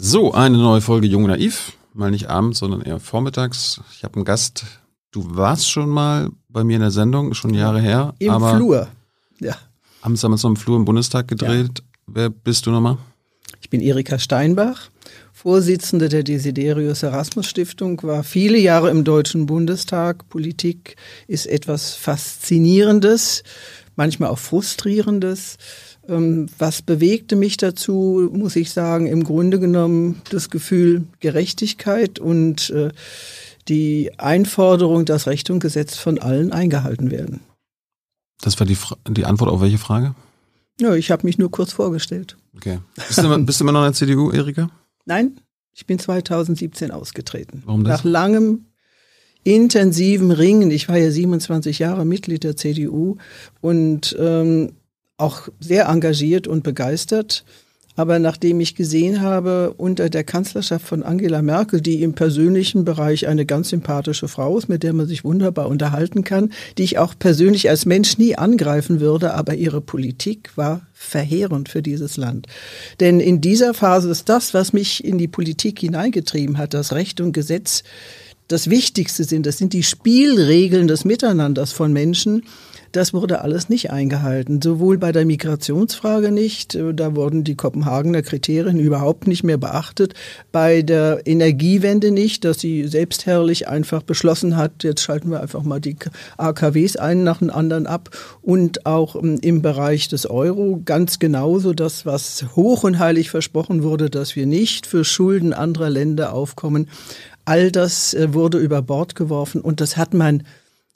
So, eine neue Folge Jung Naiv. Mal nicht abends, sondern eher vormittags. Ich habe einen Gast. Du warst schon mal bei mir in der Sendung, schon Jahre her. Im aber Flur. Ja. Haben es damals noch im Flur im Bundestag gedreht. Wer bist du nochmal? Ich bin Erika Steinbach, Vorsitzende der Desiderius Erasmus Stiftung, war viele Jahre im Deutschen Bundestag. Politik ist etwas Faszinierendes, manchmal auch Frustrierendes. Ähm, Was bewegte mich dazu, muss ich sagen, im Grunde genommen das Gefühl Gerechtigkeit und äh, die Einforderung, dass Recht und Gesetz von allen eingehalten werden. Das war die, Fra die Antwort auf welche Frage? Ja, ich habe mich nur kurz vorgestellt. Okay. Bist du, immer- bist du immer noch in der CDU, Erika? Nein, ich bin 2017 ausgetreten. Warum das? Nach langem intensiven Ringen. Ich war ja 27 Jahre Mitglied der CDU und ähm, auch sehr engagiert und begeistert. Aber nachdem ich gesehen habe, unter der Kanzlerschaft von Angela Merkel, die im persönlichen Bereich eine ganz sympathische Frau ist, mit der man sich wunderbar unterhalten kann, die ich auch persönlich als Mensch nie angreifen würde, aber ihre Politik war verheerend für dieses Land. Denn in dieser Phase ist das, was mich in die Politik hineingetrieben hat, das Recht und Gesetz, das Wichtigste sind. Das sind die Spielregeln des Miteinanders von Menschen. Das wurde alles nicht eingehalten. Sowohl bei der Migrationsfrage nicht, äh, da wurden die Kopenhagener Kriterien überhaupt nicht mehr beachtet. Bei der Energiewende nicht, dass sie selbstherrlich einfach beschlossen hat, jetzt schalten wir einfach mal die AKWs einen nach dem anderen ab. Und auch ähm, im Bereich des Euro ganz genauso das, was hoch und heilig versprochen wurde, dass wir nicht für Schulden anderer Länder aufkommen. All das äh, wurde über Bord geworfen und das hat mein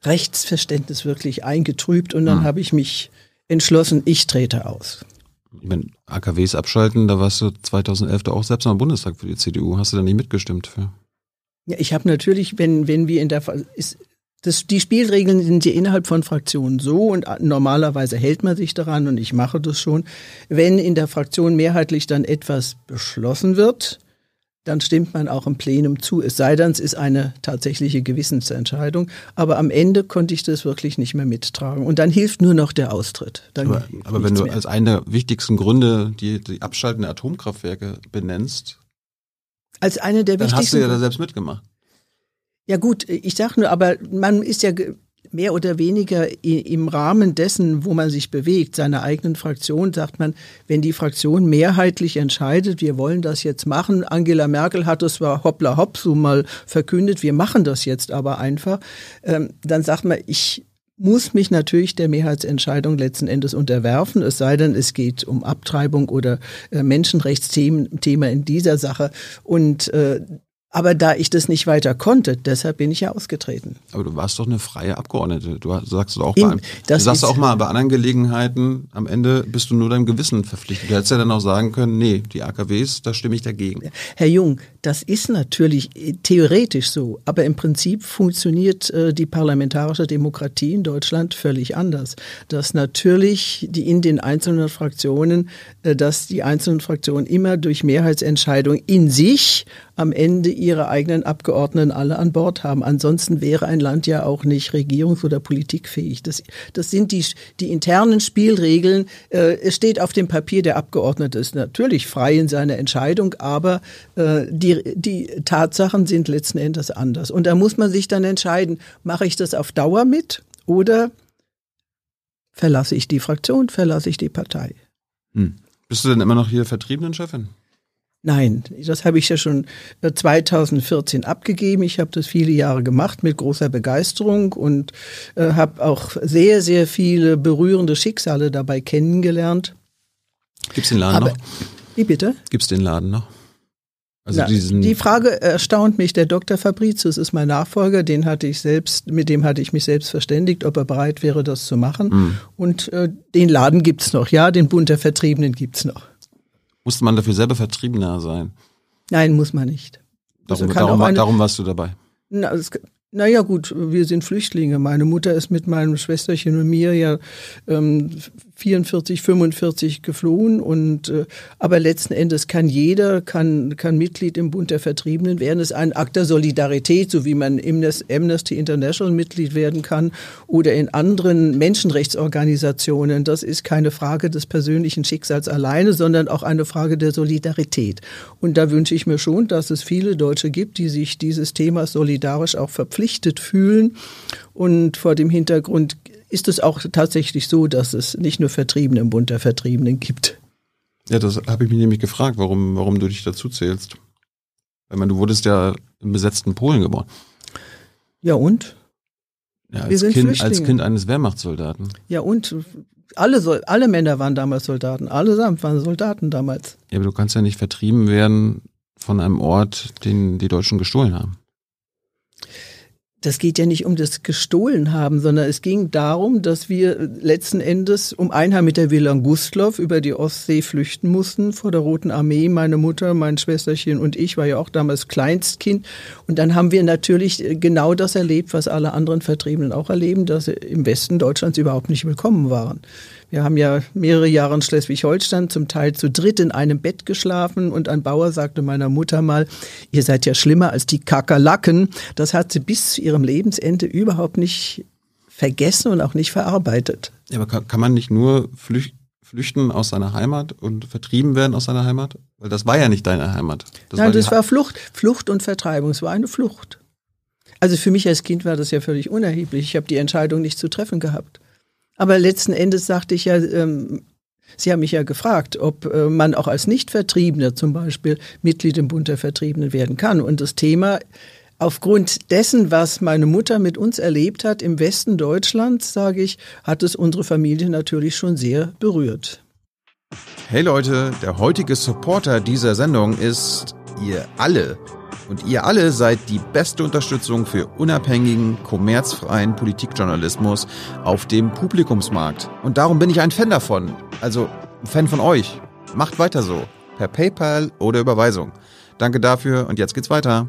Rechtsverständnis wirklich eingetrübt und dann Mhm. habe ich mich entschlossen, ich trete aus. Ich meine, AKWs abschalten, da warst du 2011 da auch selbst im Bundestag für die CDU. Hast du da nicht mitgestimmt für? Ja, ich habe natürlich, wenn, wenn wir in der ist, das, die Spielregeln sind ja innerhalb von Fraktionen so und normalerweise hält man sich daran und ich mache das schon. Wenn in der Fraktion mehrheitlich dann etwas beschlossen wird, dann stimmt man auch im Plenum zu. Es sei denn, es ist eine tatsächliche Gewissensentscheidung. Aber am Ende konnte ich das wirklich nicht mehr mittragen. Und dann hilft nur noch der Austritt. Dann Aber, aber wenn du mehr. als einen der wichtigsten Gründe die, die abschaltende Atomkraftwerke benennst, als eine der dann hast du wichtigsten ja da selbst mitgemacht. Ja gut, ich sag nur, aber man ist ja mehr oder weniger im Rahmen dessen, wo man sich bewegt, seiner eigenen Fraktion, sagt man, wenn die Fraktion mehrheitlich entscheidet, wir wollen das jetzt machen, Angela Merkel hat es zwar hoppla hopp so mal verkündet, wir machen das jetzt aber einfach, ähm, dann sagt man, ich muss mich natürlich der Mehrheitsentscheidung letzten Endes unterwerfen, es sei denn, es geht um Abtreibung oder äh, Menschenrechtsthemen Thema in dieser Sache. Und äh, aber da ich das nicht weiter konnte, deshalb bin ich ja ausgetreten. Aber du warst doch eine freie Abgeordnete. Du sagst doch auch, Eben, bei, du das sagst auch mal bei anderen Gelegenheiten, am Ende bist du nur deinem Gewissen verpflichtet. Du hättest ja dann auch sagen können, nee, die AKWs, da stimme ich dagegen. Herr Jung, das ist natürlich äh, theoretisch so, aber im Prinzip funktioniert äh, die parlamentarische Demokratie in Deutschland völlig anders. Dass natürlich die in den einzelnen Fraktionen, äh, dass die einzelnen Fraktionen immer durch Mehrheitsentscheidung in sich am Ende ihre eigenen Abgeordneten alle an Bord haben. Ansonsten wäre ein Land ja auch nicht regierungs- oder politikfähig. Das, das sind die, die internen Spielregeln. Äh, es steht auf dem Papier, der Abgeordnete ist natürlich frei in seiner Entscheidung, aber äh, die, die Tatsachen sind letzten Endes anders. Und da muss man sich dann entscheiden, mache ich das auf Dauer mit oder verlasse ich die Fraktion, verlasse ich die Partei. Hm. Bist du denn immer noch hier Vertriebenenchefin? Nein, das habe ich ja schon äh, 2014 abgegeben. Ich habe das viele Jahre gemacht mit großer Begeisterung und äh, habe auch sehr, sehr viele berührende Schicksale dabei kennengelernt. Gibt's den Laden Aber, noch? wie bitte? Gibt's den Laden noch? Also Na, die Frage erstaunt mich. Der Dr. Fabricius ist mein Nachfolger. Den hatte ich selbst, mit dem hatte ich mich selbst verständigt, ob er bereit wäre, das zu machen. Hm. Und äh, den Laden gibt's noch. Ja, den Bund der Vertriebenen gibt's noch. Musste man dafür selber Vertriebener sein. Nein, muss man nicht. Darum, Also darum, eine- darum warst du dabei. Na, es, Naja gut, wir sind Flüchtlinge. Meine Mutter ist mit meinem Schwesterchen und mir ja ähm, 44, 45 geflohen und äh, aber letzten Endes kann jeder kann kann Mitglied im Bund der Vertriebenen werden. Es ist ein Akt der Solidarität, so wie man im Amnesty International Mitglied werden kann oder in anderen Menschenrechtsorganisationen. Das ist keine Frage des persönlichen Schicksals alleine, sondern auch eine Frage der Solidarität. Und da wünsche ich mir schon, dass es viele Deutsche gibt, die sich dieses Themas solidarisch auch verpflichten verpflichtet fühlen. Und vor dem Hintergrund ist es auch tatsächlich so, dass es nicht nur Vertriebene im Bund der Vertriebenen gibt. Ja, das habe ich mich nämlich gefragt, warum, warum du dich dazu zählst. Ich meine, du wurdest ja im besetzten Polen geboren. Ja und? Ja, als, kind, als kind eines Wehrmachtssoldaten. Ja und? Alle, alle Männer waren damals Soldaten. Allesamt waren Soldaten damals. Ja, aber du kannst ja nicht vertrieben werden von einem Ort, den die Deutschen gestohlen haben das geht ja nicht um das gestohlen haben, sondern es ging darum, dass wir letzten Endes um Einheim mit der Villa Gustloff über die Ostsee flüchten mussten vor der Roten Armee. Meine Mutter, mein Schwesterchen und ich war ja auch damals Kleinstkind. Und dann haben wir natürlich genau das erlebt, was alle anderen Vertriebenen auch erleben, dass sie im Westen Deutschlands überhaupt nicht willkommen waren. Wir haben ja mehrere Jahre in Schleswig-Holstein zum Teil zu dritt in einem Bett geschlafen und ein Bauer sagte meiner Mutter mal, ihr seid ja schlimmer als die Kakerlaken. Das hat sie bis zu ihrem Lebensende überhaupt nicht vergessen und auch nicht verarbeitet. Ja, aber kann, kann man nicht nur flüchten? flüchten aus seiner Heimat und vertrieben werden aus seiner Heimat? Weil das war ja nicht deine Heimat. Das Nein, war das war Flucht, Flucht und Vertreibung. Es war eine Flucht. Also für mich als Kind war das ja völlig unerheblich. Ich habe die Entscheidung nicht zu treffen gehabt. Aber letzten Endes sagte ich ja, ähm, Sie haben mich ja gefragt, ob äh, man auch als Nichtvertriebener zum Beispiel Mitglied im Bund der Vertriebenen werden kann. Und das Thema, aufgrund dessen, was meine Mutter mit uns erlebt hat im Westen Deutschlands, sage ich, hat es unsere Familie natürlich schon sehr berührt. Hey Leute, der heutige Supporter dieser Sendung ist ihr alle. Und ihr alle seid die beste Unterstützung für unabhängigen, kommerzfreien Politikjournalismus auf dem Publikumsmarkt. Und darum bin ich ein Fan davon. Also ein Fan von euch. Macht weiter so. Per PayPal oder Überweisung. Danke dafür und jetzt geht's weiter.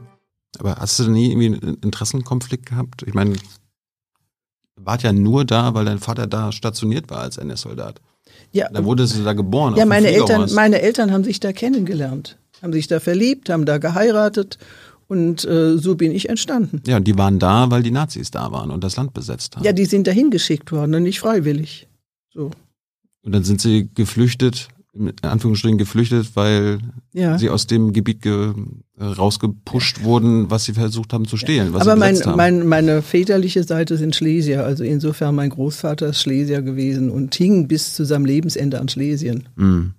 Aber hast du nie irgendwie einen Interessenkonflikt gehabt? Ich meine, wart ja nur da, weil dein Vater da stationiert war als NS-Soldat. Ja. Da wurdest du da geboren. Ja, meine Eltern, meine Eltern haben sich da kennengelernt haben sich da verliebt, haben da geheiratet und äh, so bin ich entstanden. Ja, und die waren da, weil die Nazis da waren und das Land besetzt haben. Ja, die sind dahin geschickt worden, nicht freiwillig. So. Und dann sind sie geflüchtet, in Anführungsstrichen geflüchtet, weil ja. sie aus dem Gebiet ge rausgepusht ja. wurden, was sie versucht haben zu stehlen. Aber mein, mein, meine väterliche Seite sind Schlesier, also insofern mein Großvater ist Schlesier gewesen und hing bis zu seinem Lebensende an Schlesien. Mhm.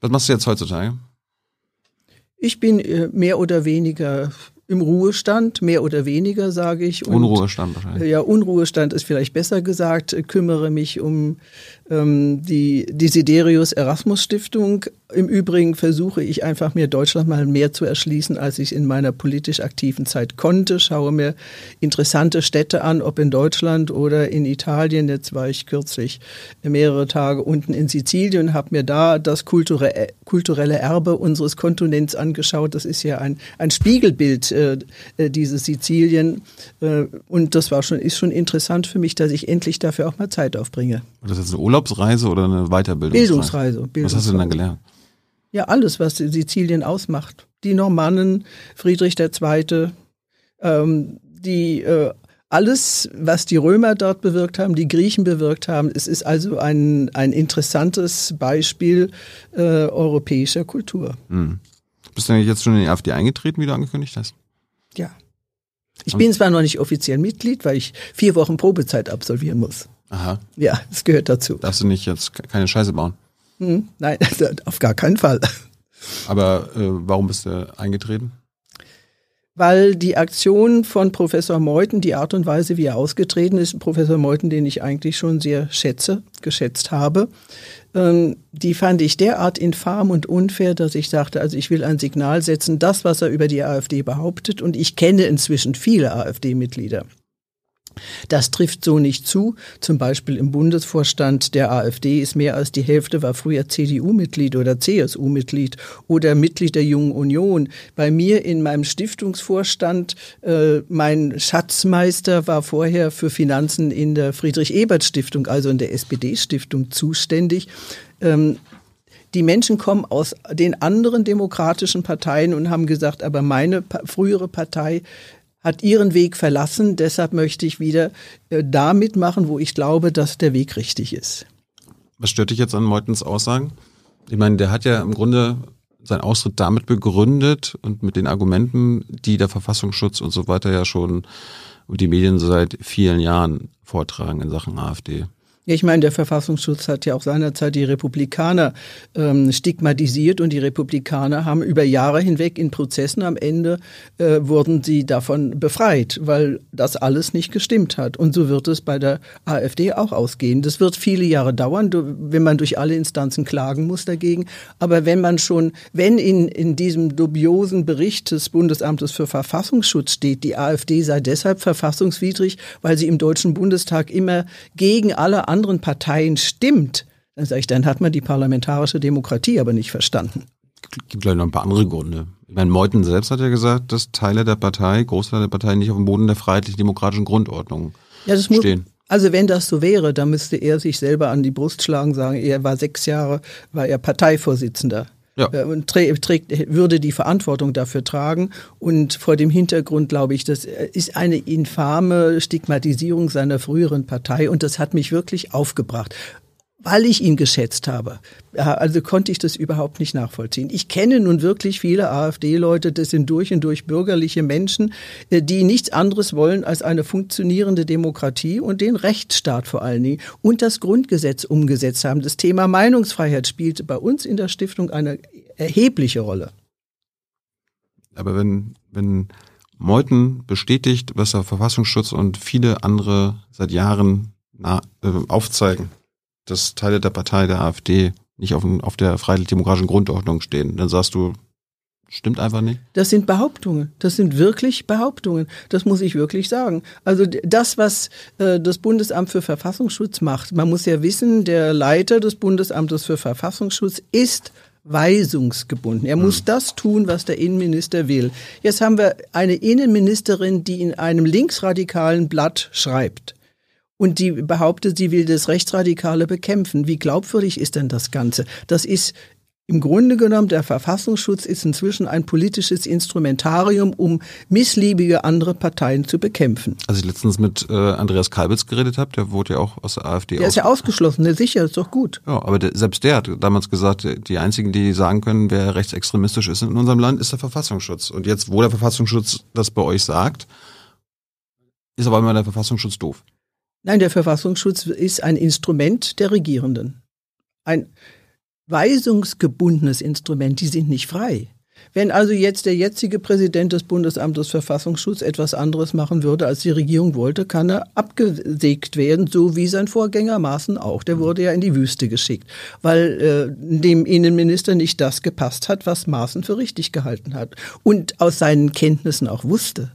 Was machst du jetzt heutzutage? Ich bin äh, mehr oder weniger im Ruhestand, mehr oder weniger, sage ich. Und, Unruhestand wahrscheinlich. Ja, Unruhestand ist vielleicht besser gesagt, kümmere mich um die Desiderius Erasmus Stiftung. Im Übrigen versuche ich einfach mir Deutschland mal mehr zu erschließen, als ich in meiner politisch aktiven Zeit konnte. Schaue mir interessante Städte an, ob in Deutschland oder in Italien. Jetzt war ich kürzlich mehrere Tage unten in Sizilien habe mir da das kulturelle, Erbe unseres Kontinents angeschaut. Das ist ja ein, ein Spiegelbild äh, äh, dieses Sizilien. Äh, und das war schon, ist schon interessant für mich, dass ich endlich dafür auch mal Zeit aufbringe. Das ist eine Urlaubsreise oder eine Weiterbildungsreise? Bildungsreise. Bildungsreise. Was hast du denn dann gelernt? Ja, alles, was Sizilien ausmacht. Die Normannen, Friedrich II., ähm, die äh, alles, was die Römer dort bewirkt haben, die Griechen bewirkt haben. Es ist also ein, ein interessantes Beispiel äh, europäischer Kultur. Hm. Bist du eigentlich jetzt schon in die AfD eingetreten, wie du angekündigt hast? Ja. Ich bin zwar noch nicht offiziell Mitglied, weil ich vier Wochen Probezeit absolvieren muss. Aha. Ja, das gehört dazu. Darfst du nicht jetzt keine Scheiße bauen? Hm, nein, auf gar keinen Fall. Aber äh, warum bist du eingetreten? Weil die Aktion von Professor Meuthen, die Art und Weise, wie er ausgetreten ist, Professor Meuthen, den ich eigentlich schon sehr schätze, geschätzt habe, ähm, die fand ich derart infam und unfair, dass ich sagte, also ich will ein Signal setzen, das, was er über die AfD behauptet, und ich kenne inzwischen viele AfD-Mitglieder Das trifft so nicht zu. Zum Beispiel im Bundesvorstand der AfD ist mehr als die Hälfte war früher CDU-Mitglied oder CSU-Mitglied oder Mitglied der Jungen Union. Bei mir in meinem Stiftungsvorstand, äh, mein Schatzmeister war vorher für Finanzen in der Friedrich-Ebert-Stiftung, also in der SPD-Stiftung zuständig. Ähm, die Menschen kommen aus den anderen demokratischen Parteien und haben gesagt, aber meine frühere Partei hat ihren Weg verlassen. Deshalb möchte ich wieder äh, da mitmachen, wo ich glaube, dass der Weg richtig ist. Was stört dich jetzt an Meutens Aussagen? Ich meine, der hat ja im Grunde seinen Austritt damit begründet und mit den Argumenten, die der Verfassungsschutz und so weiter ja schon und die Medien seit vielen Jahren vortragen in Sachen AfD. Ich meine, der Verfassungsschutz hat ja auch seinerzeit die Republikaner ähm, stigmatisiert und die Republikaner haben über Jahre hinweg in Prozessen am Ende äh, wurden sie davon befreit, weil das alles nicht gestimmt hat. Und so wird es bei der AfD auch ausgehen. Das wird viele Jahre dauern, wenn man durch alle Instanzen klagen muss dagegen. Aber wenn man schon, wenn in, in diesem dubiosen Bericht des Bundesamtes für Verfassungsschutz steht, die AfD sei deshalb verfassungswidrig, weil sie im Deutschen Bundestag immer gegen alle anderen anderen Parteien stimmt, dann sage ich, dann hat man die parlamentarische Demokratie aber nicht verstanden. Es gibt vielleicht noch ein paar andere Gründe. Ich meine, Meuthen selbst hat ja gesagt, dass Teile der Partei, Großteile der Partei nicht auf dem Boden der freiheitlich-demokratischen Grundordnung ja, das stehen. Muss, also wenn das so wäre, dann müsste er sich selber an die Brust schlagen, sagen, er war sechs Jahre, war er Parteivorsitzender. Ja. Äh, trägt, würde die Verantwortung dafür tragen. Und vor dem Hintergrund glaube ich, das ist eine infame Stigmatisierung seiner früheren Partei und das hat mich wirklich aufgebracht weil ich ihn geschätzt habe. Also konnte ich das überhaupt nicht nachvollziehen. Ich kenne nun wirklich viele AfD-Leute, das sind durch und durch bürgerliche Menschen, äh, die nichts anderes wollen als eine funktionierende Demokratie und den Rechtsstaat vor allen Dingen und das Grundgesetz umgesetzt haben. Das Thema Meinungsfreiheit spielte bei uns in der Stiftung eine erhebliche Rolle. Aber wenn, wenn Meuthen bestätigt, was der Verfassungsschutz und viele andere seit Jahren äh, aufzeigen, dass Teile der Partei der AfD nicht auf, auf der freiheitlich-demokratischen Grundordnung stehen. Dann sagst du, stimmt einfach nicht? Das sind Behauptungen. Das sind wirklich Behauptungen. Das muss ich wirklich sagen. Also das, was äh, das Bundesamt für Verfassungsschutz macht, man muss ja wissen, der Leiter des Bundesamtes für Verfassungsschutz ist weisungsgebunden. Er muss hm. das tun, was der Innenminister will. Jetzt haben wir eine Innenministerin, die in einem linksradikalen Blatt schreibt und die behauptet, sie will das Rechtsradikale bekämpfen. Wie glaubwürdig ist denn das Ganze? Das ist im Grunde genommen, der Verfassungsschutz ist inzwischen ein politisches Instrumentarium, um missliebige andere Parteien zu bekämpfen. Als ich letztens mit äh, Andreas Kalbitz geredet habe, der wurde ja auch aus der AfD. Der ist ja ausgeschlossen, ne, sicher, ist doch gut. Ja, aber der, selbst der hat damals gesagt, die einzigen, die sagen können, wer rechtsextremistisch ist in unserem Land, ist der Verfassungsschutz. Und jetzt, wo der Verfassungsschutz das bei euch sagt, ist aber immer der Verfassungsschutz doof. Nein, der Verfassungsschutz ist ein Instrument der Regierenden. Ein weisungsgebundenes Instrument, die sind nicht frei. Wenn also jetzt der jetzige Präsident des Bundesamtes Verfassungsschutz etwas anderes machen würde, als die Regierung wollte, kann er abgesägt werden, so wie sein Vorgänger Maaßen auch. Der wurde ja in die Wüste geschickt, weil äh, dem Innenminister nicht das gepasst hat, was Maaßen für richtig gehalten hat und aus seinen Kenntnissen auch wusste.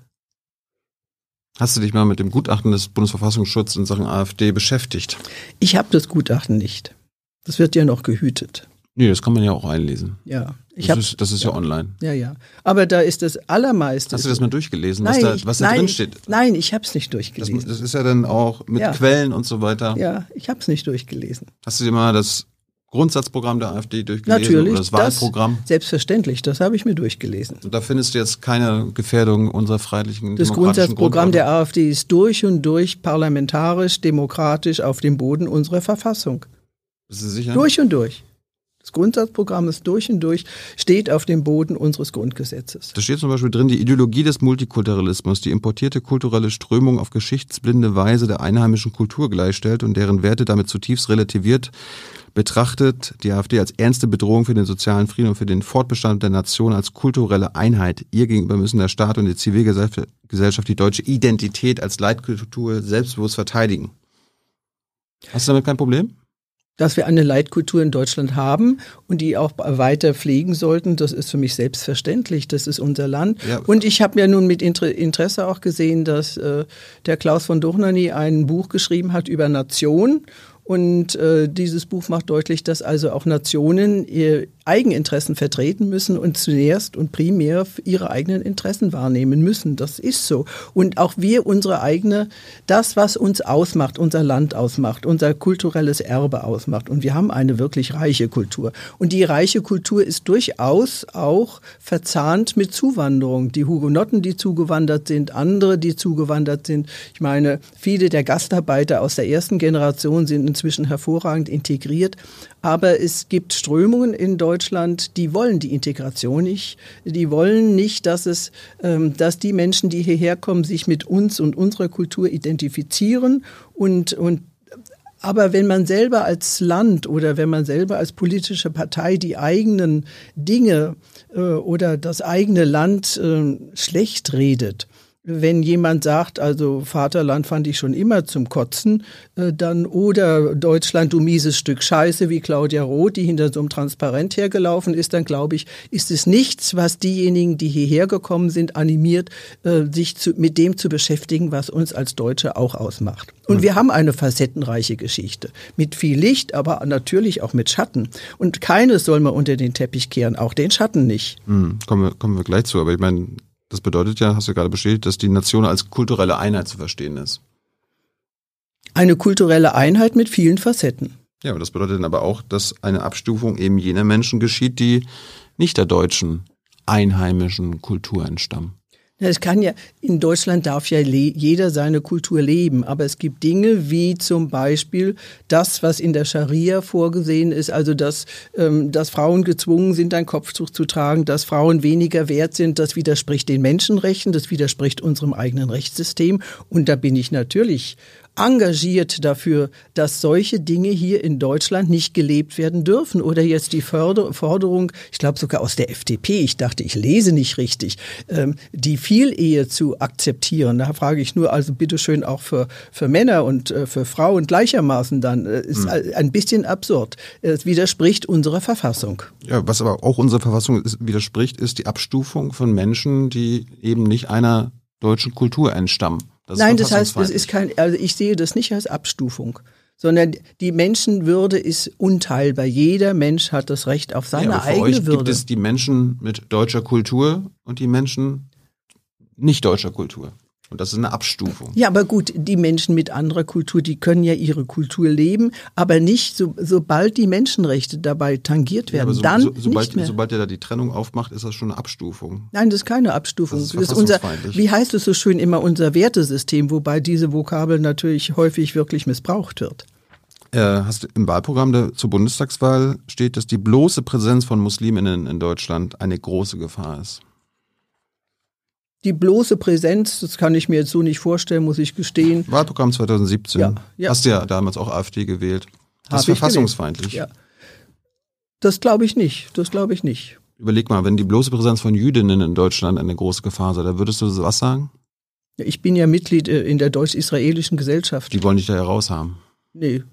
Hast du dich mal mit dem Gutachten des Bundesverfassungsschutzes in Sachen AfD beschäftigt? Ich habe das Gutachten nicht. Das wird ja noch gehütet. Nee, das kann man ja auch einlesen. Ja. Ich das, hab, ist, das ist ja, ja, online. Ja, ja. Aber da ist das Allermeiste. Hast du das mal durchgelesen, nein, was da, was da nein, drin steht? Nein, ich habe es nicht durchgelesen. Das, das, ist ja dann auch mit ja. Quellen und so weiter. Ja, ich habe es nicht durchgelesen. Hast du dir mal das Grundsatzprogramm der AfD durchgelesen Natürlich, oder das Wahlprogramm? Das, selbstverständlich, das habe ich mir durchgelesen. Und da findest du jetzt keine Gefährdung unserer freiheitlichen Das Grundsatzprogramm der AfD ist durch und durch parlamentarisch, demokratisch auf dem Boden unserer Verfassung. Bist du sicher? Durch und durch. Das Grundsatzprogramm ist durch und durch, steht auf dem Boden unseres Grundgesetzes. Da steht zum Beispiel drin, die Ideologie des Multikulturalismus, die importierte kulturelle Strömung auf geschichtsblinde Weise der einheimischen Kultur gleichstellt und deren Werte damit zutiefst relativiert, betrachtet die AfD als ernste Bedrohung für den sozialen Frieden und für den Fortbestand der Nation als kulturelle Einheit. Ihr gegenüber müssen der Staat und die Zivilgesellschaft die deutsche Identität als Leitkultur selbstbewusst verteidigen. Hast du damit kein Problem? dass wir eine Leitkultur in Deutschland haben und die auch weiter pflegen sollten. Das ist für mich selbstverständlich. Das ist unser Land. Ja. Und ich habe ja nun mit Interesse auch gesehen, dass äh, der Klaus von Duchnany ein Buch geschrieben hat über Nation. Und äh, dieses Buch macht deutlich, dass also auch Nationen ihr Eigeninteressen vertreten müssen und zuerst und primär ihre eigenen Interessen wahrnehmen müssen. Das ist so. Und auch wir unsere eigene, das, was uns ausmacht, unser Land ausmacht, unser kulturelles Erbe ausmacht. Und wir haben eine wirklich reiche Kultur. Und die reiche Kultur ist durchaus auch verzahnt mit Zuwanderung. Die Hugenotten, die zugewandert sind, andere, die zugewandert sind. Ich meine, viele der Gastarbeiter aus der ersten Generation sind inzwischen hervorragend integriert. Aber es gibt Strömungen in Deutschland, die wollen die Integration nicht. Die wollen nicht, dass es, ähm, dass die Menschen, die hierher kommen, sich mit uns und unserer Kultur identifizieren und, und aber wenn man selber als Land oder wenn man selber als politische Partei die eigenen Dinge äh, oder das eigene Land äh, schlecht redet, wenn jemand sagt, also Vaterland fand ich schon immer zum Kotzen, äh, dann oder Deutschland, du mieses Stück Scheiße, wie Claudia Roth, die hinter so einem Transparent hergelaufen ist, dann glaube ich, ist es nichts, was diejenigen, die hierher gekommen sind, animiert, äh, sich zu, mit dem zu beschäftigen, was uns als Deutsche auch ausmacht. Und wir haben eine facettenreiche Geschichte mit viel Licht, aber natürlich auch mit Schatten. Und keines soll man unter den Teppich kehren, auch den Schatten nicht. Hm, kommen, wir, kommen wir gleich zu, aber ich meine, das bedeutet ja, hast du gerade bestätigt, dass die Nation als kulturelle Einheit zu verstehen ist. Eine kulturelle Einheit mit vielen Facetten. Ja, und das bedeutet dann aber auch, dass eine Abstufung eben jener Menschen geschieht, die nicht der deutschen einheimischen Kultur entstammen. Es kann ja, in Deutschland darf ja jeder seine Kultur leben, aber es gibt Dinge wie zum Beispiel das, was in der Scharia vorgesehen ist, also dass, ähm, dass Frauen gezwungen sind, ein Kopftuch zu tragen, dass Frauen weniger wert sind, das widerspricht den Menschenrechten, das widerspricht unserem eigenen Rechtssystem. Und da bin ich natürlich engagiert dafür, dass solche Dinge hier in Deutschland nicht gelebt werden dürfen. Oder jetzt die Forderung, ich glaube sogar aus der FDP, ich dachte, ich lese nicht richtig, ähm, die Vielehe zu akzeptieren. Da frage ich nur, also bitteschön auch für, für Männer und äh, für Frauen gleichermaßen dann, äh, ist hm. ein bisschen absurd. Es widerspricht unserer Verfassung. Ja, was aber auch unserer Verfassung ist, widerspricht, ist die Abstufung von Menschen, die eben nicht einer deutschen Kultur entstammen. Das Nein, das heißt, das ist kein, also ich sehe das nicht als Abstufung, sondern die Menschenwürde ist unteilbar. Jeder Mensch hat das Recht auf seine ja, aber für eigene euch Würde. Gibt es die Menschen mit deutscher Kultur und die Menschen nicht deutscher Kultur? Und das ist eine Abstufung. Ja, aber gut, die Menschen mit anderer Kultur, die können ja ihre Kultur leben, aber nicht, so, sobald die Menschenrechte dabei tangiert werden, ja, so, dann so, sobald, nicht mehr. Sobald er da die Trennung aufmacht, ist das schon eine Abstufung. Nein, das ist keine Abstufung. Das ist, das ist unser, wie heißt es so schön immer, unser Wertesystem, wobei diese Vokabel natürlich häufig wirklich missbraucht wird. Äh, hast du im Wahlprogramm der, zur Bundestagswahl steht, dass die bloße Präsenz von Musliminnen in Deutschland eine große Gefahr ist die bloße Präsenz, das kann ich mir jetzt so nicht vorstellen, muss ich gestehen. Wahlprogramm 2017. Ja, ja. Hast du ja damals auch AfD gewählt. Das ist verfassungsfeindlich. Ja. Das glaube ich nicht. Das glaube ich nicht. Überleg mal, wenn die bloße Präsenz von Jüdinnen in Deutschland eine große Gefahr sei, da würdest du was sagen? Ich bin ja Mitglied äh, in der deutsch-israelischen Gesellschaft. Die wollen dich da heraushaben. Nee,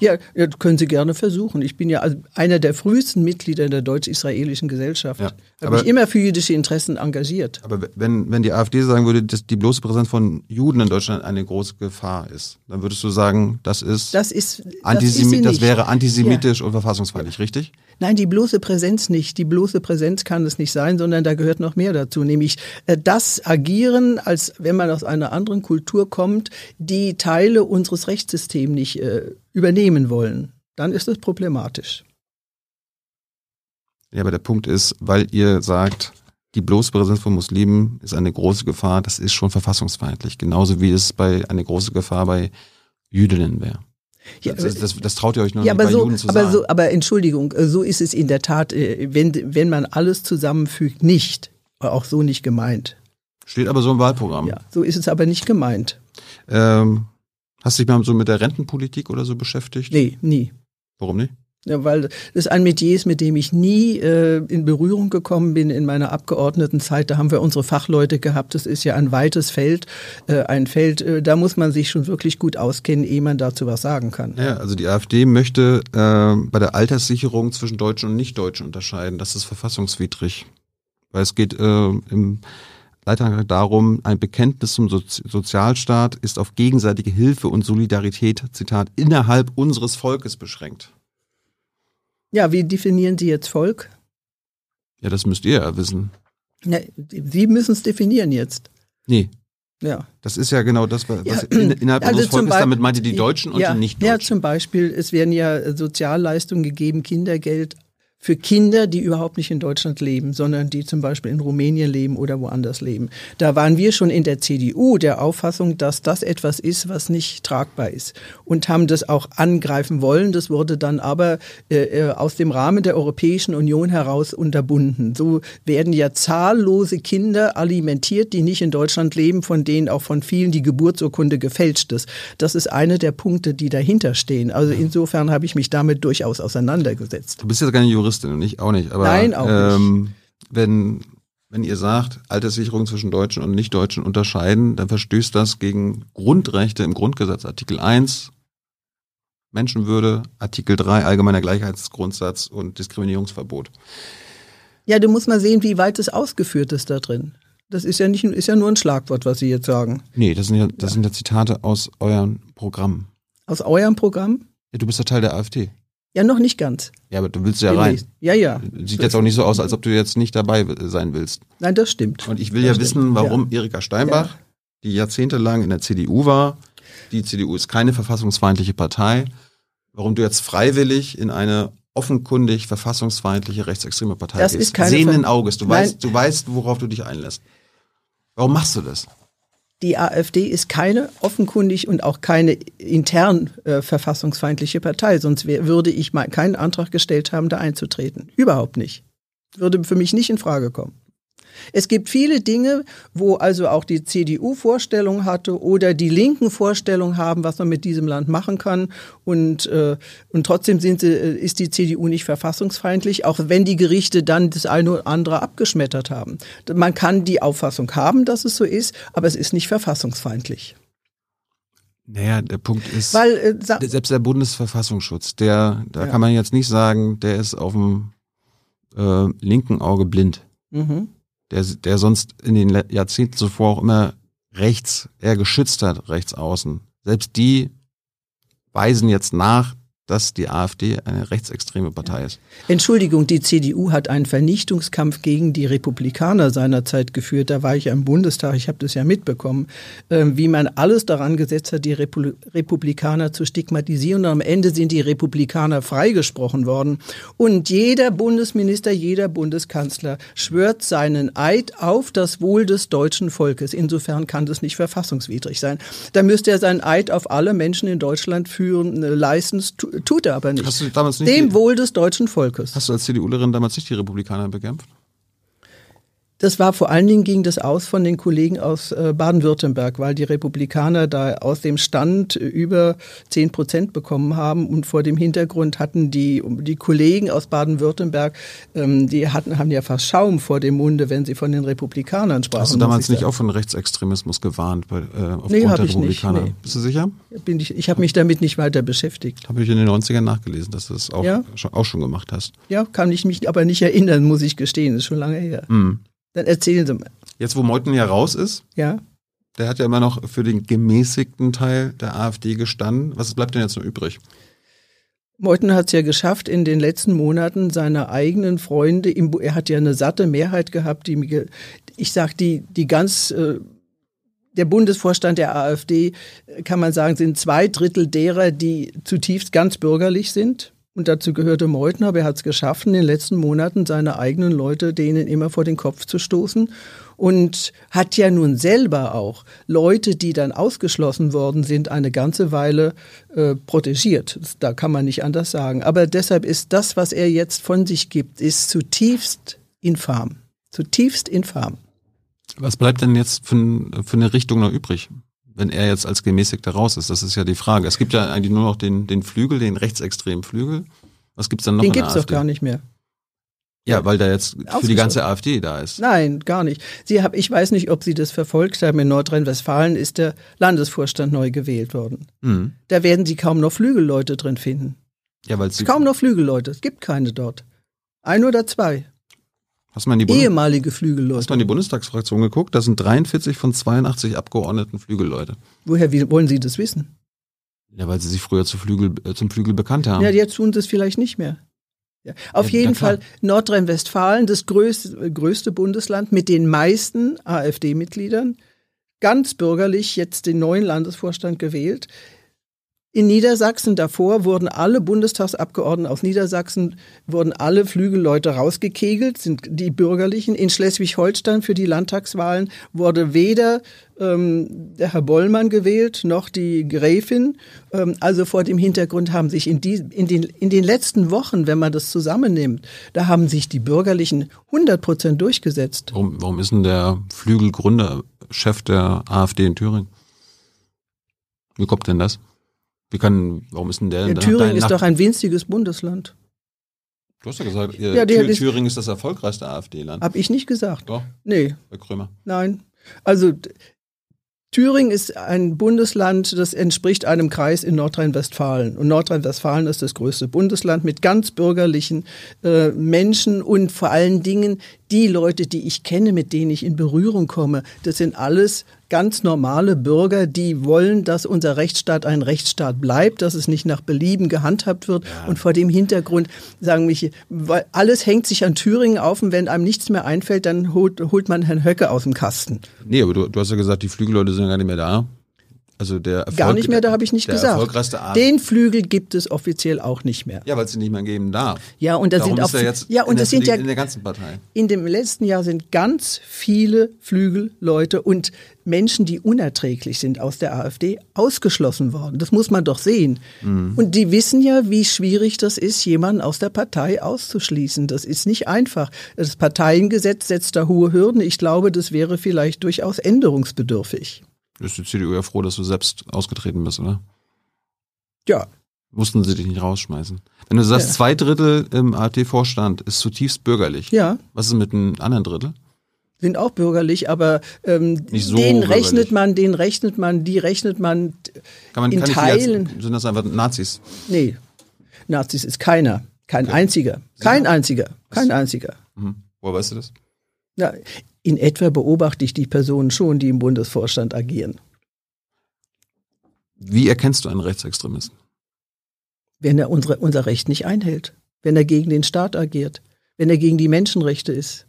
ja, ja, können Sie gerne versuchen. Ich bin ja einer der frühesten Mitglieder der deutsch-israelischen Gesellschaft. Ja, Habe mich immer für jüdische Interessen engagiert. Aber wenn, wenn die AfD sagen würde, dass die bloße Präsenz von Juden in Deutschland eine große Gefahr ist, dann würdest du sagen, das ist, das, ist, das, ist das wäre antisemitisch ja. und verfassungsfeindlich, richtig? Nein, die bloße Präsenz nicht. Die bloße Präsenz kann es nicht sein, sondern da gehört noch mehr dazu, nämlich äh, das Agieren, als wenn man aus einer anderen Kultur kommt, die Teile unseres Rechtssystems nicht äh, übernehmen wollen, dann ist es problematisch. Ja, aber der Punkt ist, weil ihr sagt, die bloße Präsenz von Muslimen ist eine große Gefahr, das ist schon verfassungsfeindlich. Genauso wie es bei eine große Gefahr bei Jüdinnen wäre. Ja, das, das, das, traut ihr euch noch ja, nicht bei so, Juden zu aber sagen. So, aber Entschuldigung, äh, so ist es in der Tat, äh, wenn, wenn man alles zusammenfügt, nicht. Auch so nicht gemeint. Steht aber so im Wahlprogramm. Ja, so ist es aber nicht gemeint. Ähm, Hast du dich mal so mit der Rentenpolitik oder so beschäftigt? Nee, nie. Warum nicht? Ja, weil das ein Metier ist, mit dem ich nie äh, in Berührung gekommen bin in meiner Abgeordnetenzeit. Da haben wir unsere Fachleute gehabt. Das ist ja ein weites Feld, äh, ein Feld, äh, da muss man sich schon wirklich gut auskennen, ehe man dazu was sagen kann. Ja, also die AfD möchte äh, bei der Alterssicherung zwischen Deutschen und Nichtdeutschen unterscheiden. Das ist verfassungswidrig. Weil es geht äh, im Leitern darum, ein Bekenntnis zum Sozi Sozialstaat ist auf gegenseitige Hilfe und Solidarität, Zitat, innerhalb unseres Volkes beschränkt. Ja, wie definieren Sie jetzt Volk? Ja, das müsst ihr ja wissen. Ja, Sie müssen es definieren jetzt. Nee. Ja. Das ist ja genau das, was ja. innerhalb also unseres Volkes, damit meint ihr die Deutschen und ja, die Nichtdeutschen. Ja, zum Beispiel, es werden ja Sozialleistungen gegeben, Kindergeld, für Kinder, die überhaupt nicht in Deutschland leben, sondern die zum Beispiel in Rumänien leben oder woanders leben. Da waren wir schon in der CDU der Auffassung, dass das etwas ist, was nicht tragbar ist und haben das auch angreifen wollen. Das wurde dann aber äh, äh aus dem Rahmen der Europäischen Union heraus unterbunden. So werden ja zahllose Kinder alimentiert, die nicht in Deutschland leben, von denen auch von vielen die Geburtsurkunde gefälscht ist. Das ist einer der Punkte, die dahinter stehen. Also insofern habe ich mich damit durchaus auseinandergesetzt. Du bist ja gar nicht Jurist Juristin und ich auch nicht. Aber, Nein, auch ähm, nicht. Wenn, wenn ihr sagt, Alterssicherung zwischen Deutschen und Nichtdeutschen unterscheiden, dann verstößt das gegen Grundrechte im Grundgesetz. Artikel 1, Menschenwürde, Artikel 3, allgemeiner Gleichheitsgrundsatz und Diskriminierungsverbot. Ja, du musst mal sehen, wie weit es ausgeführt ist da drin. Das ist ja nicht, ist ja nur ein Schlagwort, was Sie jetzt sagen. Nee, das sind ja, das ja. sind ja Zitate aus eurem Programm. Aus eurem Programm? Ja, du bist ja Teil der AfD. Ja, noch nicht ganz. Ja, aber du willst ja rein. Ja, ja. Sieht jetzt auch nicht so aus, als ob du jetzt nicht dabei sein willst. Nein, das stimmt. Und ich will das ja stimmt. wissen, warum ja. Erika Steinbach, ja. die jahrzehntelang in der CDU war, die CDU ist keine verfassungsfeindliche Partei, warum du jetzt freiwillig in eine offenkundig verfassungsfeindliche rechtsextreme Partei das gehst. Ist keine Sehenden Auges. Du weißt, du weißt, worauf du dich einlässt. Warum machst du das? Die AfD ist keine offenkundig und auch keine intern äh, verfassungsfeindliche Partei, sonst wär, würde ich mal keinen Antrag gestellt haben, da einzutreten. Überhaupt nicht. Würde für mich nicht in Frage kommen. Es gibt viele Dinge, wo also auch die CDU Vorstellung hatte oder die Linken Vorstellung haben, was man mit diesem Land machen kann. Und, äh, und trotzdem sind sie, äh, ist die CDU nicht verfassungsfeindlich, auch wenn die Gerichte dann das eine oder andere abgeschmettert haben. Man kann die Auffassung haben, dass es so ist, aber es ist nicht verfassungsfeindlich. Naja, der Punkt ist, Weil, äh, selbst der Bundesverfassungsschutz, der, da ja. kann man jetzt nicht sagen, der ist auf dem äh, linken Auge blind. Mhm der, der sonst in den Jahrzehnten zuvor auch immer rechts, eher geschützt hat, rechts außen. Selbst die weisen jetzt nach, dass die AfD eine rechtsextreme Partei ist. Entschuldigung, die CDU hat einen Vernichtungskampf gegen die Republikaner seinerzeit geführt. Da war ich ja im Bundestag, ich habe das ja mitbekommen, äh, wie man alles daran gesetzt hat, die Repu Republikaner zu stigmatisieren. Und am Ende sind die Republikaner freigesprochen worden. Und jeder Bundesminister, jeder Bundeskanzler schwört seinen Eid auf das Wohl des deutschen Volkes. Insofern kann das nicht verfassungswidrig sein. Da müsste er seinen Eid auf alle Menschen in Deutschland führen, äh, leisten Tut er aber nicht. Hast du damals nicht Dem Wohl des deutschen Volkes. Hast du als CDUlerin damals nicht die Republikaner bekämpft? Das war vor allen Dingen ging das aus von den Kollegen aus äh, Baden-Württemberg, weil die Republikaner da aus dem Stand über zehn Prozent bekommen haben und vor dem Hintergrund hatten die die Kollegen aus Baden-Württemberg, ähm, die hatten haben ja fast Schaum vor dem Munde, wenn sie von den Republikanern sprachen. Hast du damals nicht auch von Rechtsextremismus gewarnt bei, äh, aufgrund nee, der Republikaner? Nicht, nee. Bist du sicher? Bin ich ich habe mich damit nicht weiter beschäftigt. Habe ich in den 90ern nachgelesen, dass du das auch, ja? schon, auch schon gemacht hast. Ja, kann ich mich aber nicht erinnern, muss ich gestehen, das ist schon lange her. Mhm. Dann erzählen Sie mal. Jetzt, wo Meuthen ja raus ist, ja. der hat ja immer noch für den gemäßigten Teil der AfD gestanden. Was bleibt denn jetzt noch übrig? Meuthen hat es ja geschafft, in den letzten Monaten seine eigenen Freunde, im, er hat ja eine satte Mehrheit gehabt, die, ich sag, die, die ganz, äh, der Bundesvorstand der AfD, kann man sagen, sind zwei Drittel derer, die zutiefst ganz bürgerlich sind und dazu gehörte Meuthen, aber er hat es geschafft, in den letzten Monaten seine eigenen Leute denen immer vor den Kopf zu stoßen und hat ja nun selber auch Leute, die dann ausgeschlossen worden sind, eine ganze Weile äh, protegiert. Da kann man nicht anders sagen. Aber deshalb ist das, was er jetzt von sich gibt, ist zutiefst infam. Zutiefst infam. Was bleibt denn jetzt für, für eine Richtung noch übrig? Wenn er jetzt als Gemäßigter raus ist? Das ist ja die Frage. Es gibt ja eigentlich nur noch den, den Flügel, den rechtsextremen Flügel. Was gibt's dann noch? Den gibt's doch gar nicht mehr. Ja, weil der jetzt für die ganze AfD da ist. Nein, gar nicht. Sie hab, ich weiß nicht, ob Sie das verfolgt haben. In Nordrhein-Westfalen ist der Landesvorstand neu gewählt worden. Mhm. Da werden Sie kaum noch Flügelleute drin finden. Ja, weil Sie kaum noch Flügelleute. Es gibt keine dort. Ein oder zwei. Hast du mal in die ehemalige Flügelleute. Hast du mal in die Bundestagsfraktion geguckt? Da sind 43 von 82 Abgeordneten Flügelleute. Woher wie, wollen Sie das wissen? Ja, weil Sie sich früher zu Flügel, äh, zum Flügel bekannt haben. Ja, jetzt tun Sie es vielleicht nicht mehr. Ja. Auf ja, jeden Fall Nordrhein-Westfalen, das größte, größte Bundesland mit den meisten AfD-Mitgliedern, ganz bürgerlich jetzt den neuen Landesvorstand gewählt. In Niedersachsen davor wurden alle Bundestagsabgeordneten aus Niedersachsen, wurden alle Flügelleute rausgekegelt, sind die Bürgerlichen. In Schleswig-Holstein für die Landtagswahlen wurde weder ähm, der Herr Bollmann gewählt, noch die Gräfin. Ähm, also vor dem Hintergrund haben sich in, die, in, den, in den letzten Wochen, wenn man das zusammennimmt, da haben sich die Bürgerlichen 100 Prozent durchgesetzt. Warum, warum ist denn der Flügelgründer Chef der AfD in Thüringen? Wie kommt denn das? Wie kann, warum ist denn der? Ja, Thüringen ist doch ein winziges Bundesland. Du hast ja gesagt, ja, Thür Thüringen ist das erfolgreichste AfD-Land. Hab ich nicht gesagt. Doch. Nee. Bei Krömer. Nein. Also Thüringen ist ein Bundesland, das entspricht einem Kreis in Nordrhein-Westfalen. Und Nordrhein-Westfalen ist das größte Bundesland mit ganz bürgerlichen äh, Menschen und vor allen Dingen die Leute, die ich kenne, mit denen ich in Berührung komme. Das sind alles ganz normale Bürger, die wollen, dass unser Rechtsstaat ein Rechtsstaat bleibt, dass es nicht nach Belieben gehandhabt wird. Ja. Und vor dem Hintergrund sagen mich, weil alles hängt sich an Thüringen auf und wenn einem nichts mehr einfällt, dann holt, holt man Herrn Höcke aus dem Kasten. Nee, aber du, du hast ja gesagt, die Flügelleute sind ja gar nicht mehr da. Also der Erfolg, Gar nicht mehr, da habe ich nicht gesagt. Den Flügel gibt es offiziell auch nicht mehr. Ja, weil es ihn nicht mehr geben darf. Ja, und da sind auch ja und das sind ja in der ganzen Partei. In dem letzten Jahr sind ganz viele Flügelleute und Menschen, die unerträglich sind aus der AfD, ausgeschlossen worden. Das muss man doch sehen. Mhm. Und die wissen ja, wie schwierig das ist, jemanden aus der Partei auszuschließen. Das ist nicht einfach. Das Parteiengesetz setzt da hohe Hürden. Ich glaube, das wäre vielleicht durchaus änderungsbedürftig. Ist die CDU ja froh, dass du selbst ausgetreten bist, oder? Ja. Mussten sie dich nicht rausschmeißen. Wenn du sagst, ja. zwei Drittel im AfD-Vorstand ist zutiefst bürgerlich. Ja. Was ist mit einem anderen Drittel? Sind auch bürgerlich, aber ähm, so den rechnet man, den rechnet man, die rechnet man, kann man in kann Teilen. Als, sind das einfach Nazis? Nee, Nazis ist keiner. Kein okay. einziger. Kein einziger. Kein einziger. Mhm. Woher weißt du das? Ja, in etwa beobachte ich die Personen schon, die im Bundesvorstand agieren. Wie erkennst du einen Rechtsextremisten? Wenn er unsere, unser Recht nicht einhält, wenn er gegen den Staat agiert, wenn er gegen die Menschenrechte ist.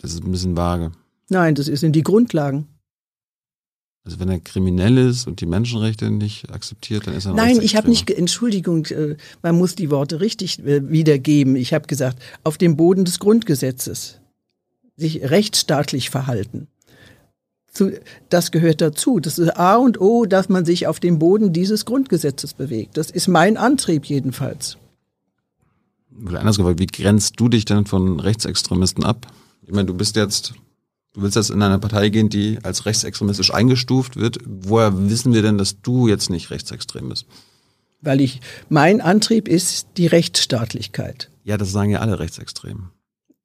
Das ist ein bisschen vage. Nein, das sind die Grundlagen. Also wenn er kriminell ist und die Menschenrechte nicht akzeptiert, dann ist er ein Nein, ich habe nicht, Entschuldigung, äh, man muss die Worte richtig äh, wiedergeben. Ich habe gesagt, auf dem Boden des Grundgesetzes sich rechtsstaatlich verhalten. Das gehört dazu. Das ist A und O, dass man sich auf dem Boden dieses Grundgesetzes bewegt. Das ist mein Antrieb jedenfalls. Oder anders gefragt, wie grenzt du dich denn von Rechtsextremisten ab? Ich meine, du bist jetzt, du willst jetzt in eine Partei gehen, die als rechtsextremistisch eingestuft wird. Woher wissen wir denn, dass du jetzt nicht rechtsextrem bist? Weil ich, mein Antrieb ist die Rechtsstaatlichkeit. Ja, das sagen ja alle Rechtsextremen.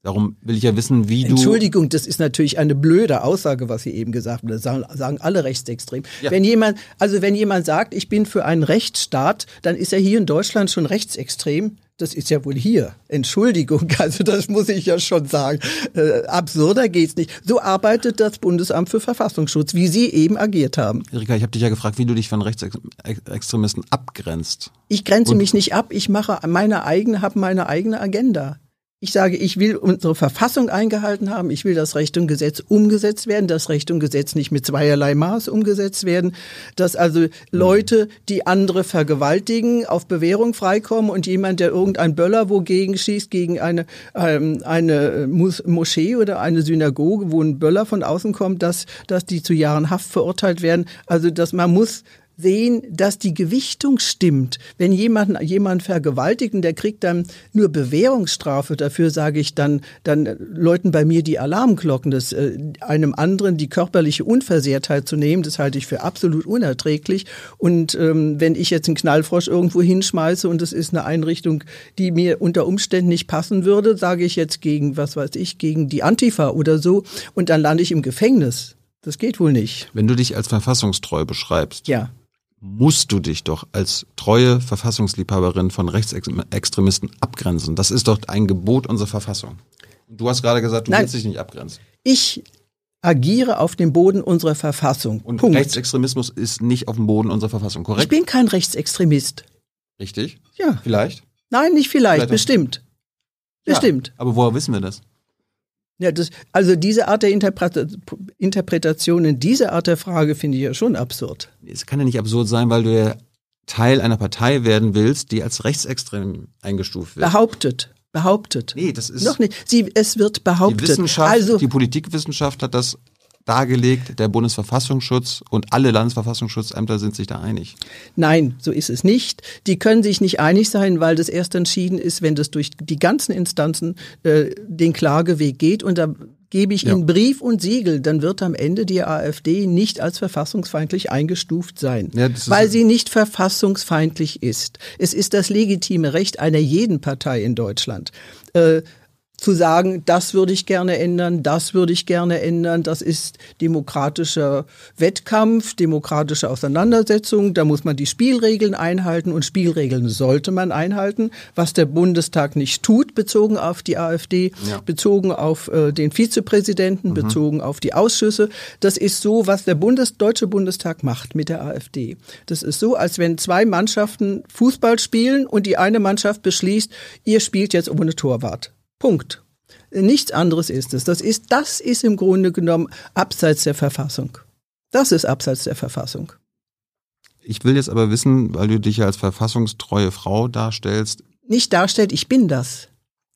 Darum will ich ja wissen, wie du. Entschuldigung, das ist natürlich eine blöde Aussage, was Sie eben gesagt haben. Das sagen, sagen alle rechtsextrem. Ja. Wenn jemand, also wenn jemand sagt, ich bin für einen Rechtsstaat, dann ist er hier in Deutschland schon rechtsextrem. Das ist ja wohl hier. Entschuldigung, also das muss ich ja schon sagen. Äh, absurder geht's nicht. So arbeitet das Bundesamt für Verfassungsschutz, wie Sie eben agiert haben. Erika, ich habe dich ja gefragt, wie du dich von Rechtsextremisten abgrenzt. Ich grenze Und mich nicht ab. Ich mache meine eigene, habe meine eigene Agenda. Ich sage, ich will unsere Verfassung eingehalten haben. Ich will, dass Recht und Gesetz umgesetzt werden, dass Recht und Gesetz nicht mit zweierlei Maß umgesetzt werden, dass also Leute, die andere vergewaltigen, auf Bewährung freikommen und jemand, der irgendein Böller wogegen schießt, gegen eine, ähm, eine Moschee oder eine Synagoge, wo ein Böller von außen kommt, dass, dass die zu Jahren Haft verurteilt werden. Also, dass man muss sehen, dass die Gewichtung stimmt. Wenn jemand jemand vergewaltigt und der kriegt dann nur Bewährungsstrafe dafür, sage ich dann, dann läuten bei mir die Alarmglocken. Das äh, einem anderen die körperliche Unversehrtheit zu nehmen, das halte ich für absolut unerträglich. Und ähm, wenn ich jetzt einen Knallfrosch irgendwo hinschmeiße und es ist eine Einrichtung, die mir unter Umständen nicht passen würde, sage ich jetzt gegen, was weiß ich, gegen die Antifa oder so und dann lande ich im Gefängnis. Das geht wohl nicht. Wenn du dich als verfassungstreu beschreibst, Ja. Musst du dich doch als treue Verfassungsliebhaberin von Rechtsextremisten abgrenzen. Das ist doch ein Gebot unserer Verfassung. Du hast gerade gesagt, du Nein. willst dich nicht abgrenzen. Ich agiere auf dem Boden unserer Verfassung. Und Punkt. Rechtsextremismus ist nicht auf dem Boden unserer Verfassung, Ich korrekt? bin kein Rechtsextremist. Richtig? Ja. Vielleicht? Nein, nicht vielleicht, Vielleicht bestimmt. Bestimmt. Ja, aber woher wissen wir das? Ja, das, also diese Art der Interpreta Interpretation in dieser Art der Frage finde ich ja schon absurd. Es kann ja nicht absurd sein, weil du ja Teil einer Partei werden willst, die als rechtsextrem eingestuft wird. Behauptet. Behauptet. Nee, das ist Noch nicht. Sie, es wird die behauptet. Wissenschaft, also, die Politikwissenschaft hat das dargelegt, der Bundesverfassungsschutz und alle Landesverfassungsschutzämter sind sich da einig. Nein, so ist es nicht. Die können sich nicht einig sein, weil das erst entschieden ist, wenn das durch die ganzen Instanzen äh, den Klageweg geht. Und da gebe ich Ja. Ihnen Brief und Siegel, dann wird am Ende die AfD nicht als verfassungsfeindlich eingestuft sein, Ja, weil sie nicht verfassungsfeindlich ist. Es ist das legitime Recht einer jeden Partei in Deutschland. Äh, zu sagen, das würde ich gerne ändern, das würde ich gerne ändern, das ist demokratischer Wettkampf, demokratische Auseinandersetzung, da muss man die Spielregeln einhalten und Spielregeln sollte man einhalten, was der Bundestag nicht tut, bezogen auf die AfD, Ja. bezogen auf äh, den Vizepräsidenten, bezogen auf die Ausschüsse. Das ist so, was der Bundes Deutsche Bundestag macht mit der AfD. Das ist so, als wenn zwei Mannschaften Fußball spielen und die eine Mannschaft beschließt, ihr spielt jetzt ohne Torwart. Punkt. Nichts anderes ist es. Das ist, das ist im Grunde genommen abseits der Verfassung. Das ist abseits der Verfassung. Ich will jetzt aber wissen, weil du dich ja als verfassungstreue Frau darstellst, Nicht darstellt, ich bin das.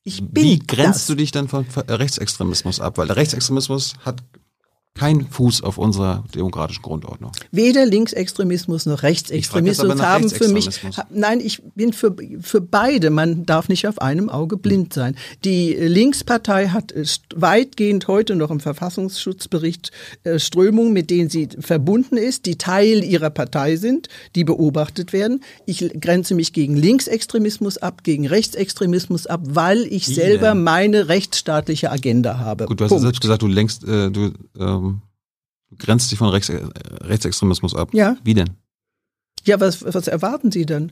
Ich bin wie grenzt das. du dich dann von Rechtsextremismus ab? Weil der Rechtsextremismus hat keinen Fuß auf unserer demokratischen Grundordnung. Weder Linksextremismus noch Rechtsextremismus haben für mich. Nein, ich bin für, für beide. Man darf nicht auf einem Auge blind sein. Die Linkspartei hat äh, weitgehend heute noch im Verfassungsschutzbericht äh, Strömungen, mit denen sie verbunden ist, die Teil ihrer Partei sind, die beobachtet werden. Ich grenze mich gegen Linksextremismus ab, gegen Rechtsextremismus ab, weil ich selber meine rechtsstaatliche Agenda habe. Gut, du hast Punkt. selbst gesagt, du längst, äh, du, ähm, du grenzt dich von Rechts, äh, Rechtsextremismus ab. Ja. Wie denn? Ja, was, was erwarten Sie denn?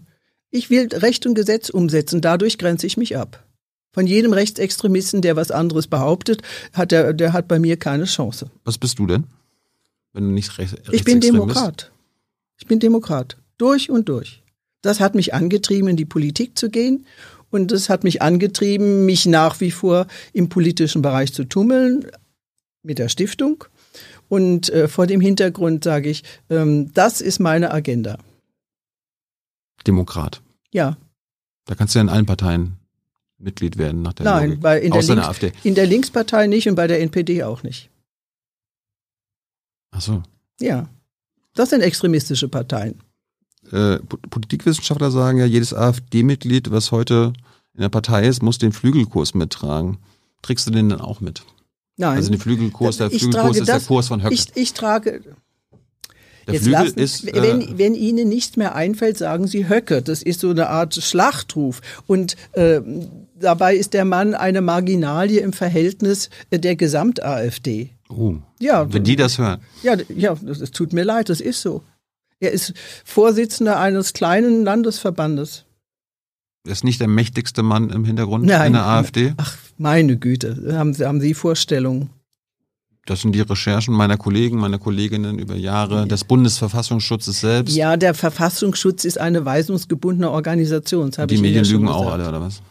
Ich will Recht und Gesetz umsetzen, dadurch grenze ich mich ab. Von jedem Rechtsextremisten, der was anderes behauptet, hat der, der hat bei mir keine Chance. Was bist du denn? Wenn du nicht rechts, Ich bin? Demokrat. Ich bin Demokrat. Durch und durch. Das hat mich angetrieben, in die Politik zu gehen. Und das hat mich angetrieben, mich nach wie vor im politischen Bereich zu tummeln, mit der Stiftung. Und äh, vor dem Hintergrund sage ich, ähm, das ist meine Agenda. Demokrat. Ja, Da kannst du ja in allen Parteien Mitglied werden nach der Nein, Logik. in der, Außer in der Links, AfD. in der Linkspartei nicht und bei der NPD auch nicht. Ach so. Ja, das sind extremistische Parteien. Äh, Po- Politikwissenschaftler sagen ja, jedes AfD-Mitglied, was heute in der Partei ist, muss den Flügelkurs mittragen. Trägst du den dann auch mit? Nein. Also den Flügelkurs, der Ich Flügelkurs ist der das- Kurs von Höcke. ich, ich trage, der jetzt Flügel lassen, ist, wenn, äh, wenn Ihnen nichts mehr einfällt, sagen Sie Höcke. Das ist so eine Art Schlachtruf. Und äh, dabei ist der Mann eine Marginalie im Verhältnis äh, der Gesamt-AfD. oh, Ja, wenn die das hören. ja, ja, das tut mir leid, das ist so. Er ist Vorsitzender eines kleinen Landesverbandes. Er ist nicht der mächtigste Mann im Hintergrund Nein. in der AfD. Ach, meine Güte, haben, Sie- haben Sie Vorstellungen? Das sind die Recherchen meiner Kollegen, meiner Kolleginnen über Jahre, des Bundesverfassungsschutzes selbst. Ja, der Verfassungsschutz ist eine weisungsgebundene Organisation. Das die Medien ja lügen auch alle, oder was?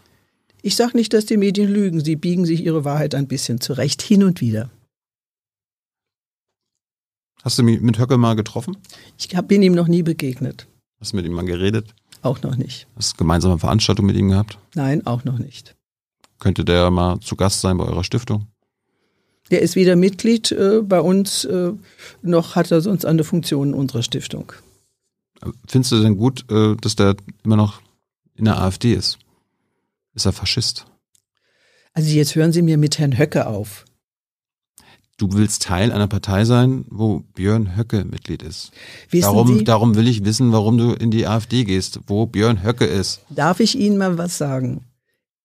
Ich sage nicht, dass die Medien lügen. Sie biegen sich ihre Wahrheit ein bisschen zurecht, hin und wieder. Hast du mich mit Höcke mal getroffen? Ich hab, bin ihm noch nie begegnet. Hast du mit ihm mal geredet? Auch noch nicht. Hast du gemeinsame Veranstaltungen mit ihm gehabt? Nein, auch noch nicht. Könnte der mal zu Gast sein bei eurer Stiftung? Der ist weder Mitglied äh, bei uns, äh, noch hat er sonst eine Funktion in unserer Stiftung. Findest du denn gut, äh, dass der immer noch in der AfD ist? Ist er Faschist? Also jetzt hören Sie mir mit Herrn Höcke auf. Du willst Teil einer Partei sein, wo Björn Höcke Mitglied ist. Wissen darum, Sie, darum will ich wissen, warum du in die AfD gehst, wo Björn Höcke ist. darf ich Ihnen mal was sagen?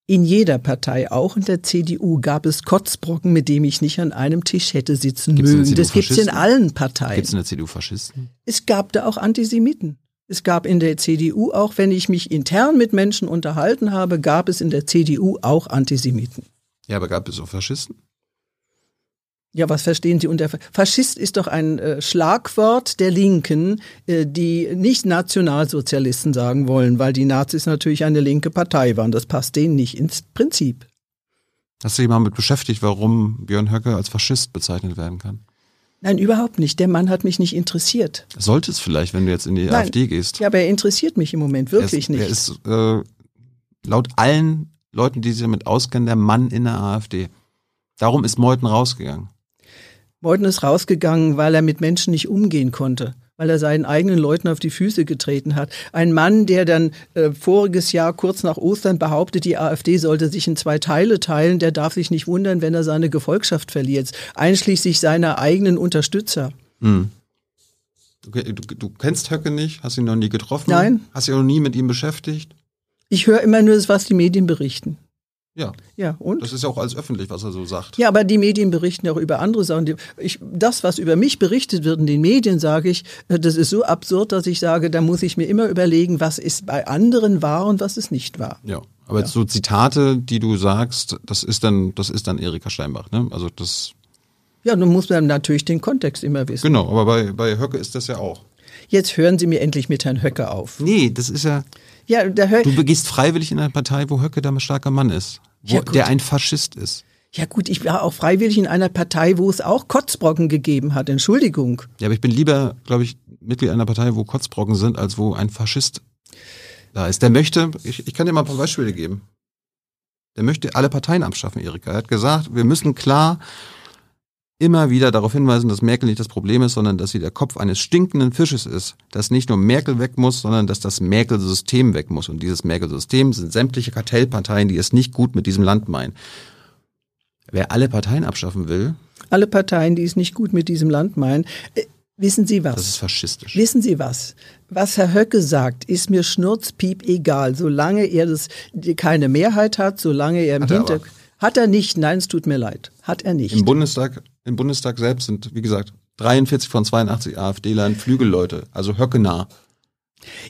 In jeder Partei, auch in der CDU, gab es Kotzbrocken, mit dem ich nicht an einem Tisch hätte sitzen Gibt's mögen. Das CDU gibt's in allen Parteien. Gibt es in der CDU Faschisten? Es gab da auch Antisemiten. Es gab in der CDU, auch wenn ich mich intern mit Menschen unterhalten habe, gab es in der CDU auch Antisemiten. Ja, aber gab es auch Faschisten? Ja, was verstehen Sie unter Faschist ist doch ein äh, Schlagwort der Linken, äh, die nicht Nationalsozialisten sagen wollen, weil die Nazis natürlich eine linke Partei waren. Das passt denen nicht ins Prinzip. Hast du dich mal mit beschäftigt, warum Björn Höcke als Faschist bezeichnet werden kann? Nein, überhaupt nicht. Der Mann hat mich nicht interessiert. Sollte es vielleicht, wenn du jetzt in die Nein. AfD gehst. Ja, aber er interessiert mich im Moment wirklich er nicht. ist, Er ist äh, laut allen Leuten, die sich damit auskennen, der Mann in der AfD. Darum ist Meuthen rausgegangen. Meuthen ist rausgegangen, weil er mit Menschen nicht umgehen konnte, weil er seinen eigenen Leuten auf die Füße getreten hat. Ein Mann, der dann äh, voriges Jahr kurz nach Ostern behauptet, die AfD sollte sich in zwei Teile teilen, der darf sich nicht wundern, wenn er seine Gefolgschaft verliert, einschließlich seiner eigenen Unterstützer. Hm. Du, du, du kennst Höcke nicht, hast ihn noch nie getroffen. Nein. Hast dich auch noch nie mit ihm beschäftigt. Ich höre immer nur, das, was die Medien berichten. Ja, Ja, und? das ist ja auch alles öffentlich, was er so sagt. Ja, aber die Medien berichten ja auch über andere Sachen. Ich, das, was über mich berichtet wird in den Medien, sage ich, äh, das ist so absurd, dass ich sage, da muss ich mir immer überlegen, was ist bei anderen wahr und was ist nicht wahr. Ja, aber jetzt so Zitate, die du sagst, das ist dann, das ist dann Erika Steinbach, ne? Also das, Ja, nun muss man natürlich den Kontext immer wissen. genau, aber bei, bei Höcke ist das ja auch. Jetzt hören Sie mir endlich mit Herrn Höcke auf. Nee, das ist ja, Ja, du begehst freiwillig in einer Partei, wo Höcke der starker Mann ist. Wo, Ja, der ein Faschist ist. ja gut, ich war auch freiwillig in einer Partei, wo es auch Kotzbrocken gegeben hat. Entschuldigung. Ja, aber ich bin lieber, glaube ich, Mitglied einer Partei, wo Kotzbrocken sind, als wo ein Faschist da ist. Der möchte, ich, ich kann dir mal ein paar Beispiele geben. Der möchte alle Parteien abschaffen, Erika. Er hat gesagt, wir müssen klar immer wieder darauf hinweisen, dass Merkel nicht das Problem ist, sondern dass sie der Kopf eines stinkenden Fisches ist. Dass nicht nur Merkel weg muss, sondern dass das Merkel-System weg muss. Und dieses Merkel-System sind sämtliche Kartellparteien, die es nicht gut mit diesem Land meinen. Wer alle Parteien abschaffen will, Alle Parteien, die es nicht gut mit diesem Land meinen. Äh, wissen Sie was? das ist faschistisch. Wissen Sie was? Was Herr Höcke sagt, ist mir schnurzpiep egal, solange er das keine Mehrheit hat, solange er im Hat er Hinter aber. Hat er nicht. Nein, es tut mir leid, hat er nicht. Im Bundestag, im Bundestag selbst sind, wie gesagt, 43 von 82 AfD-Lern Flügelleute, also höckenah.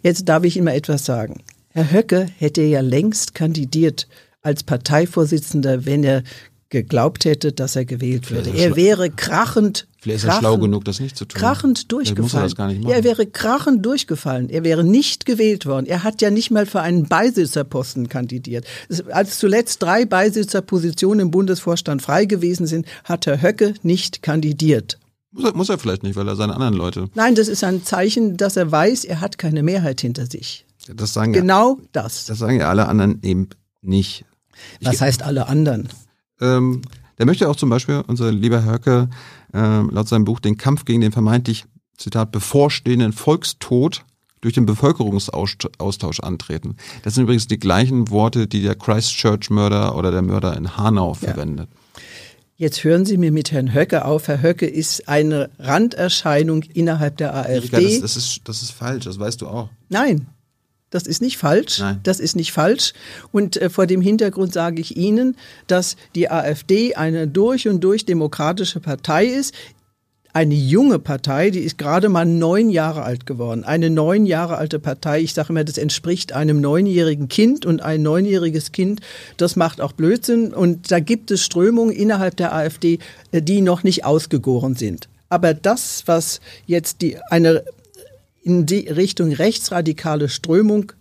Jetzt darf ich Ihnen mal etwas sagen. Herr Höcke hätte ja längst kandidiert als Parteivorsitzender, wenn er geglaubt hätte, dass er gewählt würde. er wäre krachend, Vielleicht ist er schlau genug, das nicht zu tun. krachend Vielleicht muss er durchgefallen. das gar nicht ja, machen. er wäre krachend durchgefallen. Er wäre nicht gewählt worden. Er hat ja nicht mal für einen Beisitzerposten kandidiert. Als zuletzt drei Beisitzerpositionen im Bundesvorstand frei gewesen sind, hat Herr Höcke nicht kandidiert. Muss er, muss er vielleicht nicht, weil er seine anderen Leute, Nein, das ist ein Zeichen, dass er weiß, er hat keine Mehrheit hinter sich. das sagen ja, Genau das. das sagen ja alle anderen eben nicht. Was heißt alle anderen? Ähm, der möchte auch zum Beispiel, unser lieber Höcke, ähm, laut seinem Buch den Kampf gegen den vermeintlich, Zitat, bevorstehenden Volkstod durch den Bevölkerungsaustausch antreten. Das sind übrigens die gleichen Worte, die der Christchurch-Mörder oder der Mörder in Hanau verwendet. Jetzt hören Sie mir mit Herrn Höcke auf. Herr Höcke ist eine Randerscheinung innerhalb der AfD. das, das, ist, das ist falsch, das weißt du auch. Nein, das ist nicht falsch. Nein. Das ist nicht falsch. Und äh, vor dem Hintergrund sage ich Ihnen, dass die AfD eine durch und durch demokratische Partei ist. Eine junge Partei, die ist gerade mal neun Jahre alt geworden. Eine neun Jahre alte Partei, ich sage immer, das entspricht einem neunjährigen Kind und ein neunjähriges Kind, das macht auch Blödsinn. Und da gibt es Strömungen innerhalb der AfD, äh, die noch nicht ausgegoren sind. Aber das, was jetzt die, eine in die Richtung rechtsradikale Strömung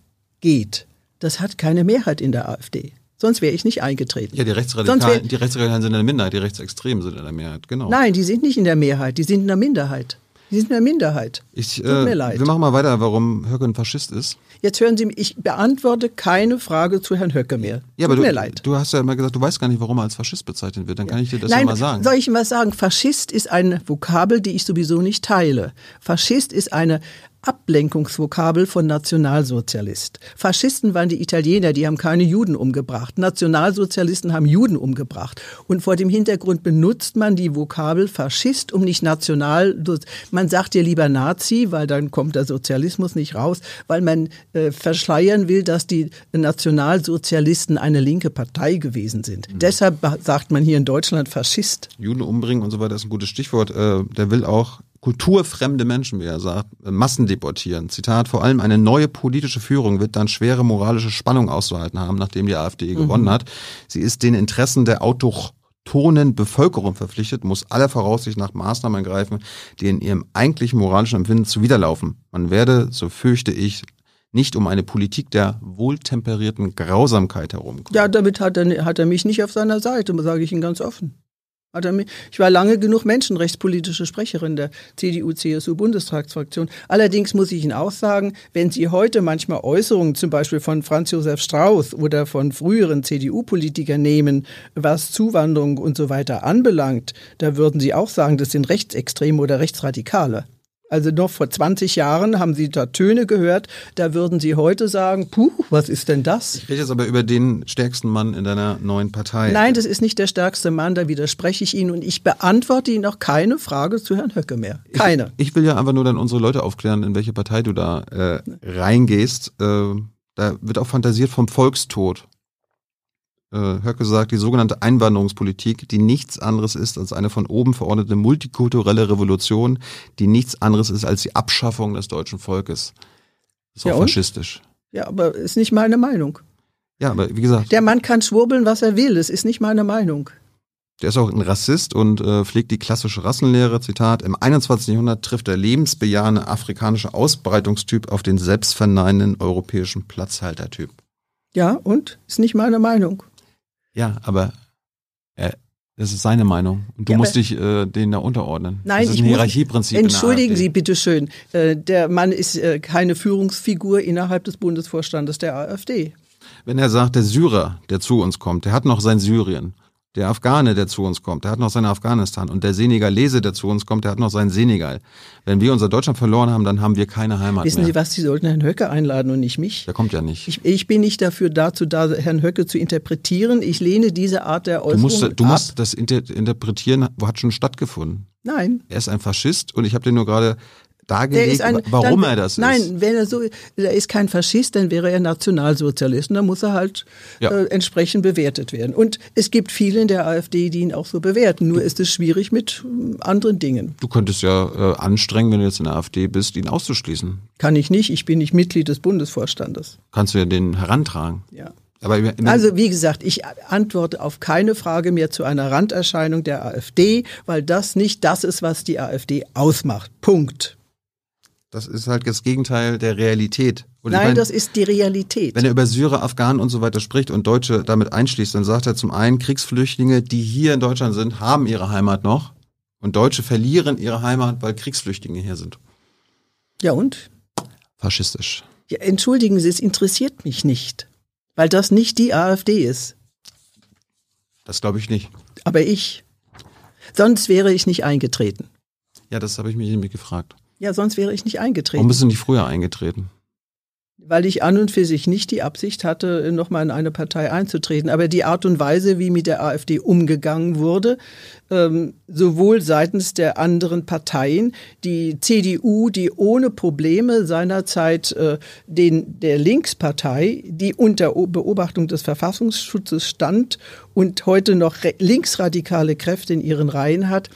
geht, das hat keine Mehrheit in der AfD. Sonst wäre ich nicht eingetreten. Ja, die Rechtsradikalen, die Rechtsradikalen sind in der Minderheit, die Rechtsextremen sind in der Mehrheit, genau. Nein, die sind nicht in der Mehrheit, die sind in der Minderheit. Die sind in der Minderheit. Ich, Tut mir äh, leid. Wir machen mal weiter, warum Höcke ein Faschist ist. Jetzt hören Sie, mich, ich beantworte keine Frage zu Herrn Höcke mehr. Ja, Tut aber mir du, leid. du hast ja immer gesagt, du weißt gar nicht, warum er als Faschist bezeichnet wird. Dann kann ich dir das ja Nein, mal sagen. soll ich was sagen? Faschist ist eine Vokabel, die ich sowieso nicht teile. Faschist ist eine Ablenkungsvokabel von Nationalsozialist. Faschisten waren die Italiener, die haben keine Juden umgebracht. Nationalsozialisten haben Juden umgebracht. Und vor dem Hintergrund benutzt man die Vokabel Faschist, um nicht national, man sagt ja lieber Nazi, weil dann kommt der Sozialismus nicht raus, weil man äh, verschleiern will, dass die Nationalsozialisten eine linke Partei gewesen sind. Mhm. Deshalb sagt man hier in Deutschland Faschist. Juden umbringen und so weiter ist ein gutes Stichwort. Äh, der will auch kulturfremde Menschen, wie er sagt, Massen deportieren. Zitat, vor allem eine neue politische Führung wird dann schwere moralische Spannung auszuhalten haben, nachdem die AfD mhm. gewonnen hat. Sie ist den Interessen der autochthonen Bevölkerung verpflichtet, muss aller Voraussicht nach Maßnahmen ergreifen, die in ihrem eigentlichen moralischen Empfinden zuwiderlaufen. Man werde, so fürchte ich, nicht um eine Politik der wohltemperierten Grausamkeit herumkommen. Ja, damit hat er, hat er mich nicht auf seiner Seite, sage ich Ihnen ganz offen. Ich war lange genug menschenrechtspolitische Sprecherin der CDU-CSU-Bundestagsfraktion. Allerdings muss ich Ihnen auch sagen, wenn Sie heute manchmal Äußerungen zum Beispiel von Franz Josef Strauß oder von früheren CDU-Politikern nehmen, was Zuwanderung und so weiter anbelangt, da würden Sie auch sagen, das sind Rechtsextreme oder Rechtsradikale. Also noch vor 20 Jahren haben Sie da Töne gehört, da würden Sie heute sagen, puh, was ist denn das? Ich rede jetzt aber über den stärksten Mann in deiner neuen Partei. Nein, das ist nicht der stärkste Mann, da widerspreche ich Ihnen und ich beantworte Ihnen auch keine Frage zu Herrn Höcke mehr. Keine. Ich, ich will ja einfach nur dann unsere Leute aufklären, in welche Partei du da äh, reingehst. Äh, da wird auch fantasiert vom Volkstod Höcke sagt, die sogenannte Einwanderungspolitik, die nichts anderes ist als eine von oben verordnete multikulturelle Revolution, die nichts anderes ist als die Abschaffung des deutschen Volkes. ist ja, auch faschistisch. Ja, aber ist nicht meine Meinung. Ja, aber wie gesagt. Der Mann kann schwurbeln, was er will. Es ist nicht meine Meinung. Der ist auch ein Rassist und äh, pflegt die klassische Rassenlehre. Zitat: Im 21. Jahrhundert trifft der lebensbejahende afrikanische Ausbreitungstyp auf den selbstverneinenden europäischen Platzhaltertyp. Ja, und? Ist nicht meine Meinung. Ja, aber äh, das ist seine Meinung. Und du ja, musst dich äh, denen da unterordnen. Nein, das ist ein Hierarchieprinzip. Entschuldigen Sie bitte schön. Äh, der Mann ist äh, keine Führungsfigur innerhalb des Bundesvorstandes der AfD. Wenn er sagt, der Syrer, der zu uns kommt, der hat noch sein Syrien. Der Afghane, der zu uns kommt, der hat noch sein Afghanistan. Und der Senegalese, der zu uns kommt, der hat noch sein Senegal. Wenn wir unser Deutschland verloren haben, dann haben wir keine Heimat Wissen mehr. Sie was, Sie sollten Herrn Höcke einladen und nicht mich. Der kommt ja nicht. Ich, ich bin nicht dafür dazu da, Herrn Höcke zu interpretieren. Ich lehne diese Art der Äußerung Du musst, du musst das inter interpretieren, hat schon stattgefunden. Nein. Er ist ein Faschist und ich habe dir nur gerade dargelegt, ein, warum dann, er das nein, ist. Nein, wenn er so, er ist kein Faschist, dann wäre er Nationalsozialist und dann muss er halt ja. äh, entsprechend bewertet werden. Und es gibt viele in der AfD, die ihn auch so bewerten. Nur ist es schwierig mit äh, anderen Dingen. Du könntest ja äh, anstrengen, wenn du jetzt in der AfD bist, ihn auszuschließen. Kann ich nicht. Ich bin nicht Mitglied des Bundesvorstandes. Kannst du ja den herantragen. Ja. Aber also wie gesagt, ich antworte auf keine Frage mehr zu einer Randerscheinung der AfD, weil das nicht das ist, was die AfD ausmacht. Punkt. Das ist halt das Gegenteil der Realität. Und Nein, meine, das ist die Realität. Wenn er über Syrer, Afghanen und so weiter spricht und Deutsche damit einschließt, dann sagt er zum einen, Kriegsflüchtlinge, die hier in Deutschland sind, haben ihre Heimat noch. Und Deutsche verlieren ihre Heimat, weil Kriegsflüchtlinge hier sind. Ja und? Faschistisch. Ja, entschuldigen Sie, es interessiert mich nicht. Weil das nicht die AfD ist. Das glaube ich nicht. Aber ich. Sonst wäre ich nicht eingetreten. Ja, das habe ich mich nämlich gefragt. Ja, sonst wäre ich nicht eingetreten. Warum bist du nicht früher eingetreten? Weil ich an und für sich nicht die Absicht hatte, nochmal in eine Partei einzutreten. Aber die Art und Weise, wie mit der AfD umgegangen wurde, ähm, sowohl seitens der anderen Parteien, die CDU, die ohne Probleme seinerzeit äh, den, der Linkspartei, die unter Beobachtung des Verfassungsschutzes stand und heute noch linksradikale Kräfte in ihren Reihen hat,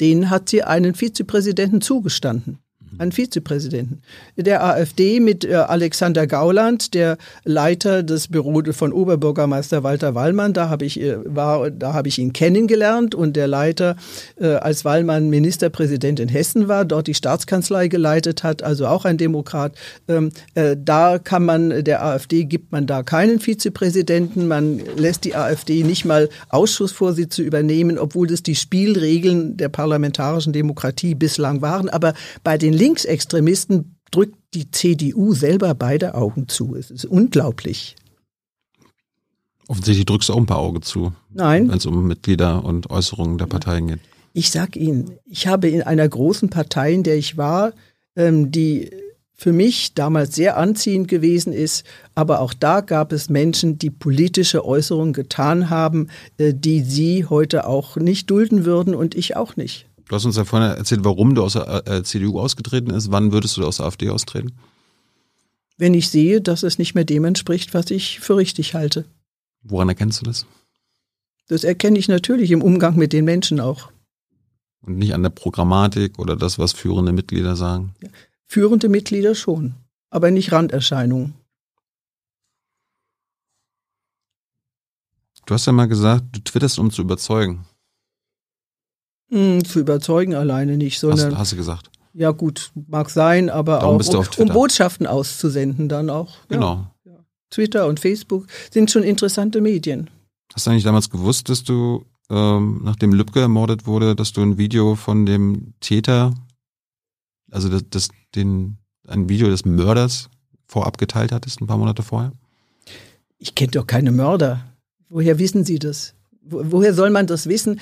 denen hat sie einen Vizepräsidenten zugestanden einen Vizepräsidenten. Der AfD mit äh, Alexander Gauland, der Leiter des Büros von Oberbürgermeister Walter Wallmann, da habe ich, äh, war, da habe ich ihn kennengelernt und der Leiter, äh, als Wallmann Ministerpräsident in Hessen war, dort die Staatskanzlei geleitet hat, also auch ein Demokrat. Ähm, äh, da kann man, der AfD gibt man da keinen Vizepräsidenten, man lässt die AfD nicht mal Ausschussvorsitze übernehmen, obwohl das die Spielregeln der parlamentarischen Demokratie bislang waren. Aber bei den Linksextremisten drückt die CDU selber beide Augen zu. Es ist unglaublich. Offensichtlich drückst du auch ein paar Augen zu. Nein. Wenn es um Mitglieder und Äußerungen der Parteien geht. Ich sag Ihnen, ich habe in einer großen Partei, in der ich war, ähm, die für mich damals sehr anziehend gewesen ist. Aber auch da gab es Menschen, die politische Äußerungen getan haben, äh, die sie heute auch nicht dulden würden und ich auch nicht. Du hast uns ja vorhin erzählt, warum du aus der äh, CDU ausgetreten bist. Wann würdest du aus der AfD austreten? Wenn ich sehe, dass es nicht mehr dem entspricht, was ich für richtig halte. Woran erkennst du das? Das erkenne ich natürlich im Umgang mit den Menschen auch. Und nicht an der Programmatik oder das, was führende Mitglieder sagen? Führende Mitglieder schon, aber nicht Randerscheinungen. Du hast ja mal gesagt, du twitterst, um zu überzeugen. Hm, zu überzeugen alleine nicht, sondern. Hast, hast, du gesagt. Ja, gut, mag sein, aber Darum auch um, um, Botschaften auszusenden dann auch. Genau. Ja. Twitter und Facebook sind schon interessante Medien. Hast du eigentlich damals gewusst, dass du, ähm, nachdem Lübcke ermordet wurde, dass du ein Video von dem Täter also das, das, den, ein Video des Mörders vorab geteilt hattest, ein paar Monate vorher? Ich kenne doch keine Mörder. Woher wissen Sie das? Woher soll man das wissen?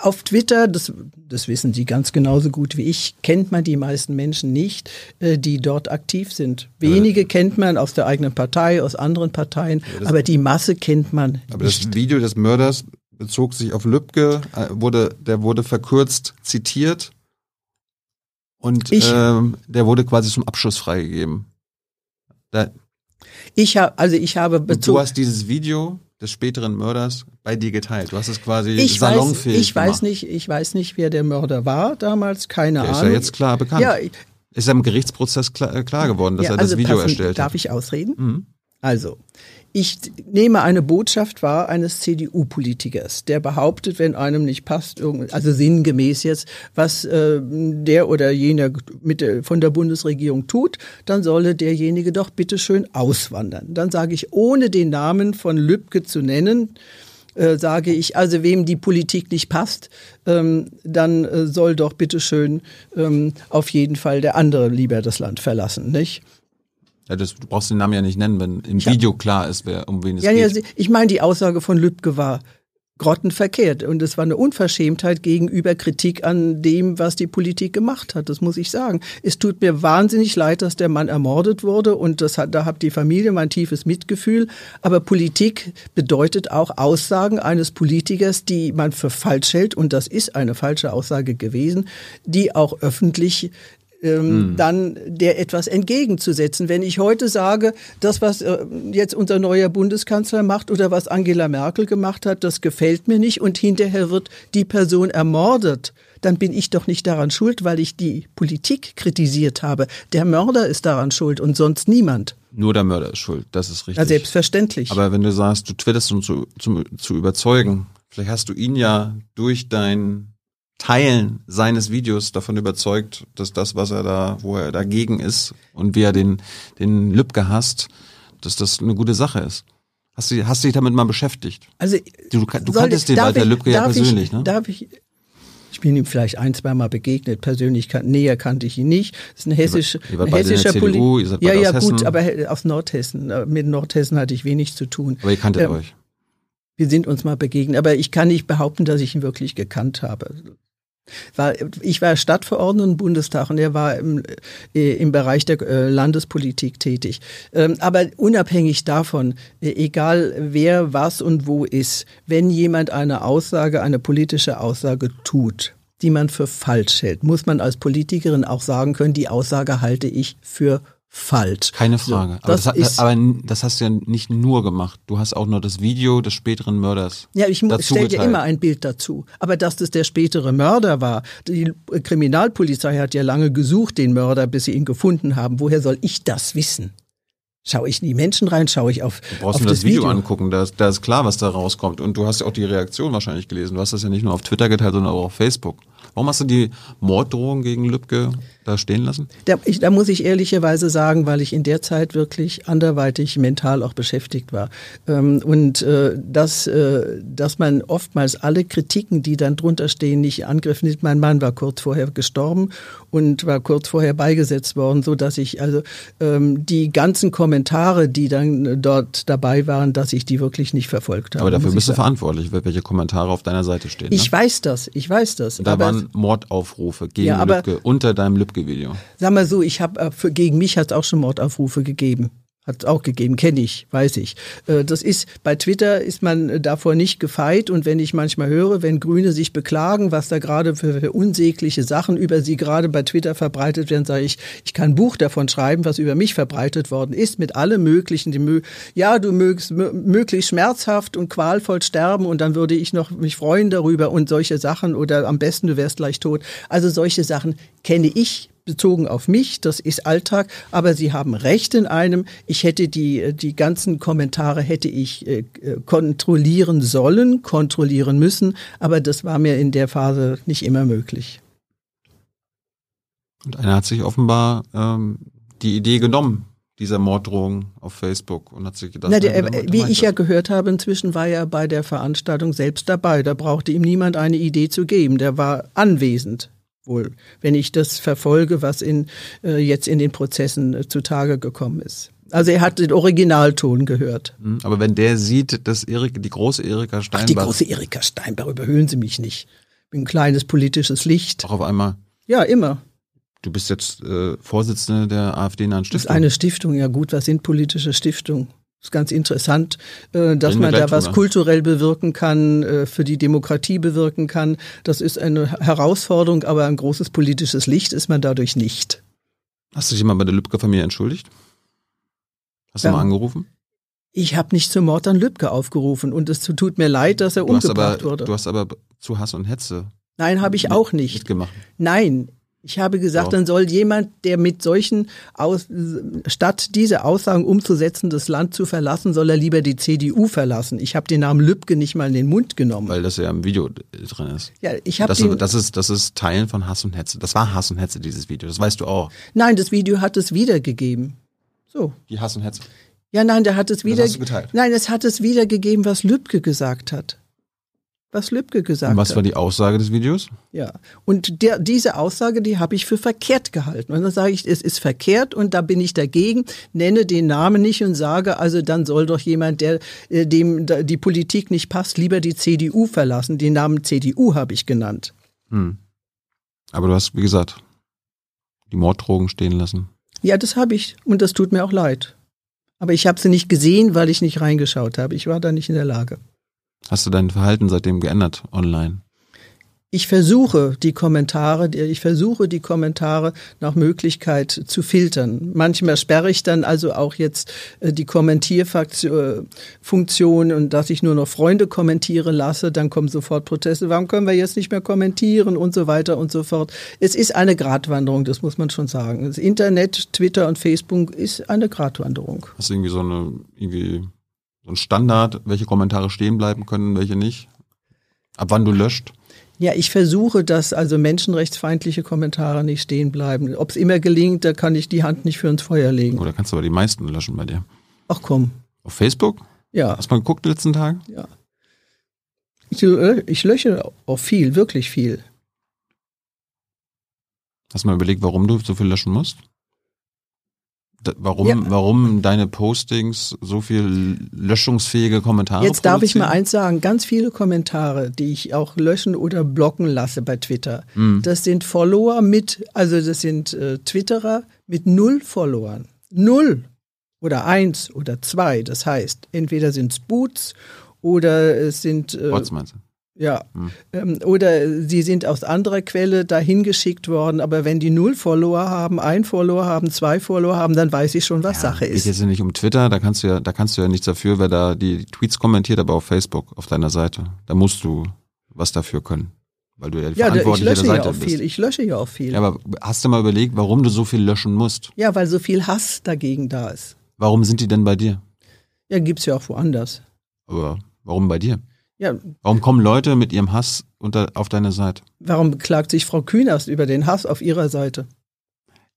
Auf Twitter, das, das wissen Sie ganz genauso gut wie ich, kennt man die meisten Menschen nicht, äh, die dort aktiv sind. Wenige kennt man aus der eigenen Partei, aus anderen Parteien, aber, aber die Masse kennt man. Aber nicht. das Video des Mörders bezog sich auf Lübcke, äh, wurde, der wurde verkürzt zitiert und ich, ähm, der wurde quasi zum Abschluss freigegeben. Da, ich habe, also ich habe bezogen. Du hast dieses Video des späteren Mörders bei dir geteilt. Du hast es quasi ich salonfähig weiß, Ich gemacht. weiß nicht, ich weiß nicht, wer der Mörder war damals, keine der Ahnung. Ist ja jetzt klar bekannt. Ja, ist ja im Gerichtsprozess klar, äh, klar geworden, dass ja, er das also Video passen, erstellt darf hat. Darf ich ausreden? Mhm. Also, ich nehme eine Botschaft wahr eines CDU-Politikers, der behauptet, wenn einem nicht passt, also sinngemäß jetzt, was äh, der oder jener mit, von der Bundesregierung tut, dann solle derjenige doch bitteschön auswandern. Dann sage ich, ohne den Namen von Lübcke zu nennen, äh, sage ich, also wem die Politik nicht passt, ähm, dann äh, soll doch bitteschön ähm, auf jeden Fall der andere lieber das Land verlassen, nicht? Ja, das, du brauchst den Namen ja nicht nennen, wenn im ja. Video klar ist, wer, um wen es ja, geht. Ja, ich meine, die Aussage von Lübcke war grottenverkehrt und es war eine Unverschämtheit gegenüber Kritik an dem, was die Politik gemacht hat. Das muss ich sagen. Es tut mir wahnsinnig leid, dass der Mann ermordet wurde und das hat, da hat die Familie mein tiefes Mitgefühl. Aber Politik bedeutet auch Aussagen eines Politikers, die man für falsch hält und das ist eine falsche Aussage gewesen, die auch öffentlich ähm, mhm. dann der etwas entgegenzusetzen. Wenn ich heute sage, das, was äh, jetzt unser neuer Bundeskanzler macht oder was Angela Merkel gemacht hat, das gefällt mir nicht und hinterher wird die Person ermordet, dann bin ich doch nicht daran schuld, weil ich die Politik kritisiert habe. Der Mörder ist daran schuld und sonst niemand. Nur der Mörder ist schuld, das ist richtig. Ja, selbstverständlich. Aber wenn du sagst, du twitterst, um zu, zu, zu überzeugen, vielleicht hast du ihn ja durch dein Teilen seines Videos davon überzeugt, dass das, was er da, wo er dagegen ist und wie er den, den Lübcke hasst, dass das eine gute Sache ist. Hast du, hast du dich damit mal beschäftigt? Also, du, du kanntest den Walter Lübcke ja persönlich, ich, ne? Darf ich, ich bin ihm vielleicht ein, zwei Mal begegnet. Persönlich kan näher kannte ich ihn nicht. Das ist ein, hessisch, ein hessischer Politiker. Ja, ja, gut, Hessen. aber aus Nordhessen. Äh, mit Nordhessen hatte ich wenig zu tun. Aber ihr kanntet ähm, euch. Wir sind uns mal begegnet, aber ich kann nicht behaupten, dass ich ihn wirklich gekannt habe. War, ich war Stadtverordneter im Bundestag und er war im, äh, im Bereich der äh, Landespolitik tätig. Ähm, aber unabhängig davon, äh, egal wer was und wo ist, wenn jemand eine Aussage, eine politische Aussage tut, die man für falsch hält, muss man als Politikerin auch sagen können, die Aussage halte ich für falsch. Keine Frage. So, aber, das, das, aber, das, hast du ja nicht nur gemacht. Du hast auch nur das Video des späteren Mörders. Ja, ich stelle ja immer ein Bild dazu. Aber dass das der spätere Mörder war, die Kriminalpolizei hat ja lange gesucht, den Mörder, bis sie ihn gefunden haben. Woher soll ich das wissen? Schaue ich in die Menschen rein, schaue ich auf. Du brauchst auf nur das, das Video, Video, angucken, da ist, da ist klar, was da rauskommt. Und du hast ja auch die Reaktion wahrscheinlich gelesen. Du hast das ja nicht nur auf Twitter geteilt, sondern auch auf Facebook. Warum hast du die Morddrohung gegen Lübcke da stehen lassen? Da, ich, da muss ich ehrlicherweise sagen, weil ich in der Zeit wirklich anderweitig mental auch beschäftigt war. Ähm, und äh, dass, äh, dass man oftmals alle Kritiken, die dann drunter stehen, nicht angriff nimmt. Mein Mann war kurz vorher gestorben und war kurz vorher beigesetzt worden, so dass ich also ähm, die ganzen Kommentare, die dann dort dabei waren, dass ich die wirklich nicht verfolgt habe. Aber dafür bist du verantwortlich, welche Kommentare auf deiner Seite stehen. Ich ne? weiß das, ich weiß das. Da waren Mordaufrufe gegen Ja, Lübcke unter deinem Lübcke-Video. Sag mal so, ich habe äh, gegen mich hat es auch schon Mordaufrufe gegeben. Hat auch gegeben, kenne ich, weiß ich. Äh, Das ist bei Twitter ist man äh, davor nicht gefeit und wenn ich manchmal höre, wenn Grüne sich beklagen, was da gerade für, für unsägliche Sachen über sie gerade bei Twitter verbreitet werden, sage ich, ich kann ein Buch davon schreiben, was über mich verbreitet worden ist, mit allem möglichen, die mö ja, du mögst mö- möglichst schmerzhaft und qualvoll sterben und dann würde ich noch mich freuen darüber und solche Sachen oder am besten du wärst gleich tot. Also solche Sachen kenne ich bezogen auf mich, das ist Alltag, aber Sie haben recht in einem, ich hätte die, die ganzen Kommentare hätte ich äh, äh, kontrollieren sollen, kontrollieren müssen, aber das war mir in der Phase nicht immer möglich. Und einer hat sich offenbar ähm, die Idee genommen, dieser Morddrohung auf Facebook und hat sich gedacht, Na, der, äh, wie ich ja das. gehört habe, inzwischen war er bei der Veranstaltung selbst dabei. Da brauchte ihm niemand eine Idee zu geben. Der war anwesend. Wohl, wenn ich das verfolge, was in, äh, jetzt in den Prozessen äh, zutage gekommen ist. Also er hat den Originalton gehört. Hm, Aber wenn der sieht, dass Erik, die große Erika Ach, die Steinbach große Erika Steinbach, überhöhen Sie mich nicht. Bin ein kleines politisches Licht. auch auf einmal, Ja, immer. du bist jetzt äh, Vorsitzende der AfD-nahen Das ist Stiftung. eine Stiftung. Ja gut, was sind politische Stiftungen? Das ist ganz interessant, äh, dass man da was kulturell bewirken kann, äh, für die Demokratie bewirken kann. Das ist eine Herausforderung, aber ein großes politisches Licht ist man dadurch nicht. Hast du dich mal bei der Lübcke-Familie entschuldigt? Hast du Ja. mal angerufen? Ich habe nicht zum Mord an Lübcke aufgerufen und es tut mir leid, dass er Du umgebracht aber, wurde. du hast aber zu Hass und Hetze Nein, habe ich auch nicht. mitgemacht. Nein, ich habe gesagt, Doch. dann soll jemand, der mit solchen, Aus statt diese Aussagen umzusetzen, das Land zu verlassen, soll er lieber die CDU verlassen. Ich habe den Namen Lübcke nicht mal in den Mund genommen. Weil das ja im Video drin ist. ja, ich habe Das, den, das, ist, das ist Teilen von Hass und Hetze. Das war Hass und Hetze, dieses Video. Das weißt du auch. nein, das Video hat es wiedergegeben. So. Die Hass und Hetze. Ja, nein, der hat es wieder. hast du geteilt? Nein, es hat es wiedergegeben, was Lübcke gesagt hat. Was Lübcke gesagt Und was hat. war die Aussage des Videos? Ja, und der, diese Aussage, die habe ich für verkehrt gehalten. Und dann sage ich, es ist verkehrt und da bin ich dagegen, nenne den Namen nicht und sage, also dann soll doch jemand, der äh, dem die Politik nicht passt, lieber die CDU verlassen. Den Namen CDU habe ich genannt. Hm. Aber du hast, wie gesagt, die Morddrogen stehen lassen. Ja, das habe ich und das tut mir auch leid. Aber ich habe sie nicht gesehen, weil ich nicht reingeschaut habe. Ich war da nicht in der Lage. Hast du dein Verhalten seitdem geändert online? Ich versuche die Kommentare, ich versuche die Kommentare nach Möglichkeit zu filtern. Manchmal sperre ich dann also auch jetzt äh, die Kommentierfunktion und dass ich nur noch Freunde kommentieren lasse, dann kommen sofort Proteste. Warum können wir jetzt nicht mehr kommentieren und so weiter und so fort. Es ist eine Gratwanderung, das muss man schon sagen. Das Internet, Twitter und Facebook ist eine Gratwanderung. Hast du irgendwie so eine, irgendwie so ein Standard, welche Kommentare stehen bleiben können, welche nicht? Ab wann du löscht? Ja, ich versuche, dass also menschenrechtsfeindliche Kommentare nicht stehen bleiben. Ob es immer gelingt, da kann ich die Hand nicht für ins Feuer legen. Oder kannst du aber die meisten löschen bei dir? Ach komm, Auf Facebook? ja, Hast du mal geguckt die letzten Tage? ja. Ich, äh, ich lösche auch viel, wirklich viel. Hast du mal überlegt, warum du so viel löschen musst? Warum, Ja. warum deine Postings so viel löschungsfähige Kommentare Jetzt darf ich mal eins sagen, ganz viele Kommentare, die ich auch löschen oder blocken lasse bei Twitter, Hm. das sind Follower mit, also das sind äh, Twitterer mit null Followern. Null. Oder eins oder zwei. Das heißt, entweder sind es Boots oder es sind äh, Bots meinst du? Ja, Hm. ähm, oder sie sind aus anderer Quelle dahin geschickt worden, aber wenn die null Follower haben, ein Follower haben, zwei Follower haben, dann weiß ich schon, was Sache Geht ist. jetzt ja nicht um Twitter, da kannst du ja, da kannst du ja nichts dafür, wer da die Tweets kommentiert, aber auf Facebook, auf deiner Seite. Da musst du was dafür können. Weil du ja die Ja, da- ich Verantwortliche lösche der ja Seite auch bist. viel. Ich lösche ja auch viel. Ja, aber hast du mal überlegt, warum du so viel löschen musst? Ja, weil so viel Hass dagegen da ist. Warum sind die denn bei dir? Ja, gibt's ja auch woanders. Aber warum bei dir? Ja, Warum kommen Leute mit ihrem Hass unter, auf deine Seite? warum beklagt sich Frau Künast über den Hass auf ihrer Seite?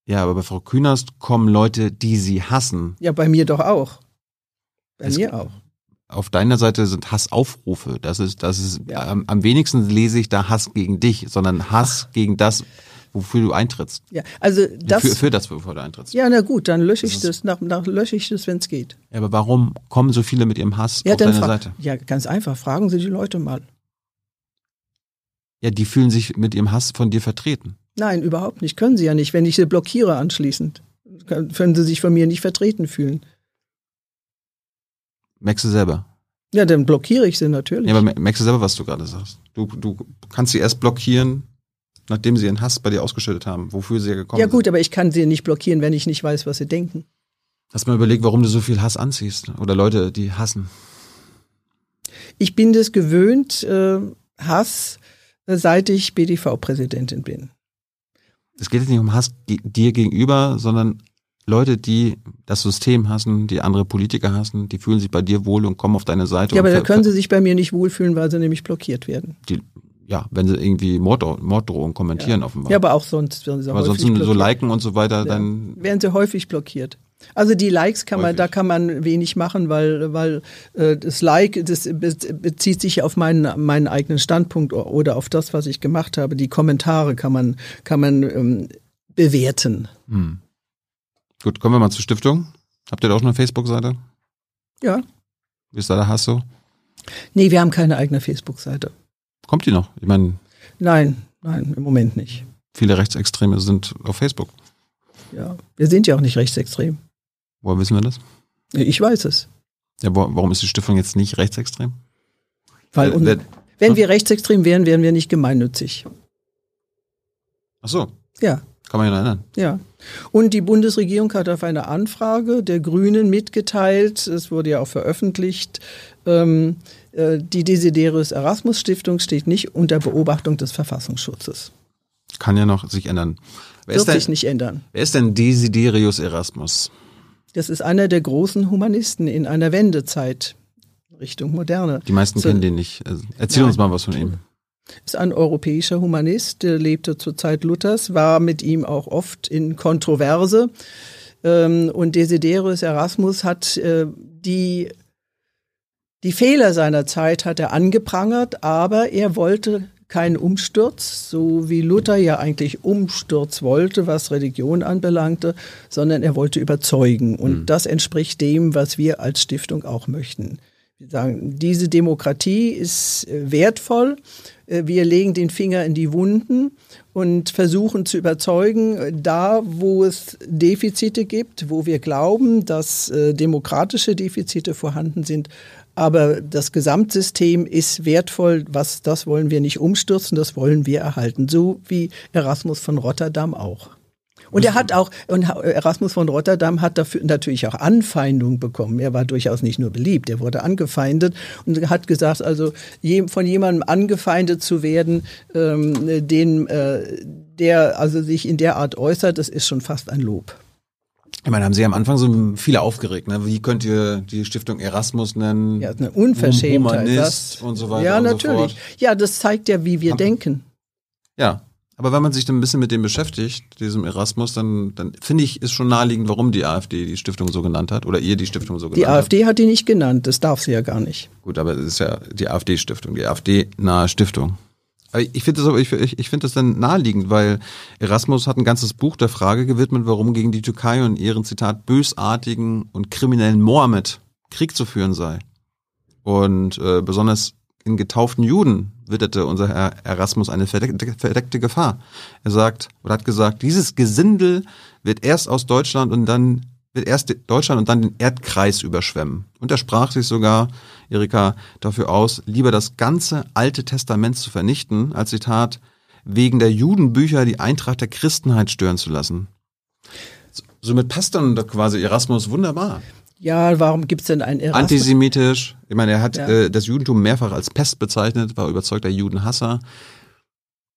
Ja, aber bei Frau Künast kommen Leute, die sie hassen. Ja, bei mir doch auch. Bei Es- mir auch. Auf deiner Seite sind Hassaufrufe. Das ist, das ist, Ja. am, am wenigsten lese ich da Hass gegen dich, sondern Hass gegen das, wofür du eintrittst. Ja, also das. für, für das, wofür du eintrittst. ja, na gut, dann lösche ich Das das, nach, nach lösche ich das, wenn es geht. Ja, aber warum kommen so viele mit ihrem Hass Ja, auf deine Seite? Ja, ganz einfach. Fragen Sie die Leute mal. Ja, die fühlen sich mit ihrem Hass von dir vertreten. Nein, überhaupt nicht. Können sie ja nicht. Wenn ich sie blockiere anschließend, können sie sich von mir nicht vertreten fühlen. Merkst du selber? Ja, dann blockiere ich sie natürlich. Ja, aber merkst du selber, was du gerade sagst? Du, du kannst sie erst blockieren, nachdem sie ihren Hass bei dir ausgeschüttet haben, wofür sie ja gekommen sind. Ja gut, sind. aber ich kann sie nicht blockieren, wenn ich nicht weiß, was sie denken. Hast du mal überlegt, warum du so viel Hass anziehst? Oder Leute, die hassen? Ich bin das gewöhnt, äh, Hass, äh, seit ich BDV-Präsidentin bin. Es geht jetzt nicht um Hass dir gegenüber, sondern Leute, die das System hassen, die andere Politiker hassen, die fühlen sich bei dir wohl und kommen auf deine Seite. Ja, aber da können sie sich bei mir nicht wohlfühlen, weil sie nämlich blockiert werden. Die, ja, wenn sie irgendwie Mord, Morddrohungen kommentieren ja. offenbar. Ja, aber auch sonst werden sie aber sonst blockiert. so liken und so weiter, ja. dann werden sie häufig blockiert. Also die Likes kann man, häufig. da kann man wenig machen, weil, weil äh, das Like, das bezieht sich auf meinen, meinen eigenen Standpunkt oder auf das, was ich gemacht habe. Die Kommentare kann man, kann man ähm, bewerten. Hm. Gut, kommen wir mal zur Stiftung. Habt ihr da auch eine Facebook-Seite? Ja. Wie ist da der Hass so? Nee, wir haben keine eigene Facebook-Seite. Kommt die noch? Ich meine. Nein, nein, im Moment nicht. Viele Rechtsextreme sind auf Facebook. Ja, wir sind ja auch nicht rechtsextrem. Woher wissen wir das? Ich weiß es. Ja, warum ist die Stiftung jetzt nicht rechtsextrem? Weil, äh, wer, wenn wir rechtsextrem wären, wären wir nicht gemeinnützig. Ach so. Ja. Kann man ja erinnern. Ja. Und die Bundesregierung hat auf eine Anfrage der Grünen mitgeteilt, es wurde ja auch veröffentlicht, ähm, äh, die Desiderius Erasmus Stiftung steht nicht unter Beobachtung des Verfassungsschutzes. Kann ja noch sich ändern. Wer Wird denn, sich nicht ändern. Wer ist denn Desiderius Erasmus? Das ist einer der großen Humanisten in einer Wendezeit Richtung Moderne. Die meisten so, kennen den nicht. Also erzähl Nein. uns mal was von ihm ist ein europäischer Humanist, der lebte zur Zeit Luthers, war mit ihm auch oft in Kontroverse. Ähm, und Desiderius Erasmus hat äh, die, die Fehler seiner Zeit hat er angeprangert, aber er wollte keinen Umsturz, so wie Luther ja eigentlich Umsturz wollte, was Religion anbelangte, sondern er wollte überzeugen. Und mhm. das entspricht dem, was wir als Stiftung auch möchten. Wir sagen, diese Demokratie ist äh, wertvoll. Äh, wir legen den Finger in die Wunden und versuchen zu überzeugen, da wo es Defizite gibt, wo wir glauben, dass äh, demokratische Defizite vorhanden sind. Aber das Gesamtsystem ist wertvoll. Was, das wollen wir nicht umstürzen, das wollen wir erhalten. So wie Erasmus von Rotterdam auch. Und er hat auch, und Erasmus von Rotterdam hat dafür natürlich auch Anfeindungen bekommen. Er war durchaus nicht nur beliebt, er wurde angefeindet und hat gesagt, also von jemandem angefeindet zu werden, ähm, den, äh, der also sich in der Art äußert, das ist schon fast ein Lob. Ich meine, haben Sie am Anfang so viele aufgeregt, ne? Wie könnt ihr die Stiftung Erasmus nennen? Ja, eine Unverschämtheit. Humanist das, und so weiter. Ja, natürlich. So ja, das zeigt ja, wie wir haben, denken. Ja, aber wenn man sich dann ein bisschen mit dem beschäftigt, diesem Erasmus, dann, dann finde ich, ist schon naheliegend, warum die AfD die Stiftung so genannt hat oder ihr die Stiftung so genannt habt. Die AfD hat. hat die nicht genannt, das darf sie ja gar nicht. Gut, aber es ist ja die AfD-Stiftung, die AfD-nahe Stiftung. Ich finde das aber, ich, ich finde das dann naheliegend, weil Erasmus hat ein ganzes Buch der Frage gewidmet, warum gegen die Türkei und ihren Zitat bösartigen und kriminellen Mohammed Krieg zu führen sei. Und äh, besonders in getauften Juden witterte unser Herr Erasmus eine verdeckte, verdeckte Gefahr. Er sagt oder hat gesagt, dieses Gesindel wird erst aus Deutschland und dann wird erst Deutschland und dann den Erdkreis überschwemmen. Und er sprach sich sogar, Erika, dafür aus, lieber das ganze Alte Testament zu vernichten, als Zitat, wegen der Judenbücher die Eintracht der Christenheit stören zu lassen. Somit passt dann quasi Erasmus wunderbar. Ja, warum gibt's denn ein Erasmus? Antisemitisch. Ich meine, er hat ja. äh, das Judentum mehrfach als Pest bezeichnet, war überzeugter Judenhasser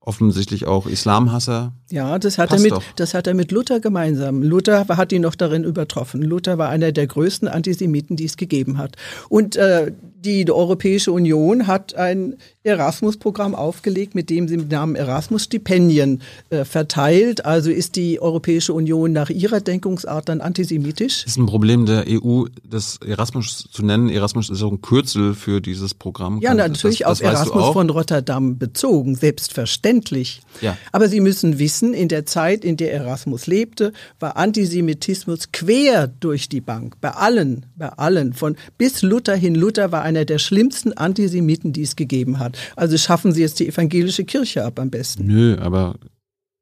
offensichtlich auch Islamhasser. Ja, das hat, er mit, das hat er mit Luther gemeinsam. Luther hat ihn noch darin übertroffen. Luther war einer der größten Antisemiten, die es gegeben hat. Und äh, die, die Europäische Union hat ein Erasmus-Programm aufgelegt, mit dem sie mit Namen Erasmus-Stipendien äh, verteilt. Also ist die Europäische Union nach ihrer Denkungsart dann antisemitisch? Das ist ein Problem der EU, das Erasmus zu nennen. Erasmus ist auch ein Kürzel für dieses Programm. Ja, natürlich das, das auf Erasmus von Rotterdam bezogen, selbstverständlich. Ja. Aber Sie müssen wissen, in der Zeit, in der Erasmus lebte, war Antisemitismus quer durch die Bank. Bei allen, bei allen. Von bis Luther hin. Luther war einer der schlimmsten Antisemiten, die es gegeben hat. Also schaffen Sie jetzt die evangelische Kirche ab am besten. Nö, aber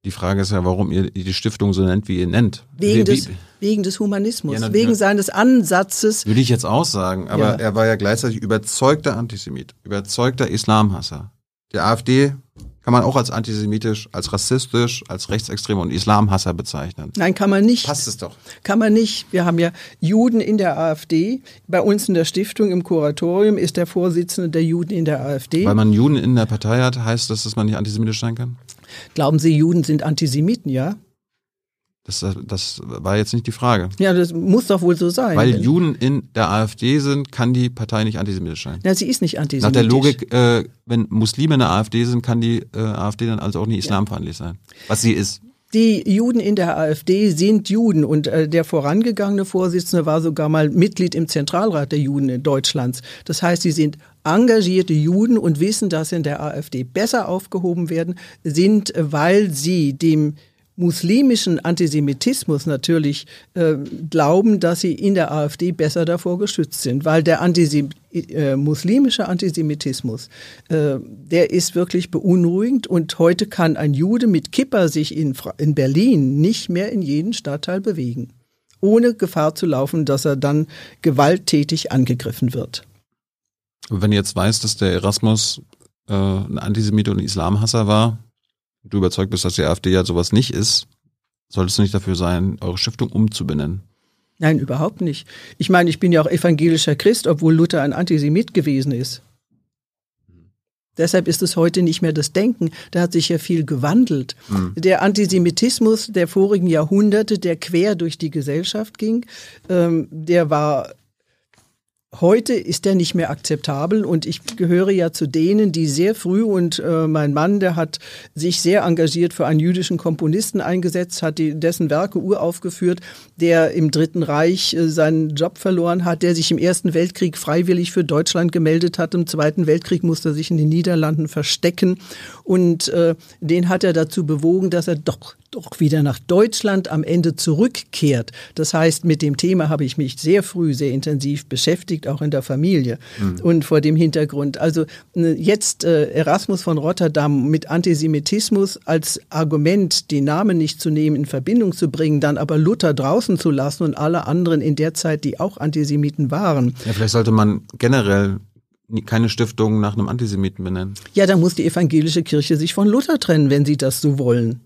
die Frage ist ja, warum ihr die Stiftung so nennt, wie ihr nennt. Wegen, wie, des, wie, wegen des Humanismus, Ja, wegen seines Ansatzes. Würde ich jetzt auch sagen, aber Ja. er war ja gleichzeitig überzeugter Antisemit, überzeugter Islamhasser. Der AfD kann man auch als antisemitisch, als rassistisch, als rechtsextrem und Islamhasser bezeichnen. Nein, kann man nicht. Passt es doch. Kann man nicht. Wir haben ja Juden in der AfD. Bei uns in der Stiftung im Kuratorium ist der Vorsitzende der Juden in der AfD. Weil man Juden in der Partei hat, heißt das, dass man nicht antisemitisch sein kann? Glauben Sie, Juden sind Antisemiten, ja? Das, das war jetzt nicht die Frage. Ja, das muss doch wohl so sein. Weil Juden in der AfD sind, kann die Partei nicht antisemitisch sein. Ja, sie ist nicht Nach antisemitisch. der Logik, äh, wenn Muslime in der AfD sind, kann die äh, AfD dann also auch nicht islamfeindlich sein. Was sie ist. Die Juden in der AfD sind Juden und äh, der vorangegangene Vorsitzende war sogar mal Mitglied im Zentralrat der Juden in Deutschlands. Das heißt, sie sind engagierte Juden und wissen, dass sie in der AfD besser aufgehoben werden, sind, äh, weil sie dem muslimischen Antisemitismus natürlich äh, glauben, dass sie in der AfD besser davor geschützt sind, weil der Antisem äh, muslimische Antisemitismus, äh, der ist wirklich beunruhigend und heute kann ein Jude mit Kippa sich in, in Berlin nicht mehr in jeden Stadtteil bewegen, ohne Gefahr zu laufen, dass er dann gewalttätig angegriffen wird. Wenn du jetzt weißt, dass der Erasmus äh, ein Antisemit und Islamhasser war, du überzeugt bist, dass die AfD ja sowas nicht ist, solltest du nicht dafür sein, eure Stiftung umzubenennen. Nein, überhaupt nicht. Ich meine, ich bin ja auch evangelischer Christ, obwohl Luther ein Antisemit gewesen ist. Deshalb ist es heute nicht mehr das Denken. Da hat sich ja viel gewandelt. Der Antisemitismus der vorigen Jahrhunderte, der quer durch die Gesellschaft ging, ähm, der war Heute ist der nicht mehr akzeptabel und ich gehöre ja zu denen, die sehr früh und äh, mein Mann, der hat sich sehr engagiert für einen jüdischen Komponisten eingesetzt, hat die, dessen Werke uraufgeführt, der im Dritten Reich äh, seinen Job verloren hat, der sich im Ersten Weltkrieg freiwillig für Deutschland gemeldet hat. Im Zweiten Weltkrieg musste er sich in den Niederlanden verstecken und äh, den hat er dazu bewogen, dass er doch doch wieder nach Deutschland am Ende zurückkehrt. Das heißt, mit dem Thema habe ich mich sehr früh, sehr intensiv beschäftigt, auch in der Familie. Und vor dem Hintergrund, also ne, jetzt äh, Erasmus von Rotterdam mit Antisemitismus als Argument, den Namen nicht zu nehmen, in Verbindung zu bringen, dann aber Luther draußen zu lassen und alle anderen in der Zeit, die auch Antisemiten waren. Ja, vielleicht sollte man generell keine Stiftung nach einem Antisemiten benennen. Ja, dann muss die evangelische Kirche sich von Luther trennen, wenn sie das so wollen.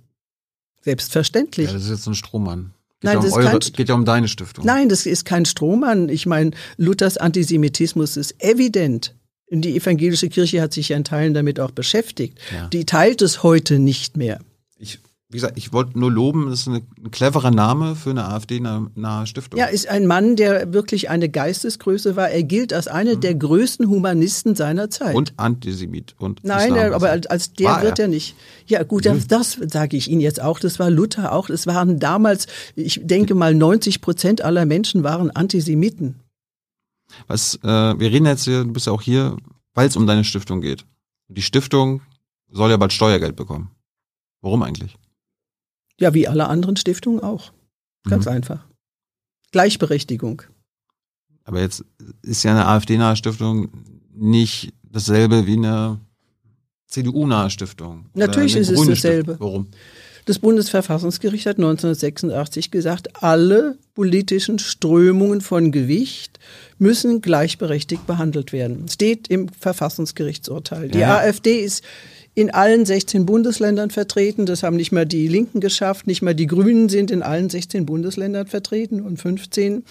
Selbstverständlich. Ja, das ist jetzt ein Strohmann. Geht, Nein, ja, um das ist eure, kein geht ja um deine Stiftung. Nein, das ist kein Strohmann. Ich meine, Luthers Antisemitismus ist evident. Die evangelische Kirche hat sich ja in Teilen damit auch beschäftigt. Ja. Die teilt es heute nicht mehr. Ich, wie gesagt, ich wollte nur loben, das ist eine, ein cleverer Name für eine AfD-nahe Stiftung. Ja, ist ein Mann, der wirklich eine Geistesgröße war. Er gilt als einer der größten Humanisten seiner Zeit. Mhm. Und Antisemit. Und Nein, der, aber als- als der War wird er? er nicht. Ja, gut, das, das sage ich Ihnen jetzt auch. Das war Luther auch. Es waren damals, ich denke mal, 90 Prozent aller Menschen waren Antisemiten. Was, äh, wir reden jetzt hier, du bist ja auch hier, weil es um deine Stiftung geht. Die Stiftung soll ja bald Steuergeld bekommen. Warum eigentlich? Ja, wie alle anderen Stiftungen auch. Ganz Mhm. einfach. Gleichberechtigung. Aber jetzt ist ja eine AfD-nahe Stiftung nicht dasselbe wie eine CDU-nahe Stiftung. Natürlich ist es dasselbe. Stiftung. Warum? Das Bundesverfassungsgericht hat 1986 gesagt, alle politischen Strömungen von Gewicht müssen gleichberechtigt behandelt werden. Steht im Verfassungsgerichtsurteil. Die Ja. AfD ist in allen 16 Bundesländern vertreten. Das haben nicht mal die Linken geschafft, nicht mal die Grünen sind in allen 16 Bundesländern vertreten und 15.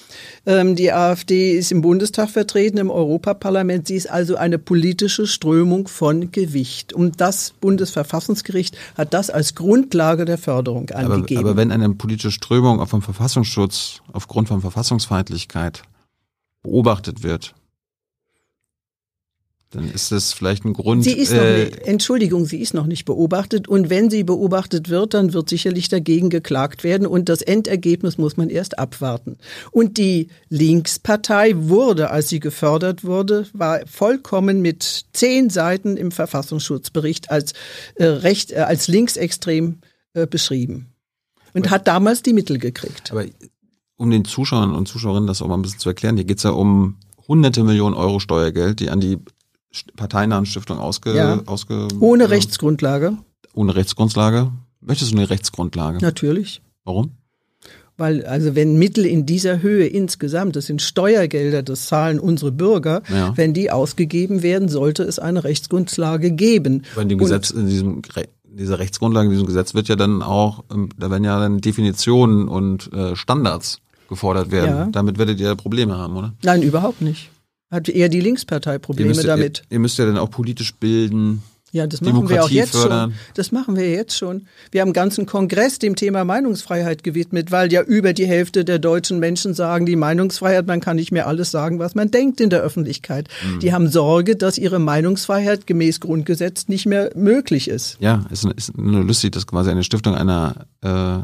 Ähm, die AfD ist im Bundestag vertreten, im Europaparlament. Sie ist also eine politische Strömung von Gewicht. Und das Bundesverfassungsgericht hat das als Grundlage der Förderung Aber, angegeben. aber wenn eine politische Strömung vom Verfassungsschutz aufgrund von Verfassungsfeindlichkeit beobachtet wird, dann ist das vielleicht ein Grund. Sie ist noch äh, nicht, Entschuldigung, sie ist noch nicht beobachtet. Und wenn sie beobachtet wird, dann wird sicherlich dagegen geklagt werden. Und das Endergebnis muss man erst abwarten. Und die Linkspartei wurde, als sie gefördert wurde, war vollkommen mit zehn Seiten im Verfassungsschutzbericht als äh, recht, äh, als linksextrem äh, beschrieben. Und hat damals die Mittel gekriegt. Aber um den Zuschauern und Zuschauerinnen das auch mal ein bisschen zu erklären, hier geht's ja um hunderte Millionen Euro Steuergeld, die an die Parteinamensstiftung ausge, Ja. ausge Ohne äh, Rechtsgrundlage, ohne Rechtsgrundlage. Möchtest du eine Rechtsgrundlage? natürlich. Warum? Weil, also wenn Mittel in dieser Höhe insgesamt, das sind Steuergelder, das zahlen unsere Bürger, Ja. wenn die ausgegeben werden, sollte es eine Rechtsgrundlage geben. Weil in dem Und- Gesetz, in diesem Re dieser Rechtsgrundlage, in diesem Gesetz wird ja dann auch, ähm, da werden ja dann Definitionen und äh, Standards gefordert werden. Ja. Damit werdet ihr Probleme haben, oder? Nein, überhaupt nicht. Hat eher die Linkspartei Ihr Probleme müsst, damit. Ihr, ihr müsst ja dann auch politisch bilden. Ja, das machen wir auch Demokratie jetzt fördern. schon. Das machen wir jetzt schon. Wir haben einen ganzen Kongress dem Thema Meinungsfreiheit gewidmet, weil ja über die Hälfte der deutschen Menschen sagen, die Meinungsfreiheit, man kann nicht mehr alles sagen, was man denkt in der Öffentlichkeit. Mhm. Die haben Sorge, dass ihre Meinungsfreiheit gemäß Grundgesetz nicht mehr möglich ist. Ja, ist, ist nur lustig, dass quasi eine Stiftung einer äh,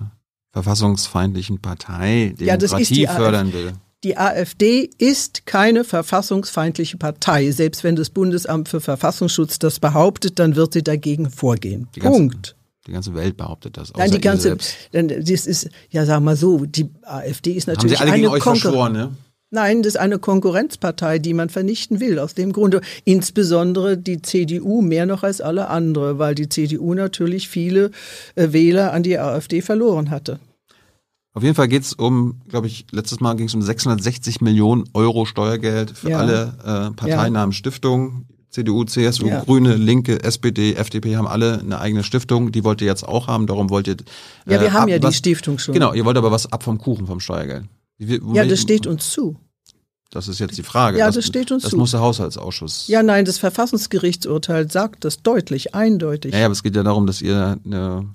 verfassungsfeindlichen Partei Ja, das ist Demokratie die fördern will. Die AfD ist keine verfassungsfeindliche Partei. Selbst wenn das Bundesamt für Verfassungsschutz das behauptet, dann wird sie dagegen vorgehen. Die Punkt. Die ganze Welt behauptet das. Nein, die ganze, dann, das ist, ja, sag mal so, die AfD ist Haben natürlich sie alle gegen eine euch Konkur verschworen, ne? Nein, das ist eine Konkurrenzpartei, die man vernichten will. Aus dem Grunde, insbesondere die CDU mehr noch als alle andere, weil die CDU natürlich viele äh, Wähler an die AfD verloren hatte. Auf jeden Fall geht's um, glaube ich, letztes Mal ging es um 660 Millionen Euro Steuergeld für Ja. alle äh, Parteinamen Stiftungen. CDU, CSU, Ja. Grüne, Linke, SPD, FDP haben alle eine eigene Stiftung. Die wollt ihr jetzt auch haben. Darum wollt ihr. Ja, wir äh, haben ab- ja die was, Stiftung schon. Genau, ihr wollt aber was ab vom Kuchen vom Steuergeld. Wie, Ja, das steht uns zu. Das ist jetzt die Frage. Ja, das steht uns Das zu. muss der Haushaltsausschuss. Ja, nein, das Verfassungsgerichtsurteil sagt das deutlich, eindeutig. Ja, ja, aber es geht ja darum, dass ihr eine, eine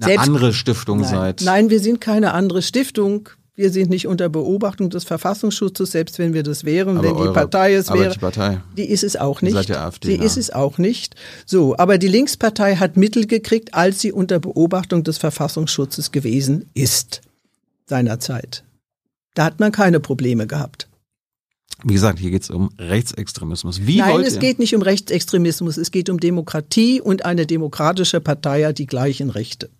Selbst- andere Stiftung Nein. seid. Nein, wir sind keine andere Stiftung. Wir sind nicht unter Beobachtung des Verfassungsschutzes, selbst wenn wir das wären, Aber wenn die eure- Partei es aber wäre. die Partei. Die ist es auch Ihr nicht. seid ja AfD, sie ja. ist es auch nicht. So, aber die Linkspartei hat Mittel gekriegt, als sie unter Beobachtung des Verfassungsschutzes gewesen ist seinerzeit. Da hat man keine Probleme gehabt. Wie gesagt, hier geht's um Rechtsextremismus. Wie Nein, es geht nicht um Rechtsextremismus, es geht um Demokratie und eine demokratische Partei hat die gleichen Rechte.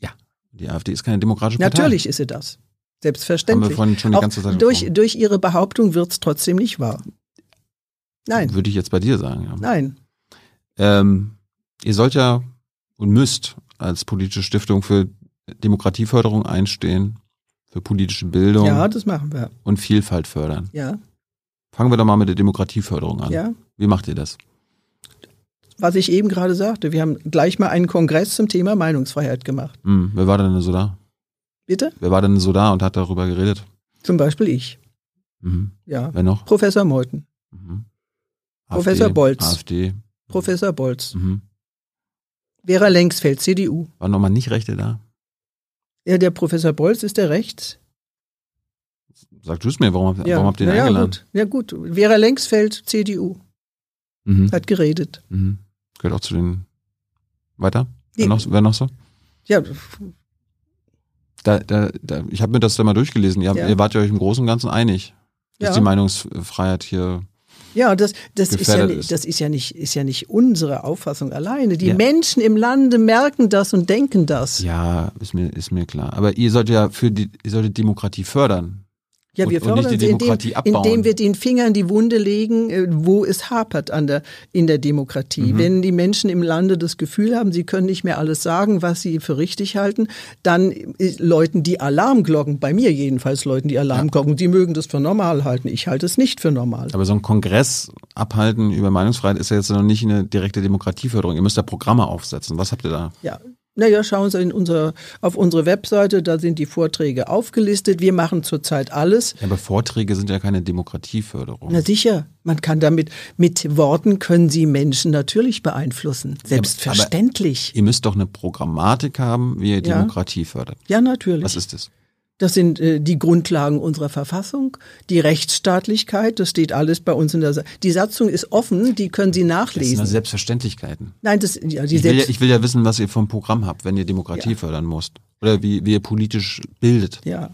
Ja, die AfD ist keine demokratische Partei. Natürlich ist sie das. Haben Selbstverständlich. wir vorhin schon die ganze Zeit durch, gesprochen. durch ihre Behauptung wird es trotzdem nicht wahr. Nein, Würde ich jetzt bei dir sagen. Ja. nein. Ähm, ihr sollt ja und müsst als politische Stiftung für Demokratieförderung einstehen, für politische Bildung Ja, das machen wir. und Vielfalt fördern. Ja, Fangen wir doch mal mit der Demokratieförderung an. ja. Wie macht ihr das? Was ich eben gerade sagte, wir haben gleich mal einen Kongress zum Thema Meinungsfreiheit gemacht. Hm, wer war denn so da? Bitte? Wer war denn so da und hat darüber geredet? Zum Beispiel ich. Mhm. Ja. Wer noch? Professor Meuthen, Mhm. Professor AfD, Bolz. AfD. Professor Bolz, Mhm. Vera Lengsfeld, CDU. Waren nochmal nicht Rechte da? Ja, der Professor Bolz ist der rechts. Sag du es mir, warum, Ja, warum habt ihr ihn ja, eingeladen? gut. Ja, gut. Vera Lengsfeld, CDU, Mhm. hat geredet. Mhm. Gehört auch zu den. Weiter? Wer noch, wer noch so? Ja, Da, da, da, ich habe mir das da mal durchgelesen. Ihr, Ja. ihr wart ja euch im Großen und Ganzen einig, dass Ja. die Meinungsfreiheit hier. Ja, das, das, ist ja, ist. das ist, ja nicht, ist ja nicht unsere Auffassung alleine. Die Ja. Menschen im Lande merken das und denken das. Ja, ist mir, ist mir klar. Aber ihr sollt ja für die, ihr solltet Demokratie fördern. Ja, Und- wir fördern sie, indem, indem wir den Finger in die Wunde legen, äh, wo es hapert an der, in der Demokratie. Mhm. Wenn die Menschen im Lande das Gefühl haben, sie können nicht mehr alles sagen, was sie für richtig halten, dann äh, läuten die Alarmglocken, bei mir jedenfalls läuten die Alarmglocken. Die mögen das für normal halten. Ich halte es nicht für normal. Aber so ein Kongress abhalten über Meinungsfreiheit ist ja jetzt noch nicht eine direkte Demokratieförderung. Ihr müsst da Programme aufsetzen. Was habt ihr da? Ja. Naja, schauen Sie in unser, auf unsere Webseite, da sind die Vorträge aufgelistet. Wir machen zurzeit alles. Ja, aber Vorträge sind ja keine Demokratieförderung. Na sicher, man kann damit, mit Worten können Sie Menschen natürlich beeinflussen. Selbstverständlich. Ihr müsst doch eine Programmatik haben, wie ihr Ja. Demokratie fördert. Ja, natürlich. Was ist das? Das sind äh, die Grundlagen unserer Verfassung, die Rechtsstaatlichkeit, das steht alles bei uns in der Sa Die Satzung ist offen, die können Sie Das sind nachlesen. Selbstverständlichkeiten. Nein, das ja, die Ich will, ja, ich will ja wissen, was ihr vom Programm habt, wenn ihr Demokratie Ja. fördern müsst. Oder wie, wie ihr politisch bildet. Ja,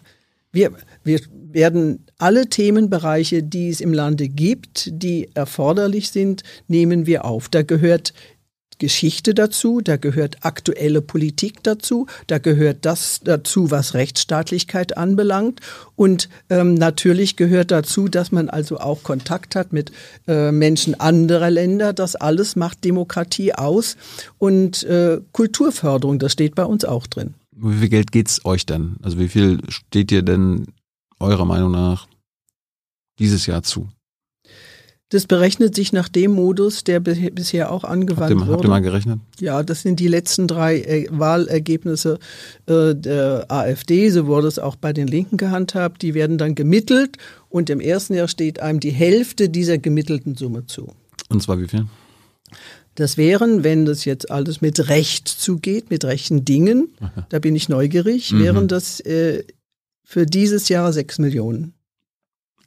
wir, wir werden alle Themenbereiche, die es im Lande gibt, die erforderlich sind, nehmen wir auf. Da gehört Geschichte dazu, da gehört aktuelle Politik dazu, da gehört das dazu, was Rechtsstaatlichkeit anbelangt und ähm, natürlich gehört dazu, dass man also auch Kontakt hat mit äh, Menschen anderer Länder. Das alles macht Demokratie aus und äh, Kulturförderung, das steht bei uns auch drin. Wie viel Geld geht's euch denn? Also wie viel steht dir denn eurer Meinung nach dieses Jahr zu? Das berechnet sich nach dem Modus, der bisher auch angewandt habt ihr, wurde. Habt ihr mal gerechnet? Ja, das sind die letzten drei äh, Wahlergebnisse äh, der AfD. So wurde es auch bei den Linken gehandhabt. Die werden dann gemittelt und im ersten Jahr steht einem die Hälfte dieser gemittelten Summe zu. Und zwar wie viel? Das wären, wenn das jetzt alles mit Recht zugeht, mit rechten Dingen, Aha. da bin ich neugierig, mhm. wären das äh, für dieses Jahr sechs Millionen.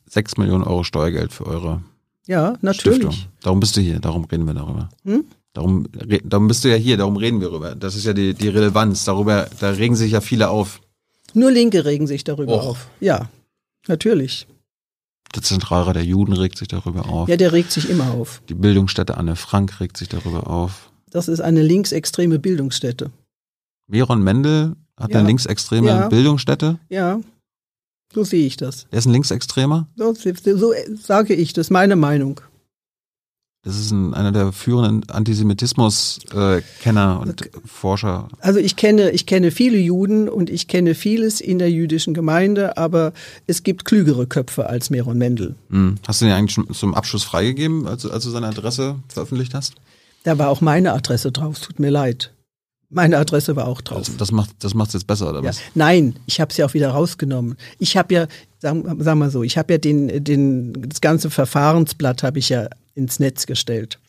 Sechs Millionen Euro Steuergeld für eure ja, natürlich. Stiftung. Darum bist du hier, darum reden wir darüber. Hm? Darum, darum bist du ja hier, darum reden wir darüber. Das ist ja die, die Relevanz. Darüber, da regen sich ja viele auf. Nur Linke regen sich darüber Och. auf. Ja, natürlich. Der Zentralrat der Juden regt sich darüber auf. Ja, der regt sich immer auf. Die Bildungsstätte Anne Frank regt sich darüber auf. Das ist eine linksextreme Bildungsstätte. Veron Mendel hat ja. eine linksextreme ja. Bildungsstätte? Ja. So sehe ich das. Er ist ein Linksextremer? So, so sage ich, das meine Meinung. Das ist ein, einer der führenden Antisemitismus-Kenner und okay. Forscher. Also ich kenne, ich kenne viele Juden und ich kenne vieles in der jüdischen Gemeinde, aber es gibt klügere Köpfe als Meron Mendel. Hm. Hast du den eigentlich schon zum Abschluss freigegeben, als, als du seine Adresse veröffentlicht hast? Da war auch meine Adresse drauf, tut mir leid. Meine Adresse war auch drauf. Das, das macht das macht's jetzt besser oder was? Ja. Nein, ich habe es ja auch wieder rausgenommen. Ich habe ja, sagen sag mal so, ich habe ja den den das ganze Verfahrensblatt habe ich ja ins Netz gestellt.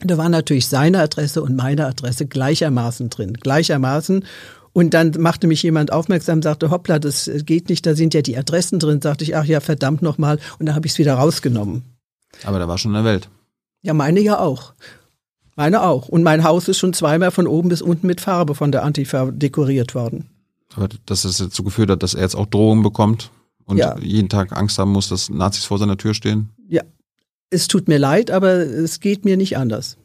Da war natürlich seine Adresse und meine Adresse gleichermaßen drin, gleichermaßen. Und dann machte mich jemand aufmerksam, sagte, hoppla, das geht nicht, da sind ja die Adressen drin. Sagte ich, ach ja, verdammt nochmal. Und dann habe ich es wieder rausgenommen. Aber da war schon in der Welt. Ja, meine ja auch. Meine auch. Und mein Haus ist schon zweimal von oben bis unten mit Farbe von der Antifa dekoriert worden. Aber dass das dazu geführt hat, dass er jetzt auch Drohungen bekommt und ja. jeden Tag Angst haben muss, dass Nazis vor seiner Tür stehen? Ja. Es tut mir leid, aber es geht mir nicht anders.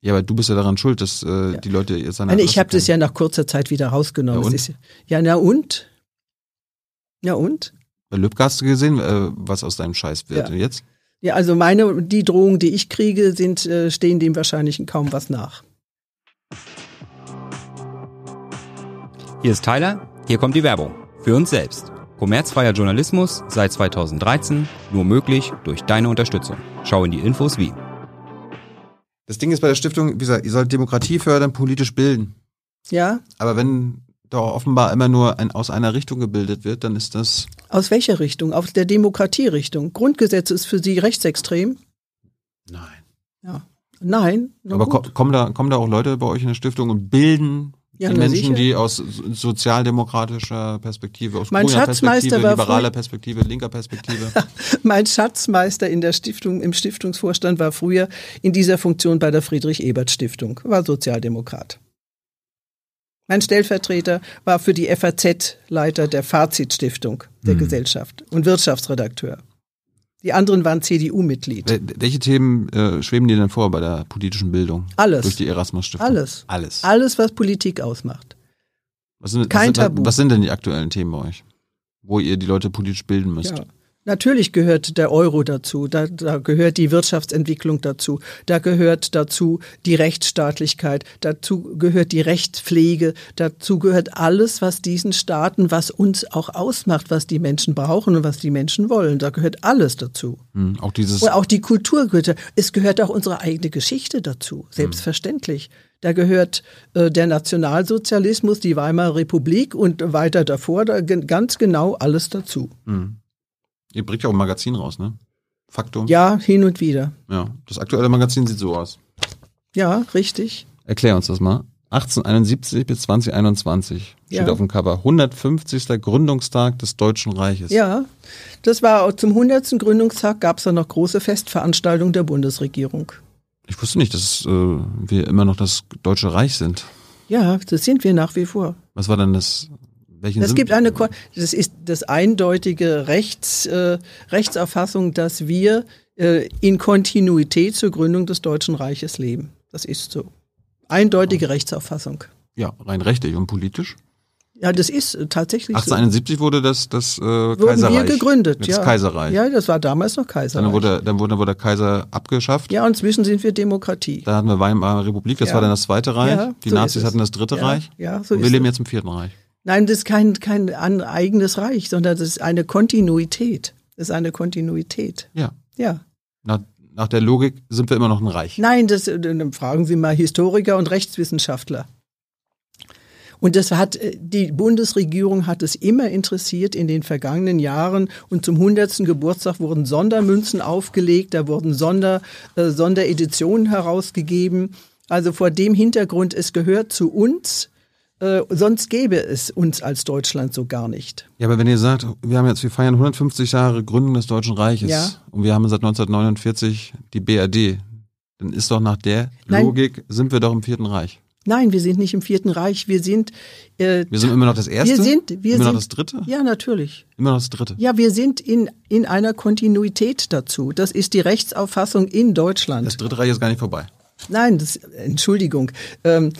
Ja, aber du bist ja daran schuld, dass äh, ja. die Leute jetzt seine Nein, Ich habe das ja nach kurzer Zeit wieder rausgenommen. Ja, und? Ist, ja na und? Ja und? Bei Lübcke hast du gesehen, äh, was aus deinem Scheiß wird. Ja. Und jetzt? Ja, also meine, die Drohungen, die ich kriege, sind, äh, stehen dem wahrscheinlich kaum was nach. Hier ist Tyler, hier kommt die Werbung. Für uns selbst. Kommerzfreier Journalismus seit 2013, nur möglich durch deine Unterstützung. Schau in die Infos wie. Das Ding ist bei der Stiftung, wie gesagt, ihr sollt Demokratie fördern, politisch bilden. Ja. Aber wenn doch offenbar immer nur ein, aus einer Richtung gebildet wird, dann ist das. Aus welcher Richtung? Aus der Demokratierichtung. Grundgesetz ist für Sie rechtsextrem? Nein. Ja. Nein. Aber gut. kommen da, kommen da auch Leute bei euch in der Stiftung und bilden ja, die Menschen, sicher. die aus sozialdemokratischer Perspektive, aus mein grüner Perspektive, liberaler Perspektive, linker Perspektive. mein Schatzmeister in der Stiftung, im Stiftungsvorstand war früher in dieser Funktion bei der Friedrich-Ebert-Stiftung, war Sozialdemokrat. Mein Stellvertreter war für die FAZ Leiter der Fazit-Stiftung der mhm. Gesellschaft und Wirtschaftsredakteur. Die anderen waren CDU-Mitglied. Welche Themen äh, schweben dir denn vor bei der politischen Bildung? Alles. Durch die Erasmus-Stiftung? Alles. Alles. Alles, was Politik ausmacht. Was sind, Kein was sind, Tabu. Was sind denn die aktuellen Themen bei euch? Wo ihr die Leute politisch bilden müsst? Ja. Natürlich gehört der Euro dazu, da, da, gehört die Wirtschaftsentwicklung dazu, da gehört dazu die Rechtsstaatlichkeit, dazu gehört die Rechtspflege, dazu gehört alles, was diesen Staaten, was uns auch ausmacht, was die Menschen brauchen und was die Menschen wollen. Da gehört alles dazu. Hm, auch dieses und auch die Kultur gehört. Es gehört auch unsere eigene Geschichte dazu, selbstverständlich. Hm. Da gehört äh, der Nationalsozialismus, die Weimarer Republik und weiter davor, da ganz genau alles dazu. Hm. Ihr bringt ja auch ein Magazin raus, ne? Faktum. Ja, hin und wieder. Ja, das aktuelle Magazin sieht so aus. Ja, richtig. Erklär uns das mal. 1871 bis 2021 steht ja. auf dem Cover. 150. Gründungstag des Deutschen Reiches. Ja, das war zum 100. Gründungstag gab es dann noch große Festveranstaltungen der Bundesregierung. Ich wusste nicht, dass äh, wir immer noch das Deutsche Reich sind. Ja, das sind wir nach wie vor. Was war denn das welchen es gibt eine, das ist das eindeutige Rechts, äh, Rechtsauffassung, dass wir äh, in Kontinuität zur Gründung des Deutschen Reiches leben. Das ist so. Eindeutige Rechtsauffassung. Ja, rein rechtlich und politisch. Ja, das ist äh, tatsächlich 1871 so. wurde das, das äh, Wurden Kaiserreich. wir gegründet, das ja. Kaiserreich. Ja, das war damals noch Kaiserreich. Dann wurde, dann wurde, wurde der Kaiser abgeschafft. ja, inzwischen sind wir Demokratie. Da hatten wir Weimarer Republik, das Ja. war dann das Zweite Reich. Ja, die so Nazis hatten das Dritte Ja, Reich. ja, so und wir leben es. jetzt im Vierten Reich. Nein, das ist kein, kein eigenes Reich, sondern das ist eine Kontinuität. Das ist eine Kontinuität. Ja. Ja. Nach, nach der Logik sind wir immer noch ein Reich. Nein, das, äh, dann fragen Sie mal Historiker und Rechtswissenschaftler. Und das hat, äh, die Bundesregierung hat es immer interessiert in den vergangenen Jahren und zum 100. Geburtstag wurden Sondermünzen aufgelegt, da wurden Sonder, äh, Sondereditionen herausgegeben. Also vor dem Hintergrund, es gehört zu uns, äh, sonst gäbe es uns als Deutschland so gar nicht. Ja, aber wenn ihr sagt, wir haben jetzt, wir feiern 150 Jahre Gründung des Deutschen Reiches Ja. und wir haben seit 1949 die BRD, dann ist doch nach der Nein. Logik, sind wir doch im Vierten Reich. Nein, wir sind nicht im Vierten Reich, wir sind, äh, Wir sind immer noch das Erste? wir sind, wir immer sind, noch das Dritte? Ja, natürlich. Immer noch das Dritte. Ja, wir sind in, in einer Kontinuität dazu. Das ist die Rechtsauffassung in Deutschland. Das Dritte Reich ist gar nicht vorbei. Nein, das, Entschuldigung. Ähm,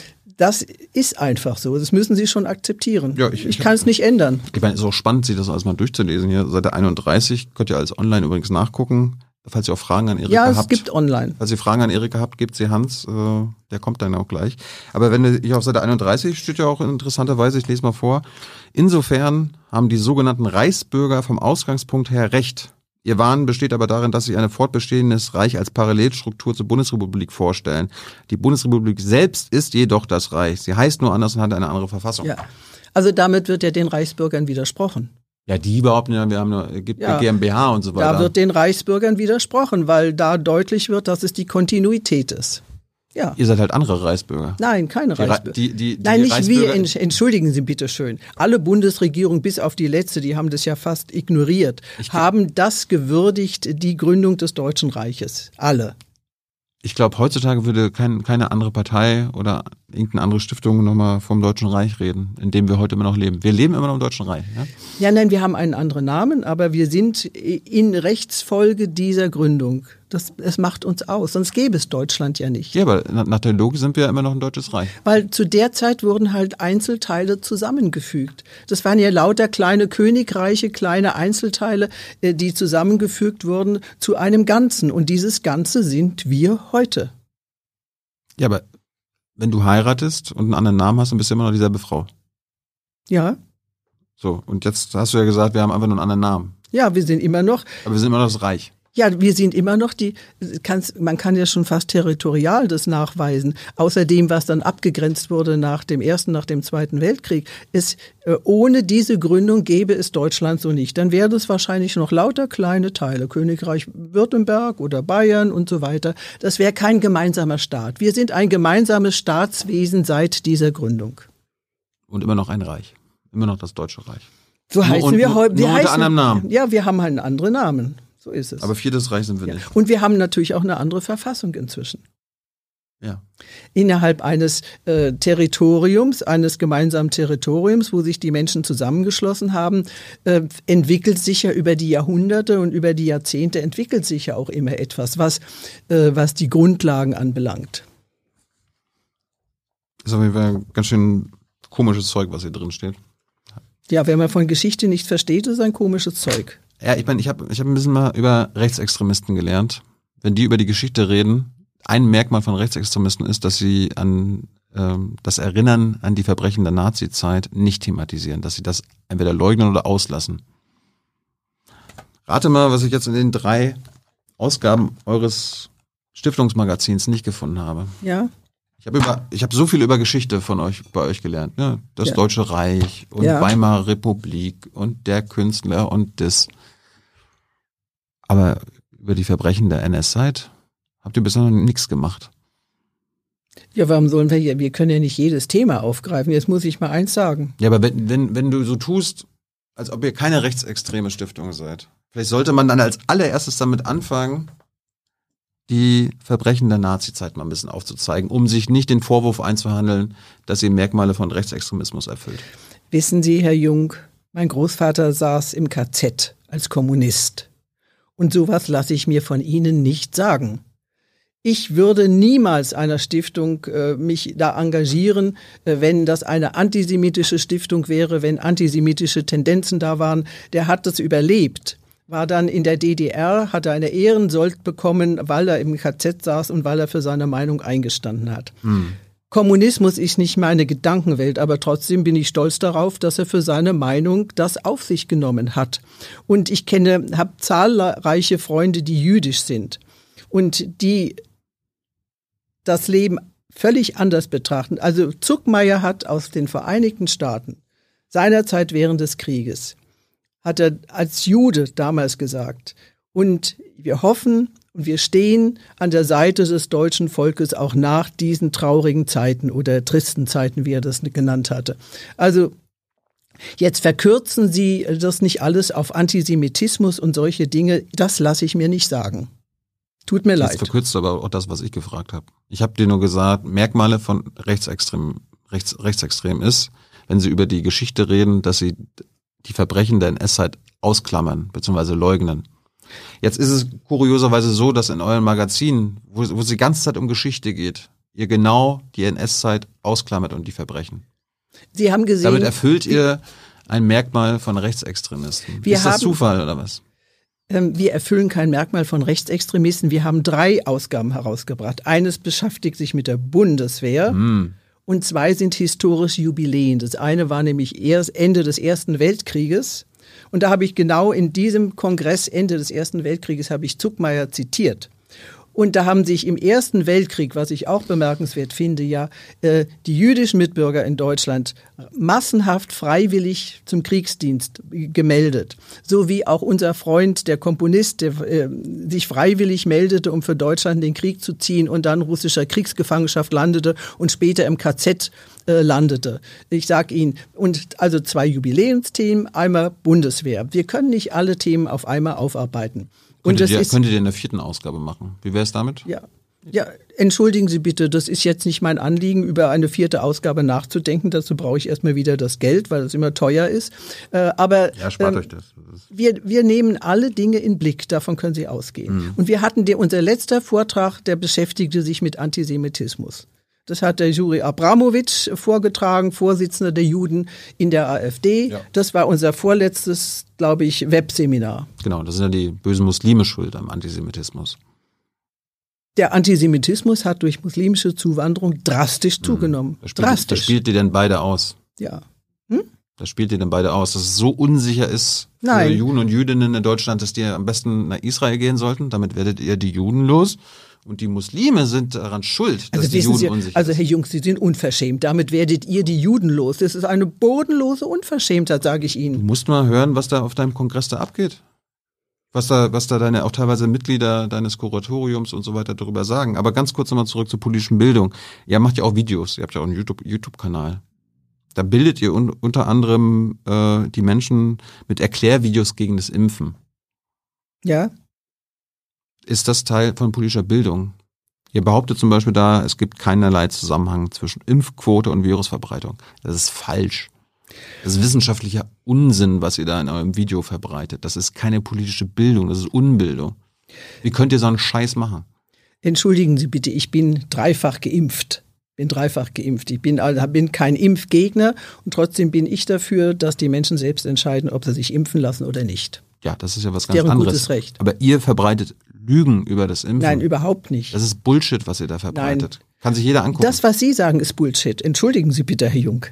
das ist einfach so. Das müssen Sie schon akzeptieren. Ja, ich- ich ich- kann es nicht ändern. Ich meine, es ist auch spannend, sich das alles mal durchzulesen hier. Seite 31 könnt ihr alles online übrigens nachgucken. Falls ihr auch Fragen an Erika Ja, es habt. gibt online. Falls ihr Fragen an Erika habt, gebt sie Hans, äh, der kommt dann auch gleich. Aber wenn ihr hier auf Seite 31 steht ja auch interessanterweise, ich lese mal vor, insofern haben die sogenannten Reichsbürger vom Ausgangspunkt her Recht. Ihr Wahn besteht aber darin, dass sie ein fortbestehendes Reich als Parallelstruktur zur Bundesrepublik vorstellen. Die Bundesrepublik selbst ist jedoch das Reich. Sie heißt nur anders und hat eine andere Verfassung. Ja. Also damit wird ja den Reichsbürgern widersprochen. Ja, die behaupten ja, wir haben eine, es gibt Ja. eine GmbH und so weiter. Da wird den Reichsbürgern widersprochen, weil da deutlich wird, dass es die Kontinuität ist. Ja. Ihr seid halt andere Reichsbürger. Nein, keine Die Reichsbürger. die- die- die Nein, nicht Reichsbürger- wir. Entsch- Entschuldigen Sie bitte schön. Alle Bundesregierungen, bis auf die letzte, die haben das ja fast ignoriert, haben das gewürdigt, die Gründung des Deutschen Reiches. Alle. Ich glaube, heutzutage würde kein, keine andere Partei oder irgendeine andere Stiftung nochmal vom Deutschen Reich reden, in dem wir heute immer noch leben. Wir leben immer noch im Deutschen Reich. Ja? Ja, nein, wir haben einen anderen Namen, aber wir sind in Rechtsfolge dieser Gründung. Das, das macht uns aus, sonst gäbe es Deutschland ja nicht. ja, aber na- nach der Logik sind wir ja immer noch ein deutsches Reich. Weil zu der Zeit wurden halt Einzelteile zusammengefügt. Das waren ja lauter kleine Königreiche, kleine Einzelteile, äh, die zusammengefügt wurden zu einem Ganzen. Und dieses Ganze sind wir heute. Ja, aber wenn du heiratest und einen anderen Namen hast, dann bist du immer noch dieselbe Frau. Ja, So, und jetzt hast du ja gesagt, wir haben einfach nur einen anderen Namen. ja, wir sind immer noch Aber wir sind immer noch das Reich. Ja, wir sind immer noch die, man kann ja schon fast territorial das nachweisen. Außerdem, was dann abgegrenzt wurde nach dem Ersten, nach dem Zweiten Weltkrieg, ist, äh, ohne diese Gründung gäbe es Deutschland so nicht. Dann wäre es wahrscheinlich noch lauter kleine Teile, Königreich Württemberg oder Bayern und so weiter. Das wäre kein gemeinsamer Staat. Wir sind ein gemeinsames Staatswesen seit dieser Gründung. Und immer noch ein Reich. Immer noch das Deutsche Reich. So heißen un- wir heute. wir unter heißen, anderem Namen. Ja, wir haben einen anderen Namen. So ist es. Aber viertes Reich sind wir ja. nicht. Und wir haben natürlich auch eine andere Verfassung inzwischen. Ja. innerhalb eines äh, Territoriums, eines gemeinsamen Territoriums, wo sich die Menschen zusammengeschlossen haben, äh, entwickelt sich ja über die Jahrhunderte und über die Jahrzehnte entwickelt sich ja auch immer etwas, was, äh, was die Grundlagen anbelangt. Ist auf jeden Fall ein ganz schön komisches Zeug, was hier drin steht. Ja, wenn man von Geschichte nichts versteht, ist ein komisches Zeug. Ja, ich meine, ich habe ich hab ein bisschen mal über Rechtsextremisten gelernt. Wenn die über die Geschichte reden, ein Merkmal von Rechtsextremisten ist, dass sie an ähm, das Erinnern an die Verbrechen der Nazi-Zeit nicht thematisieren, dass sie das entweder leugnen oder auslassen. Rate mal, was ich jetzt in den drei Ausgaben eures Stiftungsmagazins nicht gefunden habe. Ja, Ich habe über, ich habe so viel über Geschichte von euch, bei euch gelernt. Ne? Das Ja. Deutsche Reich und Ja. Weimarer Republik und der Künstler und das. Aber über die Verbrechen der NS-Zeit habt ihr bisher noch nichts gemacht. ja, warum sollen wir hier? Wir können ja nicht jedes Thema aufgreifen. Jetzt muss ich mal eins sagen. Ja, aber wenn, wenn, wenn du so tust, als ob ihr keine rechtsextreme Stiftung seid, vielleicht sollte man dann als allererstes damit anfangen, die Verbrechen der Nazi-Zeit mal ein bisschen aufzuzeigen, um sich nicht den Vorwurf einzuhandeln, dass ihr Merkmale von Rechtsextremismus erfüllt. Wissen Sie, Herr Jung, mein Großvater saß im KZ als Kommunist. Und sowas lasse ich mir von Ihnen nicht sagen. Ich würde niemals einer Stiftung äh, mich da engagieren, äh, wenn das eine antisemitische Stiftung wäre, wenn antisemitische Tendenzen da waren. Der hat das überlebt war dann in der DDR, hat eine Ehrensold bekommen, weil er im KZ saß und weil er für seine Meinung eingestanden hat. Hm. Kommunismus ist nicht meine Gedankenwelt, aber trotzdem bin ich stolz darauf, dass er für seine Meinung das auf sich genommen hat. Und ich kenne, habe zahlreiche Freunde, die jüdisch sind und die das Leben völlig anders betrachten. Also Zuckmeier hat aus den Vereinigten Staaten seinerzeit während des Krieges hat er als Jude damals gesagt. Und wir hoffen wir stehen an der Seite des deutschen Volkes auch nach diesen traurigen Zeiten oder tristen Zeiten, wie er das genannt hatte. Also Jetzt verkürzen Sie das nicht alles auf Antisemitismus und solche Dinge. Das lasse ich mir nicht sagen. Tut mir Jetzt leid. verkürzt aber auch das, was ich gefragt habe. Ich habe dir nur gesagt, Merkmale von Rechtsextrem, Rechts, Rechtsextrem ist, wenn Sie über die Geschichte reden, dass Sie die Verbrechen der NS-Zeit ausklammern bzw. leugnen. Jetzt ist es kurioserweise so, dass in euren Magazinen, wo, wo es die ganze Zeit um Geschichte geht, ihr genau die NS-Zeit ausklammert und die Verbrechen. Sie haben gesehen. Damit erfüllt ihr ein Merkmal von Rechtsextremisten. Wir ist das haben, Zufall oder was? Ähm, wir erfüllen kein Merkmal von Rechtsextremisten. Wir haben drei Ausgaben herausgebracht. Eines beschäftigt sich mit der Bundeswehr. Hm und zwei sind historische Jubiläen. Das eine war nämlich erst Ende des Ersten Weltkrieges. Und da habe ich genau in diesem Kongress Ende des Ersten Weltkrieges habe ich Zuckmeier zitiert. Und da haben sich im Ersten Weltkrieg, was ich auch bemerkenswert finde, ja, äh, die jüdischen Mitbürger in Deutschland massenhaft freiwillig zum Kriegsdienst gemeldet. So wie auch unser Freund, der Komponist, der äh, sich freiwillig meldete, um für Deutschland den Krieg zu ziehen und dann russischer Kriegsgefangenschaft landete und später im KZ äh, landete. Ich sage Ihnen, und also zwei Jubiläumsthemen, einmal Bundeswehr. Wir können nicht alle Themen auf einmal aufarbeiten. Und könntet, ihr, ist, könntet ihr in der vierten Ausgabe machen. Wie wäre es damit? Ja. Ja, entschuldigen Sie bitte, das ist jetzt nicht mein Anliegen, über eine vierte Ausgabe nachzudenken. Dazu brauche ich erstmal wieder das Geld, weil es immer teuer ist. Äh, aber ja, spart ähm, euch das. Wir, wir nehmen alle Dinge in Blick, davon können Sie ausgehen. Mhm. Und wir hatten, der, unser letzter Vortrag, der beschäftigte sich mit Antisemitismus. Das hat der Juri Abramowitsch vorgetragen, Vorsitzender der Juden in der AfD. Ja. Das war unser vorletztes, glaube ich, Webseminar. Genau, das sind ja die bösen Muslime schuld am Antisemitismus. Der Antisemitismus hat durch muslimische Zuwanderung drastisch hm. zugenommen. Da spielt, drastisch. Da spielt ihr denn beide aus? Ja. Hm? Da spielt ihr denn beide aus, dass es so unsicher ist Nein. für Juden und Jüdinnen in Deutschland, dass die am besten nach Israel gehen sollten. Damit werdet ihr die Juden los. Und die Muslime sind daran schuld, dass also die Juden Sie, unsicher Also Herr Jungs, Sie sind unverschämt. Damit werdet ihr die Juden los. Das ist eine bodenlose Unverschämtheit, sage ich Ihnen. Du musst mal hören, was da auf deinem Kongress da abgeht. Was da, was da deine auch teilweise Mitglieder deines Kuratoriums und so weiter darüber sagen. Aber ganz kurz nochmal zurück zur politischen Bildung. Ihr macht ja auch Videos, ihr habt ja auch einen YouTube-Kanal. YouTube da bildet ihr un unter anderem äh, die Menschen mit Erklärvideos gegen das Impfen. Ja ist das Teil von politischer Bildung. Ihr behauptet zum Beispiel da, es gibt keinerlei Zusammenhang zwischen Impfquote und Virusverbreitung. Das ist falsch. Das ist wissenschaftlicher Unsinn, was ihr da in eurem Video verbreitet. Das ist keine politische Bildung, das ist Unbildung. Wie könnt ihr so einen Scheiß machen? Entschuldigen Sie bitte, ich bin dreifach geimpft. Bin dreifach geimpft. Ich bin, bin kein Impfgegner und trotzdem bin ich dafür, dass die Menschen selbst entscheiden, ob sie sich impfen lassen oder nicht. Ja, das ist ja was ganz Deren anderes. Gutes Recht. Aber ihr verbreitet Lügen über das Impfen. Nein, überhaupt nicht. Das ist Bullshit, was ihr da verbreitet. Nein. Kann sich jeder angucken. Das, was Sie sagen, ist Bullshit. Entschuldigen Sie bitte, Herr Jung.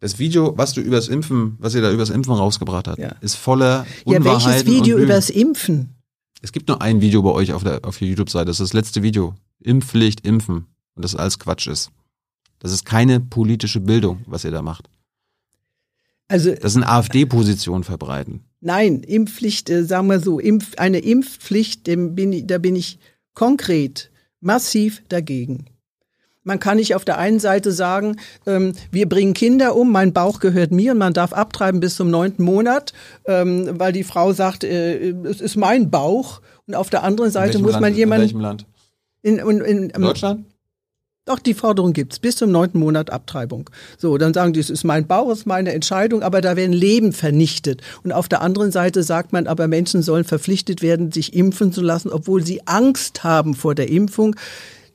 Das Video, was du übers Impfen, was ihr da übers Impfen rausgebracht habt, ja. ist voller Unwahrheiten Ja, welches Video übers Impfen? Es gibt nur ein Video bei euch auf der, auf der YouTube-Seite. Das ist das letzte Video. Impfpflicht, Impfen. Und das alles Quatsch ist. Das ist keine politische Bildung, was ihr da macht. Also, das sind AfD-Positionen verbreiten. Nein, Impfpflicht, äh, sagen wir so, Impf, eine Impfpflicht, bin ich, da bin ich konkret massiv dagegen. Man kann nicht auf der einen Seite sagen, ähm, wir bringen Kinder um, mein Bauch gehört mir und man darf abtreiben bis zum neunten Monat, ähm, weil die Frau sagt, äh, es ist mein Bauch. Und auf der anderen Seite muss Land, man jemanden. In welchem Land? In, in, in, in Deutschland? Doch, die Forderung gibt's bis zum neunten Monat Abtreibung. So, dann sagen die, es ist mein Bauch, es ist meine Entscheidung, aber da werden Leben vernichtet. Und auf der anderen Seite sagt man, aber Menschen sollen verpflichtet werden, sich impfen zu lassen, obwohl sie Angst haben vor der Impfung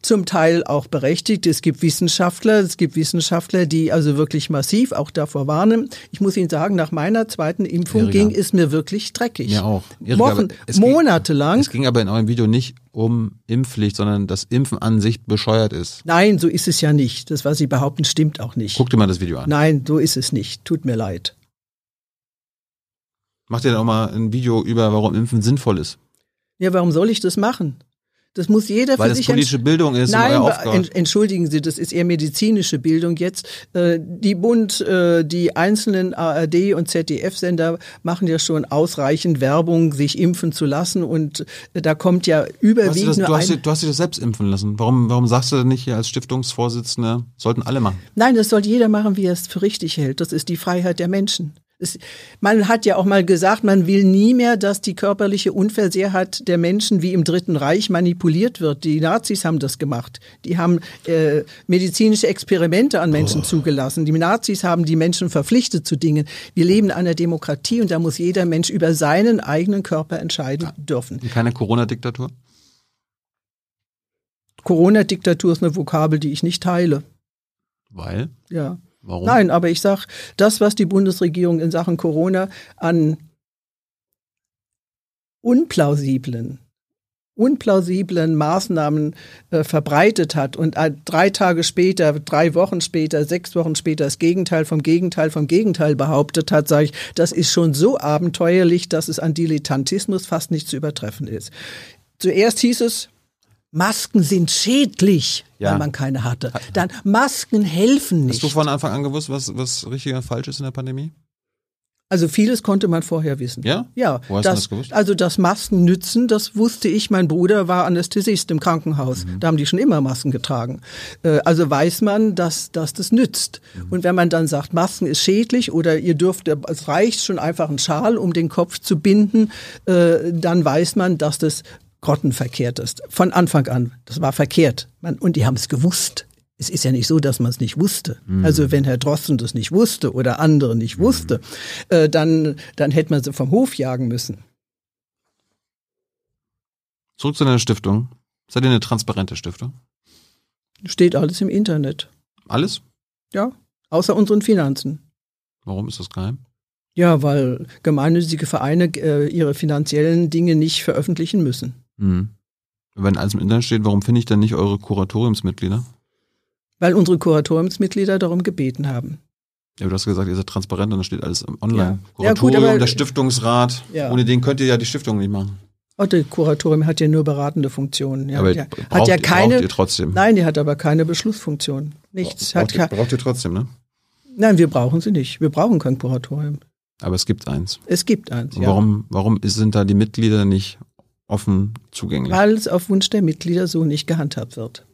zum Teil auch berechtigt. Es gibt Wissenschaftler, es gibt Wissenschaftler, die also wirklich massiv auch davor warnen. Ich muss Ihnen sagen, nach meiner zweiten Impfung Irriger. ging es mir wirklich dreckig. Mir auch. Irriger, Wochen, es ging- monatelang. Es ging aber in eurem Video nicht um Impfpflicht, sondern dass Impfen an sich bescheuert ist. Nein, so ist es ja nicht. Das, was Sie behaupten, stimmt auch nicht. Guck dir mal das Video an. Nein, so ist es nicht. Tut mir leid. Mach dir dann auch mal ein Video über, warum Impfen sinnvoll ist. Ja, warum soll ich das machen? Das muss jeder Weil für es sich politische Bildung ist Nein, en- entschuldigen Sie, das ist eher medizinische Bildung jetzt. Äh, Die Bund, äh, die einzelnen ARD und ZDF-Sender machen ja schon ausreichend Werbung, sich impfen zu lassen und äh, da kommt ja Du hast, dir überwiegend das, nur du, hast, ein. du hast dich das selbst impfen lassen. Warum, warum sagst du denn nicht hier als Stiftungsvorsitzende, sollten alle machen? Nein, das soll jeder machen, wie er es für richtig hält. Das ist die Freiheit der Menschen. Es, man hat ja auch mal gesagt, man will nie mehr, dass die körperliche Unversehrtheit der Menschen wie im Dritten Reich manipuliert wird. Die Nazis haben das gemacht. Die haben äh, medizinische Experimente an Menschen zugelassen. Die Nazis haben die Menschen verpflichtet zu Dingen. Wir leben in einer Demokratie und da muss jeder Mensch über seinen eigenen Körper entscheiden dürfen. Und keine Corona-Diktatur? Corona-Diktatur ist eine Vokabel, die ich nicht teile. Weil? Ja. Warum? Nein, aber ich sag, das, was die Bundesregierung in Sachen Corona an unplausiblen, unplausiblen Maßnahmen äh, verbreitet hat und äh, drei Tage später, drei Wochen später, sechs Wochen später das Gegenteil vom Gegenteil vom Gegenteil behauptet hat, sage ich, das ist schon so abenteuerlich, dass es an Dilettantismus fast nicht zu übertreffen ist. Zuerst hieß es, Masken sind schädlich, Ja. weil man keine hatte. Dann Masken helfen nicht. Hast du von Anfang an gewusst, was, was richtig und falsch ist in der Pandemie? Also vieles konnte man vorher wissen. Ja? Ja. Wo hast du das gewusst? Also das Masken nützen, das wusste ich. Mein Bruder war Anästhesist im Krankenhaus. Mhm. Da haben die schon immer Masken getragen. Äh, Also weiß man, dass, dass das nützt. Mhm. Und wenn man dann sagt, Masken ist schädlich oder ihr dürft, es reicht schon einfach ein Schal um den Kopf zu binden, äh, dann weiß man, dass das grottenverkehrt ist. Von Anfang an. Das war verkehrt. Man, und die haben es gewusst. Es ist ja nicht so, dass man es nicht wusste. Also wenn Herr Drosten das nicht wusste oder andere nicht wusste, äh, dann, dann hätte man sie vom Hof jagen müssen. Zurück zu deiner Stiftung. Seid ihr eine transparente Stiftung? Steht alles im Internet. Alles? Ja. Außer unseren Finanzen. Warum ist das geheim? Ja, weil gemeinnützige Vereine äh, ihre finanziellen Dinge nicht veröffentlichen müssen. Mhm. Wenn alles im Internet steht, warum finde ich dann nicht eure Kuratoriumsmitglieder? Weil unsere Kuratoriumsmitglieder darum gebeten haben. Ja, du hast gesagt, ihr seid transparent und dann steht alles im online. Ja. Ja, gut, Kuratorium, aber- der Stiftungsrat. Ja. Ohne den könnt ihr ja die Stiftung nicht machen. Und das Kuratorium hat ja nur beratende Funktionen. Ja, aber ja. braucht, Hat ja keine. braucht ihr trotzdem. Nein, die hat aber keine Beschlussfunktion. Nichts. Hat braucht, ihr, ke- braucht ihr trotzdem, ne? Nein, wir brauchen sie nicht. Wir brauchen kein Kuratorium. Aber es gibt eins. Es gibt eins. Ja. Warum, warum sind da die Mitglieder nicht offen zugänglich? Weil es auf Wunsch der Mitglieder so nicht gehandhabt wird.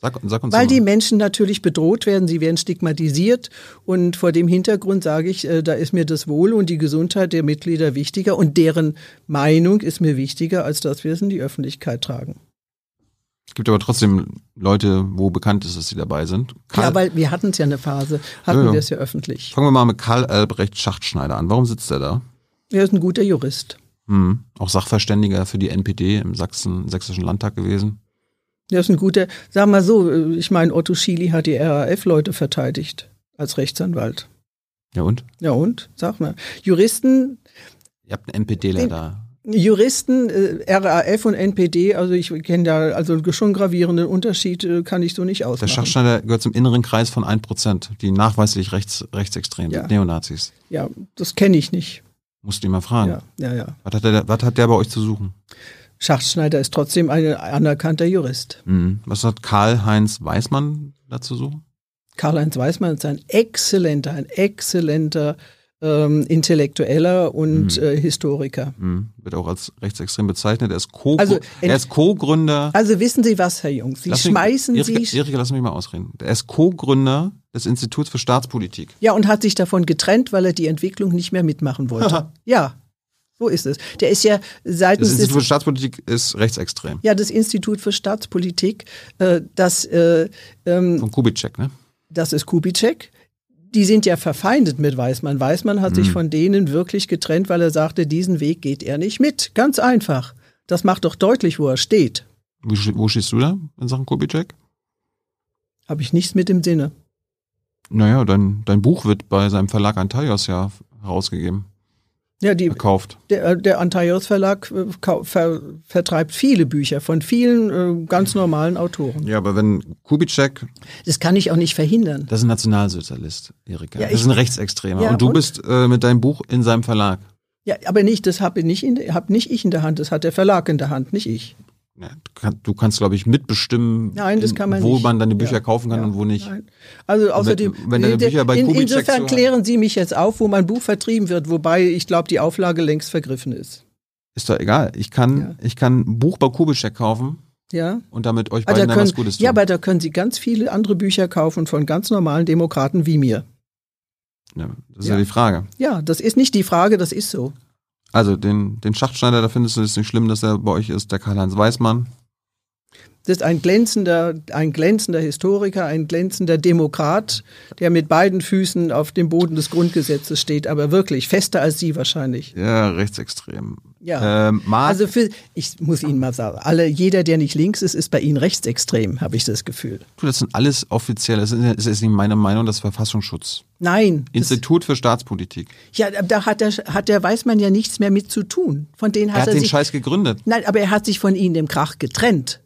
Sag, sag uns Weil mal. die Menschen natürlich bedroht werden, sie werden stigmatisiert und vor dem Hintergrund sage ich, äh, da ist mir das Wohl und die Gesundheit der Mitglieder wichtiger und deren Meinung ist mir wichtiger, als dass wir es in die Öffentlichkeit tragen. Es gibt aber trotzdem Leute, wo bekannt ist, dass sie dabei sind. Karl, Ja, weil wir hatten es ja eine Phase, hatten ja. wir es ja öffentlich. fangen wir mal mit Karl Albrecht Schachtschneider an. Warum sitzt er da? Er ist ein guter Jurist. Hm. Auch Sachverständiger für die NPD im Sachsen, Sächsischen Landtag gewesen. Er ist ein guter, sagen wir so, äh, ich meine, Otto Schily hat die RAF-Leute verteidigt als Rechtsanwalt. Ja und? Ja und? Sag mal. Juristen, Ihr habt einen NPDler Den- da. Juristen, äh, RAF und NPD, also ich kenne da, also schon gravierenden Unterschied äh, kann ich so nicht Der ausmachen. Schachschneider gehört zum inneren Kreis von 1%, die nachweislich rechts, rechtsextrem Ja. sind, Neonazis. Ja, das kenne ich nicht. Musst du ihn mal fragen. Ja, ja, ja. Was, hat der, was hat der bei euch zu suchen? Schachtschneider ist trotzdem ein anerkannter Jurist. Mhm. Was hat Karl-Heinz Weißmann da zu suchen? Karl-Heinz Weißmann ist ein exzellenter, ein exzellenter ähm, Intellektueller und Mhm. äh, Historiker. Mhm. Wird auch als rechtsextrem bezeichnet. Er ist Co- Also, er ist Co-Gründer. Also wissen Sie was, Herr Jungs? Sie Lass mich- schmeißen Erika, sich. Erika, lass mich mal ausreden. Er ist Co-Gründer des Instituts für Staatspolitik. Ja, und hat sich davon getrennt, weil er die Entwicklung nicht mehr mitmachen wollte. ja. So ist es. Der ist ja seitens Das Institut für Staatspolitik ist rechtsextrem. ja das Institut für Staatspolitik, äh, das äh, ähm, Von Kubitschek, ne? das ist Kubitschek. Die sind ja verfeindet mit Weißmann. Weißmann hat sich von denen wirklich getrennt, weil er sagte, diesen Weg geht er nicht mit. Ganz einfach. Das macht doch deutlich, wo er steht. Wo, wo stehst du da in Sachen Kubitschek? Habe ich nichts mit im Sinne. Naja, dein, dein Buch wird bei seinem Verlag Antaios ja herausgegeben, Ja, die, gekauft. der, der Antaios Verlag äh, ver, vertreibt viele Bücher von vielen äh, ganz normalen Autoren. Ja, aber wenn Kubitschek, Das kann ich auch nicht verhindern. das ist ein Nationalsozialist, Erika. Ja, das ist ein Rechtsextremer. Ja, und du und? bist äh, mit deinem Buch in seinem Verlag. Ja, aber nicht, das habe nicht, in- hab nicht ich in der Hand, das hat der Verlag in der Hand, nicht ich. Du, kann, du kannst, glaube ich, mitbestimmen, Nein, das in- kann man wo nicht. man deine Bücher Ja, kaufen kann ja, und wo nicht. Nein. Also außerdem, wenn deine Bücher bei in, insofern so- klären Sie mich jetzt auf, wo mein Buch vertrieben wird, wobei ich glaube, die Auflage längst vergriffen ist. Ist doch egal. Ich kann, Ja. ich kann ein Buch bei Kubitschek kaufen Ja. und damit euch Ah, da beiden dann können, was Gutes tun. ja, aber da können Sie ganz viele andere Bücher kaufen von ganz normalen Demokraten wie mir. ja, das ist ja. Ja. die Frage. Ja, das ist nicht die Frage, das ist so. Also den, den Schachtschneider, da findest du es nicht schlimm, dass er bei euch ist, der Karl-Heinz Weißmann. Das ist ein glänzender, ein glänzender Historiker, ein glänzender Demokrat, der mit beiden Füßen auf dem Boden des Grundgesetzes steht, aber wirklich fester als Sie wahrscheinlich. Ja, rechtsextrem. Ja. Ähm, Also für, ich muss Ihnen mal sagen, alle, jeder, der nicht links ist, ist bei Ihnen rechtsextrem, habe ich das Gefühl. das sind alles offiziell, das ist, das ist nicht meine Meinung, das Verfassungsschutz. Nein. Institut für Staatspolitik. ja, da hat der, hat der Weißmann ja nichts mehr mit zu tun. Von denen Er hat hat er, den sich, Scheiß gegründet, nein, aber er hat sich von ihnen im Krach getrennt.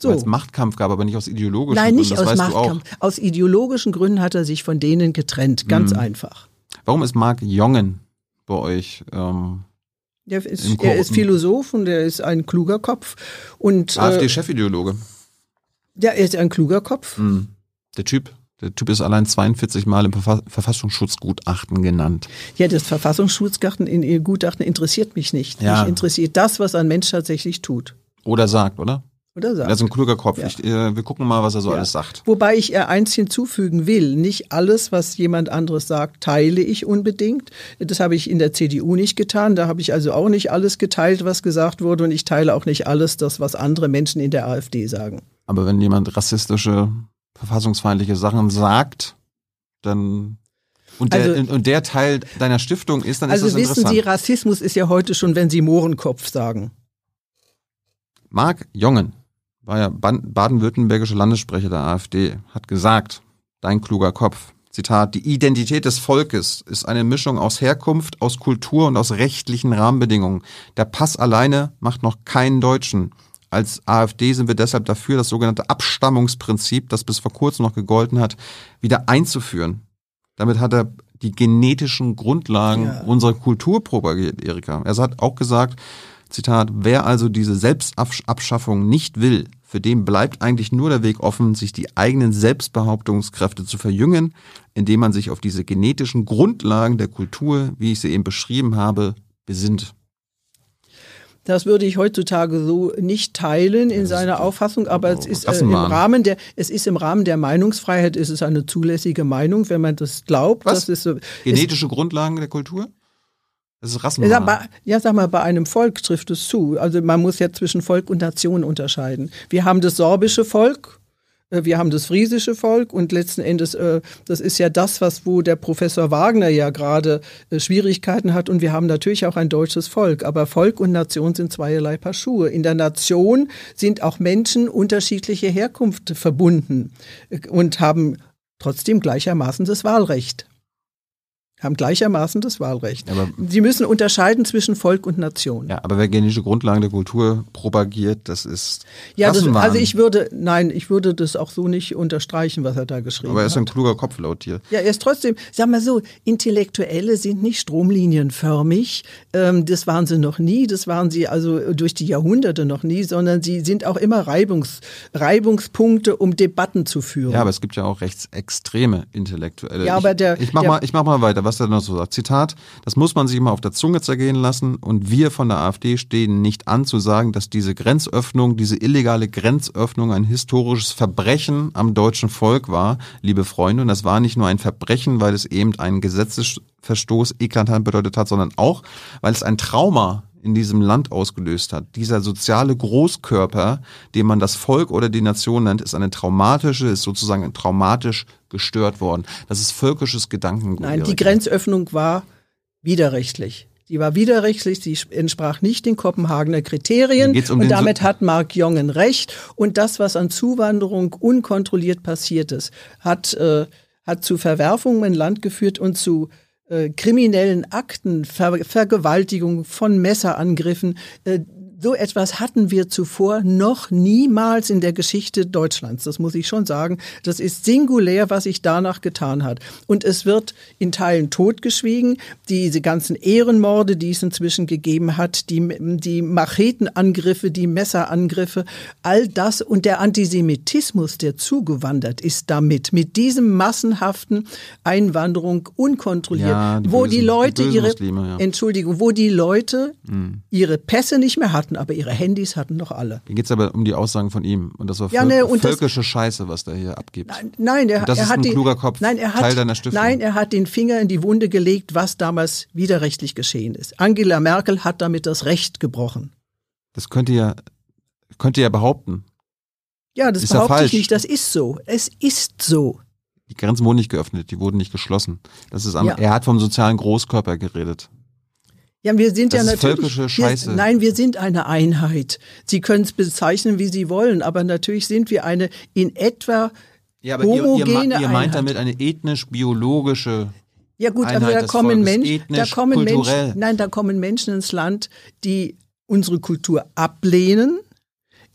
So. weil es Machtkampf gab, aber nicht aus ideologischen Nein, nicht Gründen, das aus weißt Machtkampf. Aus ideologischen Gründen hat er sich von denen getrennt. Ganz Mhm. einfach. Warum ist Marc Jongen bei euch? Ähm, Der ist, er ist. Philosoph und er ist ein kluger Kopf. Und äh, AfD-Chefideologe. ja, er ist ein kluger Kopf. Mhm. Der Typ, der Typ ist allein 42 Mal im Verfa Verfassungsschutzgutachten genannt. Ja, das Verfassungsschutzgutachten in ihr Gutachten interessiert mich nicht. Ja. Mich interessiert das, was ein Mensch tatsächlich tut. Oder sagt, oder? Oder sagt. Er ist ein kluger Kopf. Ja. Ich, äh, wir gucken mal, was er so Ja. alles sagt. Wobei ich eher eins hinzufügen will. Nicht alles, was jemand anderes sagt, teile ich unbedingt. Das habe ich in der CDU nicht getan. Da habe ich also auch nicht alles geteilt, was gesagt wurde. Und ich teile auch nicht alles, das, was andere Menschen in der AfD sagen. Aber wenn jemand rassistische, verfassungsfeindliche Sachen sagt, dann und der, Also- und der Teil deiner Stiftung ist, dann Also ist das wissen interessant. Sie, Rassismus ist ja heute schon, wenn Sie Mohrenkopf sagen. Marc Jongen war ja baden-württembergischer Landessprecher der AfD, hat gesagt, dein kluger Kopf, Zitat, die Identität des Volkes ist eine Mischung aus Herkunft, aus Kultur und aus rechtlichen Rahmenbedingungen. Der Pass alleine macht noch keinen Deutschen. Als AfD sind wir deshalb dafür, das sogenannte Abstammungsprinzip, das bis vor kurzem noch gegolten hat, wieder einzuführen. Damit hat er die genetischen Grundlagen Ja. unserer Kultur propagiert, Erika. Er hat auch gesagt, Zitat, wer also diese Selbstabschaffung nicht will, für den bleibt eigentlich nur der Weg offen, sich die eigenen Selbstbehauptungskräfte zu verjüngen, indem man sich auf diese genetischen Grundlagen der Kultur, wie ich sie eben beschrieben habe, besinnt. Das würde ich heutzutage so nicht teilen in seiner Auffassung, aber es ist äh, im. Rahmen der es ist im Rahmen der Meinungsfreiheit ist es eine zulässige Meinung, wenn man das glaubt. Was? Das ist so, Genetische Grundlagen der Kultur? Das ist Ja, Rassenwahn. bei, ja, sag mal, bei einem Volk trifft es zu. Also man muss ja zwischen Volk und Nation unterscheiden. Wir haben das sorbische Volk, äh, wir haben das friesische Volk und letzten Endes, äh, das ist ja das, was wo der Professor Wagner ja gerade äh, Schwierigkeiten hat und wir haben natürlich auch ein deutsches Volk. Aber Volk und Nation sind zweierlei Paar Schuhe. In der Nation sind auch Menschen unterschiedlicher Herkunft verbunden und haben trotzdem gleichermaßen das Wahlrecht. Haben gleichermaßen das Wahlrecht. Aber- Sie müssen unterscheiden zwischen Volk und Nation. ja, aber wer genetische Grundlagen der Kultur propagiert, das ist Ja, das, also ich würde, nein, ich würde das auch so nicht unterstreichen, was er da geschrieben aber er ist hat. ein kluger Kopf laut dir. Ja, er ist trotzdem, sag mal so, Intellektuelle sind nicht stromlinienförmig. Ähm, das waren sie noch nie, das waren sie also durch die Jahrhunderte noch nie, sondern sie sind auch immer Reibungs, Reibungspunkte, um Debatten zu führen. Ja, aber es gibt ja auch rechtsextreme Intellektuelle. Ja, aber ich, der- ich mach der- mal, ich mach mal weiter. Was er noch so sagt. Zitat, das muss man sich mal auf der Zunge zergehen lassen und wir von der AfD stehen nicht an zu sagen, dass diese Grenzöffnung, diese illegale Grenzöffnung ein historisches Verbrechen am deutschen Volk war, liebe Freunde. Und das war nicht nur ein Verbrechen, weil es eben einen Gesetzesverstoß eklatant bedeutet hat, sondern auch, weil es ein Trauma in diesem Land ausgelöst hat. Dieser soziale Großkörper, den man das Volk oder die Nation nennt, ist eine traumatische, ist sozusagen traumatisch gestört worden. Das ist völkisches Gedankengut. Nein, die Grenzöffnung war widerrechtlich. Die war widerrechtlich, sie entsprach nicht den Kopenhagener Kriterien um und damit hat Mark Jongen recht. Und das, was an Zuwanderung unkontrolliert passiert ist, hat, äh, hat zu Verwerfungen im Land geführt und zu kriminellen Akten, Ver Vergewaltigung von Messerangriffen, äh, so etwas hatten wir zuvor noch niemals in der Geschichte Deutschlands. Das muss ich schon sagen. Das ist singulär, was sich danach getan hat. Und es wird in Teilen totgeschwiegen. Diese ganzen Ehrenmorde, die es inzwischen gegeben hat, die, die Machetenangriffe, die Messerangriffe, all das und der Antisemitismus, der zugewandert ist damit, mit diesem massenhaften Einwanderung unkontrolliert, ja, die wo bösen, die Leute die ihre, Muslime, ja. Entschuldigung, wo die Leute mhm. ihre Pässe nicht mehr hatten hatten, aber ihre Handys hatten noch alle. Hier geht es aber um die Aussagen von ihm. Und das war ja, ne, völkische das, Scheiße, was der hier abgibt. Nein, er, das er ist hat ein kluger Kopf, nein, er hat, Teil deiner Stiftung. Nein, er hat den Finger in die Wunde gelegt, was damals widerrechtlich geschehen ist. Angela Merkel hat damit das Recht gebrochen. Das könnte ja, könnte ja behaupten. Ja, das ist behaupte ja ich nicht. Das ist so. Es ist so. Die Grenzen wurden nicht geöffnet, die wurden nicht geschlossen. Das ist ja. Er hat vom sozialen Großkörper geredet. Ja, wir sind das ja ist natürlich. Völkische Scheiße. Wir, nein, wir sind eine Einheit. Sie können es bezeichnen, wie Sie wollen, aber natürlich sind wir eine in etwa ja, aber homogene ihr, ihr, ihr meint damit eine ethnisch-biologische ja gut, Einheit aber da kommen Menschen, da kommen Menschen, nein, da kommen Menschen ins Land, die unsere Kultur ablehnen,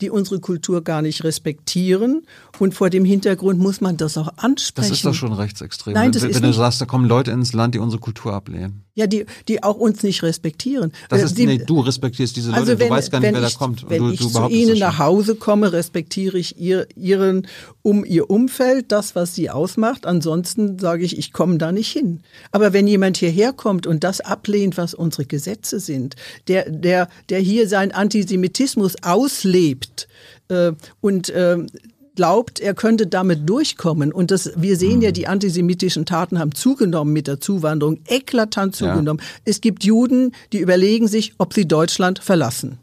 die unsere Kultur gar nicht respektieren. Und vor dem Hintergrund muss man das auch ansprechen. Das ist doch schon rechtsextrem. Nein, das wenn, ist wenn du sagst, da kommen Leute ins Land, die unsere Kultur ablehnen. Ja, die, die auch uns nicht respektieren. Das ist, die, nee, du respektierst diese Leute, also wenn, du weißt gar nicht, wer ich, da kommt. wenn du, ich du zu ihnen nach Hause komme, respektiere ich ihr, ihren, um ihr Umfeld, das, was sie ausmacht. Ansonsten sage ich, ich komme da nicht hin. Aber wenn jemand hierher kommt und das ablehnt, was unsere Gesetze sind, der, der, der hier seinen Antisemitismus auslebt, äh, und äh, glaubt, er könnte damit durchkommen. Und das, wir sehen ja, mhm. die antisemitischen Taten haben zugenommen mit der Zuwanderung, eklatant zugenommen. Ja. Es gibt Juden, die überlegen sich, ob sie Deutschland verlassen.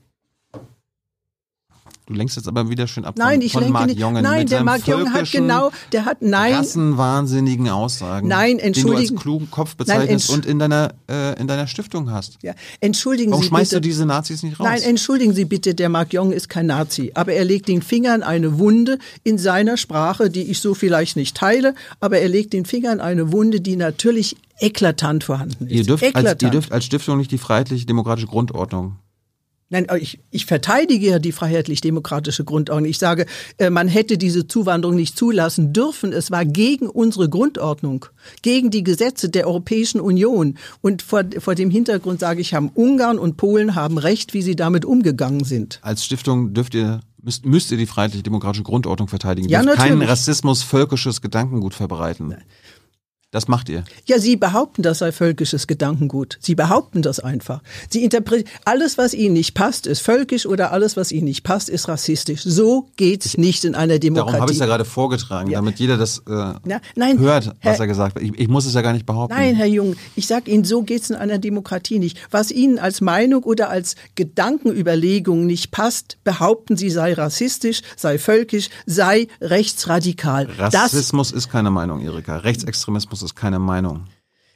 Du lenkst jetzt aber wieder schön ab nein, von, ich von lenke Mark nicht. Jongen. Nein, der Mark Jongen hat genau, der hat nein. Rassenwahnsinnigen Aussagen. Nein, entschuldigen. Den du als klugen Kopf bezeichnest nein, und in deiner, äh, in deiner Stiftung hast. Ja, entschuldigen Warum Sie schmeißt bitte, du diese Nazis nicht raus? Nein, entschuldigen Sie bitte, der Mark Jongen ist kein Nazi. Aber er legt den Finger in eine Wunde in seiner Sprache, die ich so vielleicht nicht teile. Aber er legt den Finger in eine Wunde, die natürlich eklatant vorhanden ist. Ihr dürft, eklatant. Als, ihr dürft als Stiftung nicht die freiheitlich-demokratische Grundordnung Nein, ich, ich verteidige ja die freiheitlich-demokratische Grundordnung. Ich sage, äh, man hätte diese Zuwanderung nicht zulassen dürfen. Es war gegen unsere Grundordnung, gegen die Gesetze der Europäischen Union. Und vor, vor dem Hintergrund sage ich, haben Ungarn und Polen haben recht, wie sie damit umgegangen sind. Als Stiftung dürft ihr müsst, müsst ihr die freiheitlich-demokratische Grundordnung verteidigen. Ja, natürlich. keinen Rassismus, völkisches Gedankengut verbreiten. Nein. Das macht ihr. Ja, Sie behaupten, das sei völkisches Gedankengut. Sie behaupten das einfach. Sie interpretieren, alles, was Ihnen nicht passt, ist völkisch oder alles, was Ihnen nicht passt, ist rassistisch. So geht's nicht in einer Demokratie. Darum habe ich es ja gerade vorgetragen, ja. damit jeder das äh, ja, nein, hört, was Herr, er gesagt hat. Ich, ich, muss es ja gar nicht behaupten. Nein, Herr Jung, ich sage Ihnen, so geht's in einer Demokratie nicht. Was Ihnen als Meinung oder als Gedankenüberlegung nicht passt, behaupten Sie, sei rassistisch, sei völkisch, sei rechtsradikal. Rassismus das, ist keine Meinung, Erika. Rechtsextremismus das ist keine Meinung.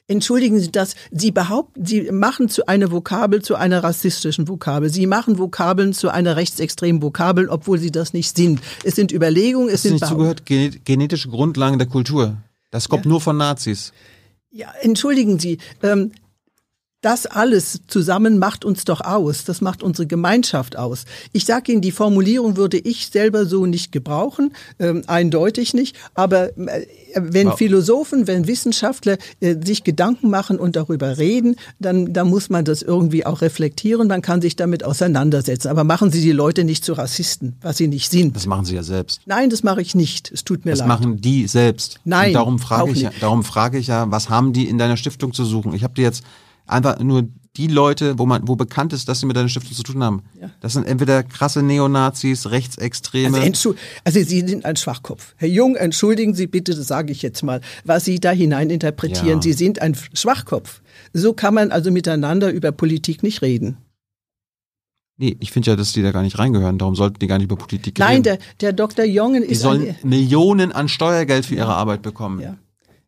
Entschuldigen Sie das. Sie behaupten, Sie machen zu einer Vokabel zu einer rassistischen Vokabel. Sie machen Vokabeln zu einer rechtsextremen Vokabel, obwohl sie das nicht sind. Es sind Überlegungen, es das sind nicht zugehört. Genetische Grundlagen der Kultur. Das kommt ja. nur von Nazis. Ja, entschuldigen Sie. Ähm, das alles zusammen macht uns doch aus. Das macht unsere Gemeinschaft aus. Ich sage Ihnen, die Formulierung würde ich selber so nicht gebrauchen, ähm, eindeutig nicht. Aber äh, wenn wow. Philosophen, wenn Wissenschaftler äh, sich Gedanken machen und darüber reden, dann, dann muss man das irgendwie auch reflektieren. Man kann sich damit auseinandersetzen. Aber machen Sie die Leute nicht zu Rassisten, was sie nicht sind. Das machen Sie ja selbst. Nein, das mache ich nicht. Es tut mir das leid. Das machen die selbst. Nein. Und darum frage ich, ja, darum frage ich ja, was haben die in deiner Stiftung zu suchen? Ich habe dir jetzt einfach nur die Leute, wo man, wo bekannt ist, dass sie mit deiner Stiftung zu tun haben. Ja. Das sind entweder krasse Neonazis, Rechtsextreme. Also, also, Sie sind ein Schwachkopf. Herr Jung, entschuldigen Sie bitte, das sage ich jetzt mal, was Sie da hinein interpretieren. Ja. Sie sind ein Schwachkopf. So kann man also miteinander über Politik nicht reden. Nee, ich finde ja, dass die da gar nicht reingehören. Darum sollten die gar nicht über Politik reden. Nein, der, der Dr. Jongen ist. Die sollen Millionen an Steuergeld für ihre Arbeit bekommen. Ja.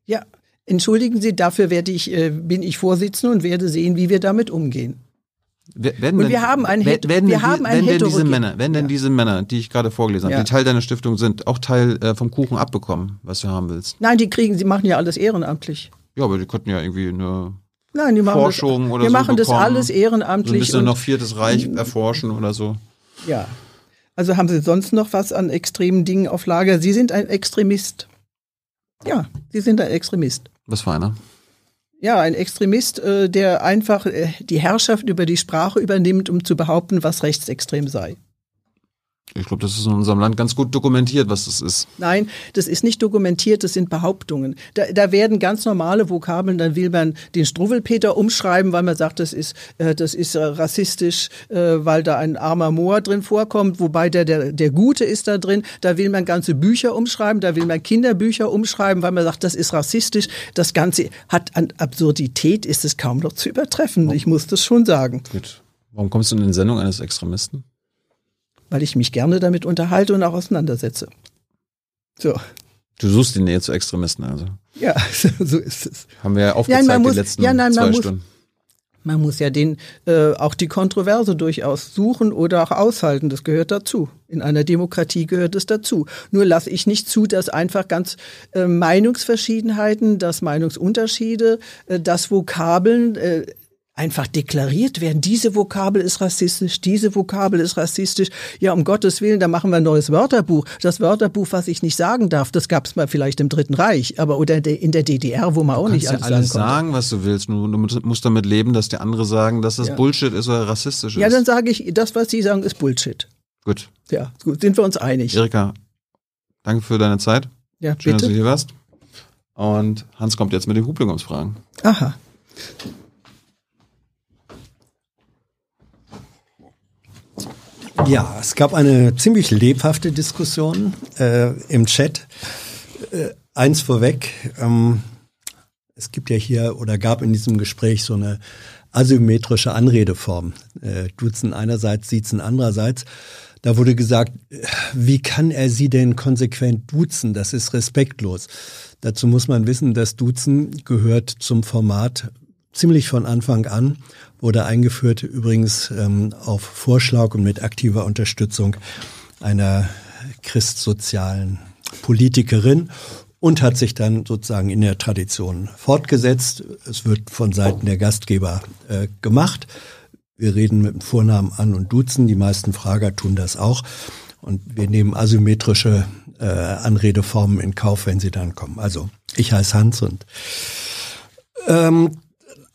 Ja, Entschuldigen Sie, dafür werde ich, äh, bin ich Vorsitzende und werde sehen, wie wir damit umgehen. Werden und wir haben ein, werden, wir die, haben ein wenn denn diese Männer, wenn denn ja. diese Männer, die ich gerade vorgelesen habe, ja. die Teil deiner Stiftung sind, auch Teil äh, vom Kuchen abbekommen, was du haben willst? Nein, die kriegen, sie machen ja alles ehrenamtlich. Ja, aber die könnten ja irgendwie eine Nein, die machen Forschung das, oder wir so machen bekommen. das alles ehrenamtlich. So ein bisschen noch Viertes Reich erforschen oder so. Ja. Also haben Sie sonst noch was an extremen Dingen auf Lager? Sie sind ein Extremist. Ja, Sie sind ein Extremist. Was für einer? Ja, ein Extremist, äh, der einfach äh, die Herrschaft über die Sprache übernimmt, um zu behaupten, was rechtsextrem sei. Ich glaube, das ist in unserem Land ganz gut dokumentiert, was das ist. Nein, das ist nicht dokumentiert, das sind Behauptungen. Da, da werden ganz normale Vokabeln, dann will man den Struwwelpeter umschreiben, weil man sagt, das ist, äh, das ist äh, rassistisch, äh, weil da ein armer Moor drin vorkommt, wobei der, der, der Gute ist da drin. Da will man ganze Bücher umschreiben, da will man Kinderbücher umschreiben, weil man sagt, das ist rassistisch. Das Ganze hat an Absurdität, ist es kaum noch zu übertreffen. Ich muss das schon sagen. Gut. Warum kommst du in die Sendung eines Extremisten? Weil ich mich gerne damit unterhalte und auch auseinandersetze. So. Du suchst die Nähe zu Extremisten also. Ja, so ist es. Haben wir ja aufgezeigt ja, muss, die letzten ja, nein, zwei muss, Stunden. Man muss ja den äh, auch die Kontroverse durchaus suchen oder auch aushalten. Das gehört dazu. In einer Demokratie gehört es dazu. Nur lasse ich nicht zu, dass einfach ganz äh, Meinungsverschiedenheiten, dass Meinungsunterschiede, äh, dass Vokabeln äh, einfach deklariert werden. Diese Vokabel ist rassistisch, diese Vokabel ist rassistisch. Ja, um Gottes Willen, da machen wir ein neues Wörterbuch. Das Wörterbuch, was ich nicht sagen darf, das gab es mal vielleicht im Dritten Reich, aber oder in der DDR, wo man auch nicht alles, ja alles sagen, sagen, was du willst. Du, du, musst damit leben, dass die andere sagen, dass das ja. Bullshit ist oder rassistisch ist. Ja, dann sage ich, das, was sie sagen, ist Bullshit. Gut. Ja, gut, sind wir uns einig. Erika, danke für deine Zeit. Ja, Schön, bitte. dass du hier warst. Und Hans kommt jetzt mit den Publikumsfragen. Aha. Ja, es gab eine ziemlich lebhafte Diskussion äh, im Chat. Äh, eins vorweg, ähm, es gibt ja hier oder gab in diesem Gespräch so eine asymmetrische Anredeform. Äh, Duzen einerseits, Siezen andererseits. Da wurde gesagt, wie kann er sie denn konsequent duzen? Das ist respektlos. Dazu muss man wissen, dass Duzen gehört zum Format ziemlich von Anfang an, wurde eingeführt, übrigens ähm, auf Vorschlag und mit aktiver Unterstützung einer christsozialen Politikerin und hat sich dann sozusagen in der Tradition fortgesetzt. Es wird von Seiten der Gastgeber äh, gemacht. Wir reden mit dem Vornamen an und duzen. Die meisten Frager tun das auch. Und wir nehmen asymmetrische äh, Anredeformen in Kauf, wenn sie dann kommen. Also ich heiße Hans und ähm,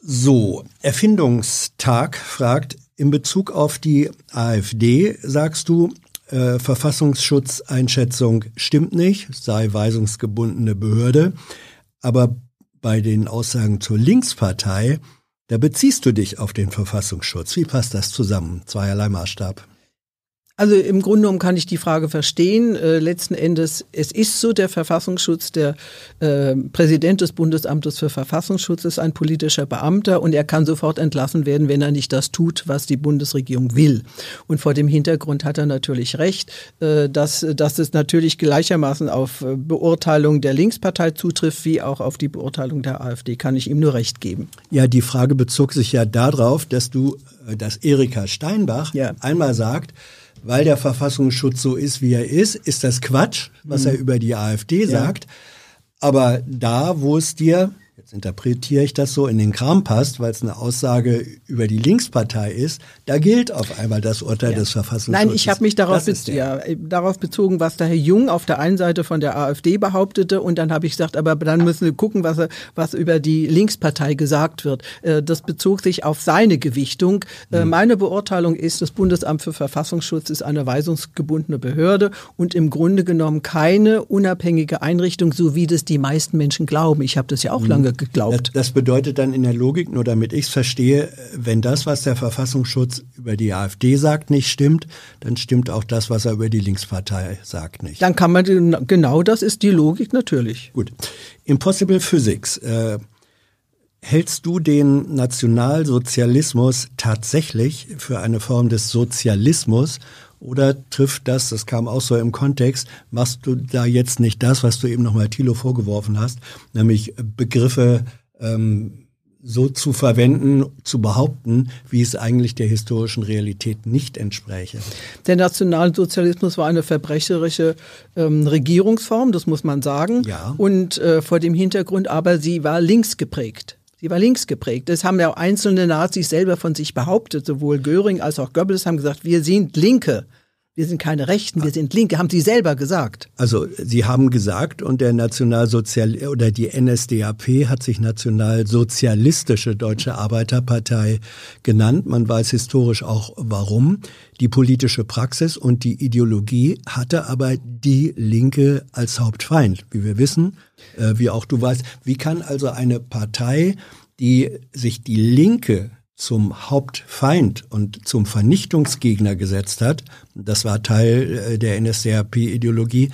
so, Erfindungstag fragt, in Bezug auf die AfD sagst du, äh, Verfassungsschutzeinschätzung stimmt nicht, sei weisungsgebundene Behörde. Aber bei den Aussagen zur Linkspartei, da beziehst du dich auf den Verfassungsschutz. Wie passt das zusammen? Zweierlei Maßstab. Also im Grunde genommen kann ich die Frage verstehen. Äh, letzten Endes, es ist so, der Verfassungsschutz, der äh, Präsident des Bundesamtes für Verfassungsschutz ist ein politischer Beamter und er kann sofort entlassen werden, wenn er nicht das tut, was die Bundesregierung will. Und vor dem Hintergrund hat er natürlich recht, äh, dass, dass es natürlich gleichermaßen auf äh, Beurteilung der Linkspartei zutrifft, wie auch auf die Beurteilung der AfD, kann ich ihm nur recht geben. Ja, die Frage bezog sich ja darauf, dass du, äh, dass Erika Steinbach ja. einmal sagt, weil der Verfassungsschutz so ist, wie er ist, ist das Quatsch, was mhm. er über die AfD sagt. Ja. Aber da, wo es dir, interpretiere ich das so, in den Kram passt, weil es eine Aussage über die Linkspartei ist, da gilt auf einmal das Urteil ja. des Verfassungsschutzes. Nein, ich habe mich darauf, bez ja, darauf bezogen, was der Herr Jung auf der einen Seite von der AfD behauptete und dann habe ich gesagt, aber dann müssen wir gucken, was, was über die Linkspartei gesagt wird. Äh, das bezog sich auf seine Gewichtung. Mhm. Meine Beurteilung ist, das Bundesamt für Verfassungsschutz ist eine weisungsgebundene Behörde und im Grunde genommen keine unabhängige Einrichtung, so wie das die meisten Menschen glauben. Ich habe das ja auch mhm. lange geglaubt. Das, das, bedeutet dann in der Logik, nur damit ich es verstehe, wenn das, was der Verfassungsschutz über die AfD sagt, nicht stimmt, dann stimmt auch das, was er über die Linkspartei sagt, nicht. Dann kann man, genau das ist die Logik natürlich. Gut. Impossible Physics. Äh, hältst du den Nationalsozialismus tatsächlich für eine Form des Sozialismus oder trifft das, das kam auch so im Kontext, machst du da jetzt nicht das, was du eben nochmal Thilo vorgeworfen hast, nämlich Begriffe ähm, so zu verwenden, zu behaupten, wie es eigentlich der historischen Realität nicht entspräche. Der Nationalsozialismus war eine verbrecherische ähm, Regierungsform, das muss man sagen. Ja. Und äh, vor dem Hintergrund aber, sie war links geprägt. Sie war links geprägt. Das haben ja auch einzelne Nazis selber von sich behauptet. Sowohl Göring als auch Goebbels haben gesagt, wir sind Linke. Wir sind keine Rechten, wir sind Linke, haben Sie selber gesagt. Also Sie haben gesagt und der Nationalsozial oder die NSDAP hat sich Nationalsozialistische Deutsche Arbeiterpartei genannt. Man weiß historisch auch warum. Die politische Praxis und die Ideologie hatte aber die Linke als Hauptfeind, wie wir wissen, äh, wie auch du weißt. Wie kann also eine Partei, die sich die Linke zum Hauptfeind und zum Vernichtungsgegner gesetzt hat, das war Teil äh, der NSDAP-Ideologie,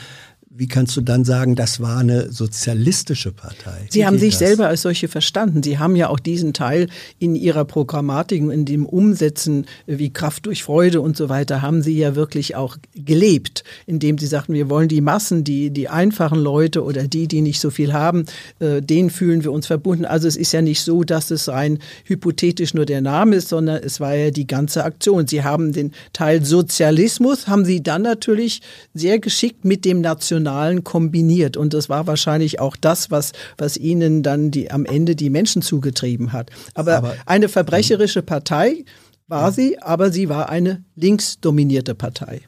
wie kannst du dann sagen, das war eine sozialistische Partei? Sie haben sich das? selber als solche verstanden. Sie haben ja auch diesen Teil in ihrer Programmatik, in dem Umsetzen wie Kraft durch Freude und so weiter, haben sie ja wirklich auch gelebt, indem sie sagten, wir wollen die Massen, die, die einfachen Leute oder die, die nicht so viel haben, äh, denen fühlen wir uns verbunden. Also es ist ja nicht so, dass es rein hypothetisch nur der Name ist, sondern es war ja die ganze Aktion. Sie haben den Teil Sozialismus, haben sie dann natürlich sehr geschickt mit dem National Nationalen kombiniert. Und das war wahrscheinlich auch das, was, was ihnen dann die, am Ende die Menschen zugetrieben hat. Aber, aber eine verbrecherische Partei war sie, aber sie war eine linksdominierte Partei.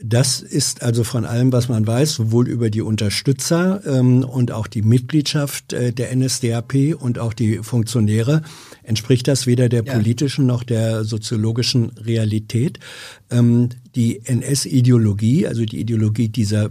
Das ist also von allem, was man weiß, sowohl über die Unterstützer ähm, und auch die Mitgliedschaft äh, der NSDAP und auch die Funktionäre, entspricht das weder der ja. politischen noch der soziologischen Realität. Ähm, die NS-Ideologie, also die Ideologie dieser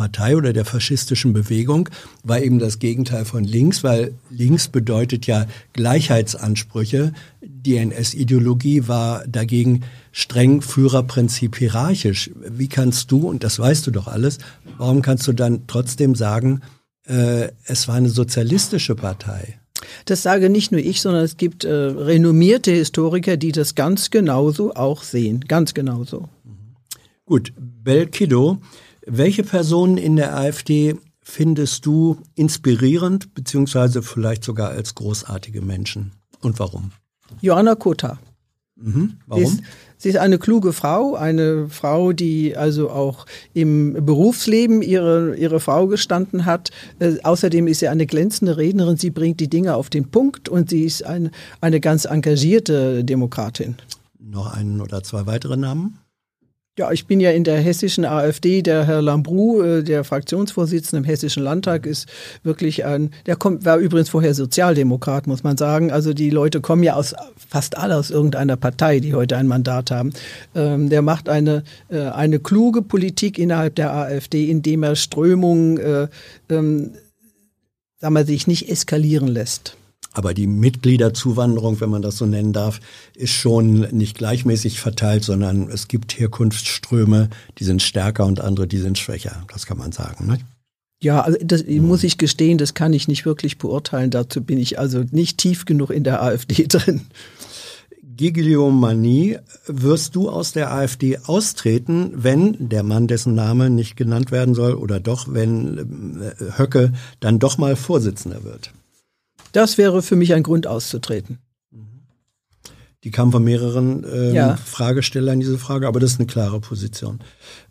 Partei oder der faschistischen Bewegung war eben das Gegenteil von links, weil links bedeutet ja Gleichheitsansprüche. Die NS-Ideologie war dagegen streng Führerprinzip hierarchisch. Wie kannst du, und das weißt du doch alles, warum kannst du dann trotzdem sagen, äh, es war eine sozialistische Partei? Das sage nicht nur ich, sondern es gibt äh, renommierte Historiker, die das ganz genauso auch sehen. Ganz genauso. Gut, Belkido welche Personen in der AfD findest du inspirierend, beziehungsweise vielleicht sogar als großartige Menschen? Und warum? Joanna Kota. Mhm. Warum? Sie ist, sie ist, eine kluge Frau, eine Frau, die also auch im Berufsleben ihre, ihre Frau gestanden hat. Äh, außerdem ist sie eine glänzende Rednerin. Sie bringt die Dinge auf den Punkt und sie ist ein, eine ganz engagierte Demokratin. Noch einen oder zwei weitere Namen? Ja, ich bin ja in der hessischen AfD. Der Herr Lambrou, äh, der Fraktionsvorsitzende im Hessischen Landtag, ist wirklich ein, der kommt, war übrigens vorher Sozialdemokrat, muss man sagen. Also die Leute kommen ja aus, fast alle aus irgendeiner Partei, die heute ein Mandat haben. Ähm, der macht eine, äh, eine kluge Politik innerhalb der AfD, indem er Strömungen, äh, ähm, sagen wir, sich nicht eskalieren lässt. Aber die Mitgliederzuwanderung, wenn man das so nennen darf, ist schon nicht gleichmäßig verteilt, sondern es gibt Herkunftsströme, die sind stärker und andere, die sind schwächer. Das kann man sagen. Ne? Ja, also das muss ich gestehen, das kann ich nicht wirklich beurteilen. Dazu bin ich also nicht tief genug in der AfD drin. Gigliomanie, wirst du aus der AfD austreten, wenn der Mann, dessen Name nicht genannt werden soll, oder doch, wenn äh, Höcke dann doch mal Vorsitzender wird? Das wäre für mich ein Grund auszutreten. Die kam von mehreren ähm, ja. Fragestellern, diese Frage, aber das ist eine klare Position.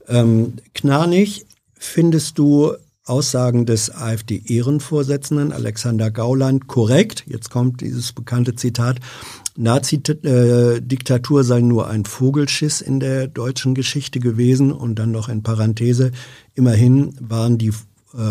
Ähm, Knarnig, findest du Aussagen des AfD-Ehrenvorsitzenden Alexander Gauland korrekt. Jetzt kommt dieses bekannte Zitat. Nazi-Diktatur sei nur ein Vogelschiss in der deutschen Geschichte gewesen und dann noch in Parenthese. Immerhin waren die äh,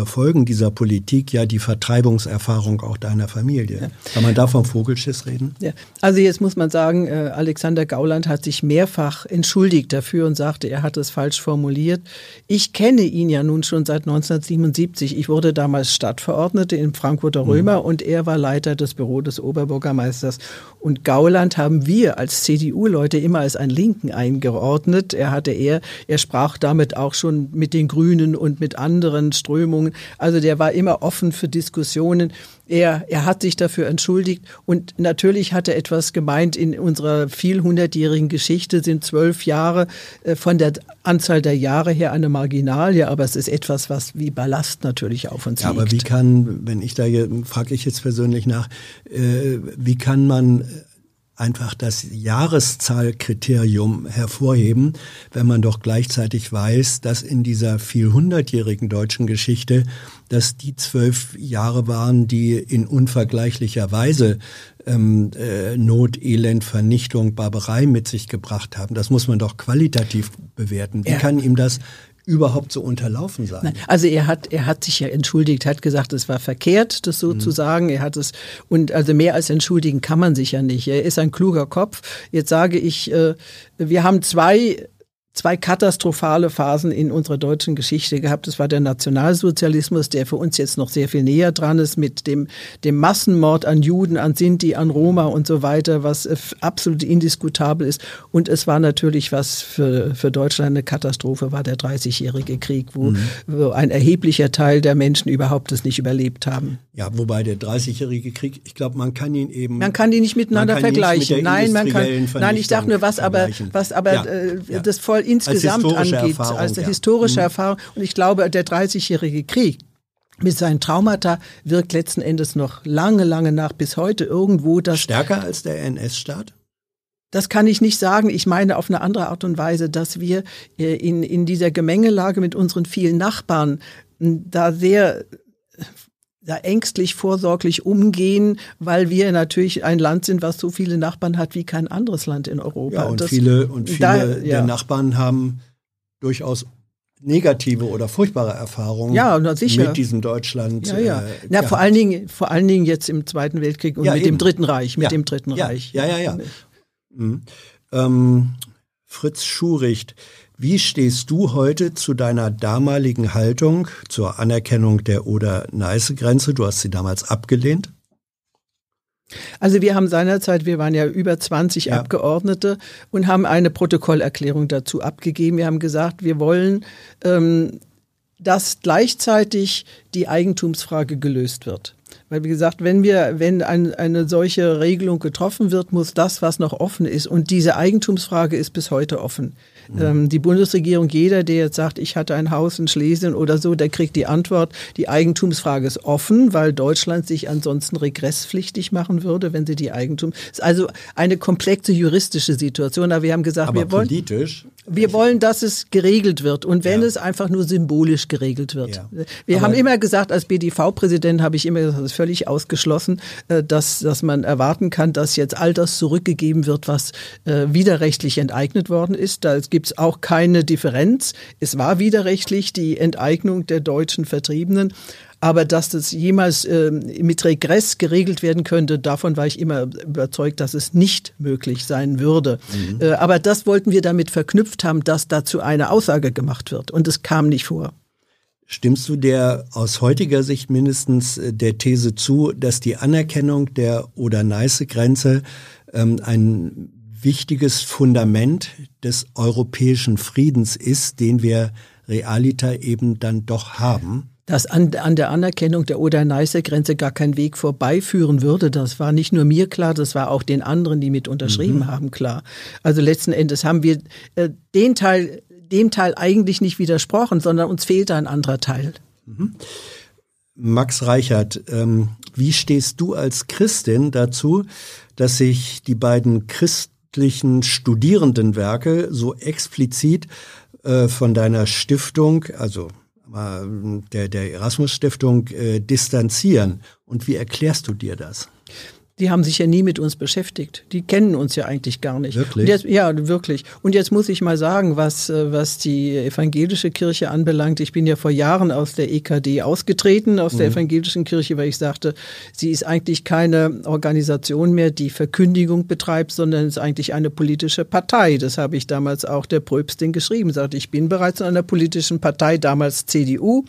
Folgen dieser Politik ja die Vertreibungserfahrung auch deiner Familie. Ja. Kann man da vom Vogelschiss reden? Ja. Also jetzt muss man sagen, äh, Alexander Gauland hat sich mehrfach entschuldigt dafür und sagte, er hat es falsch formuliert. Ich kenne ihn ja nun schon seit 1977. Ich wurde damals Stadtverordnete im Frankfurter mhm. Römer mhm. und er war Leiter des Büro des Oberbürgermeisters. Und Gauland haben wir als CDU-Leute immer als einen Linken eingeordnet. Er hatte er, er sprach damit auch schon mit den Grünen und mit anderen Strömungen Strömungen. Also der war immer offen für Diskussionen. Er, er hat sich dafür entschuldigt und natürlich hat er etwas gemeint. In unserer vielhundertjährigen Geschichte sind zwölf Jahre äh, von der Anzahl der Jahre her eine Marginalie, aber es ist etwas, was wie Ballast natürlich auf uns ja, liegt. Aber wie kann, wenn ich da frage ich jetzt persönlich nach, äh, wie kann man einfach das Jahreszahlkriterium hervorheben, wenn man doch gleichzeitig weiß, dass in dieser vielhundertjährigen deutschen Geschichte, dass die zwölf Jahre waren, die in unvergleichlicher Weise ähm, äh, Not, Elend, Vernichtung, Barbarei mit sich gebracht haben. Das muss man doch qualitativ bewerten. Wie ja. kann ihm das überhaupt so unterlaufen sein? Nein, also er hat, er hat sich ja entschuldigt, hat gesagt, es war verkehrt, das so mhm. zu sagen. Er hat es, und also mehr als entschuldigen kann man sich ja nicht. Er ist ein kluger Kopf. Jetzt sage ich, äh, wir haben zwei zwei katastrophale Phasen in unserer deutschen Geschichte gehabt. Das war der Nationalsozialismus, der für uns jetzt noch sehr viel näher dran ist, mit dem, dem Massenmord an Juden, an Sinti, an Roma und so weiter, was äh, absolut indiskutabel ist. Und es war natürlich, was für, für Deutschland eine Katastrophe war, der 30-jährige Krieg, wo, mhm. wo ein erheblicher Teil der Menschen überhaupt es nicht überlebt haben. Ja, wobei der 30-jährige Krieg, ich glaube, man kann ihn eben. Man kann ihn nicht miteinander vergleichen. Mit nein, man kann. Nein, ich sage nur, was aber, was aber ja, äh, ja. das voll insgesamt als angeht, Erfahrung, als ja. historische mhm. Erfahrung. Und ich glaube, der 30-jährige Krieg mit seinen Traumata wirkt letzten Endes noch lange, lange nach bis heute irgendwo das. Stärker als der NS-Staat? Das kann ich nicht sagen. Ich meine auf eine andere Art und Weise, dass wir äh, in, in dieser Gemengelage mit unseren vielen Nachbarn da sehr da ängstlich, vorsorglich umgehen, weil wir natürlich ein Land sind, was so viele Nachbarn hat wie kein anderes Land in Europa. Ja, und das, viele, und viele da, ja. der Nachbarn haben durchaus negative oder furchtbare Erfahrungen ja, mit diesem Deutschland. Ja, ja. Äh, Na, vor allen Dingen, vor allen Dingen jetzt im Zweiten Weltkrieg und ja, mit eben. dem Dritten Reich, mit dem Dritten Reich. Ja, ja, ja. Mhm. Ähm, Fritz Schuricht, wie stehst du heute zu deiner damaligen Haltung zur Anerkennung der Oder-Neiße-Grenze? Du hast sie damals abgelehnt. Also wir haben seinerzeit, wir waren ja über 20 ja. Abgeordnete und haben eine Protokollerklärung dazu abgegeben. Wir haben gesagt, wir wollen, ähm, dass gleichzeitig die Eigentumsfrage gelöst wird. Weil, wie gesagt, wenn wir, wenn ein, eine solche Regelung getroffen wird, muss das, was noch offen ist, und diese Eigentumsfrage ist bis heute offen. Mhm. Ähm, die Bundesregierung, jeder, der jetzt sagt, ich hatte ein Haus in Schlesien oder so, der kriegt die Antwort, die Eigentumsfrage ist offen, weil Deutschland sich ansonsten regresspflichtig machen würde, wenn sie die Eigentum. ist also eine komplexe juristische Situation. Aber wir haben gesagt, Aber wir wollen. Politisch wir wollen, dass es geregelt wird und wenn ja. es einfach nur symbolisch geregelt wird. Ja. Wir Aber haben immer gesagt, als BDV-Präsident habe ich immer gesagt, das ist völlig ausgeschlossen, äh, dass, dass man erwarten kann, dass jetzt all das zurückgegeben wird, was äh, widerrechtlich enteignet worden ist. Da gibt es auch keine Differenz. Es war widerrechtlich die Enteignung der deutschen Vertriebenen. Aber dass das jemals äh, mit Regress geregelt werden könnte, davon war ich immer überzeugt, dass es nicht möglich sein würde. Mhm. Äh, aber das wollten wir damit verknüpft haben, dass dazu eine Aussage gemacht wird. Und es kam nicht vor. Stimmst du der aus heutiger Sicht mindestens äh, der These zu, dass die Anerkennung der Oder-Neiße-Grenze ähm, ein wichtiges Fundament des europäischen Friedens ist, den wir realita eben dann doch haben? Dass an, an der Anerkennung der Oder-Neiße-Grenze gar kein Weg vorbeiführen würde. Das war nicht nur mir klar, das war auch den anderen, die mit unterschrieben mhm. haben, klar. Also letzten Endes haben wir äh, den Teil, dem Teil eigentlich nicht widersprochen, sondern uns fehlt ein anderer Teil. Mhm. Max Reichert, ähm, wie stehst du als Christin dazu, dass sich die beiden christlichen Studierendenwerke so explizit äh, von deiner Stiftung, also der, der Erasmus-Stiftung äh, distanzieren. Und wie erklärst du dir das? Die haben sich ja nie mit uns beschäftigt. Die kennen uns ja eigentlich gar nicht. Wirklich? Jetzt, ja, wirklich. Und jetzt muss ich mal sagen, was, äh, was die evangelische Kirche anbelangt. Ich bin ja vor Jahren aus der EKD ausgetreten, aus mhm. der evangelischen Kirche, weil ich sagte, sie ist eigentlich keine Organisation mehr, die Verkündigung betreibt, sondern ist eigentlich eine politische Partei. Das habe ich damals auch der Pröbstin geschrieben. Sagte, ich bin bereits in einer politischen Partei, damals CDU,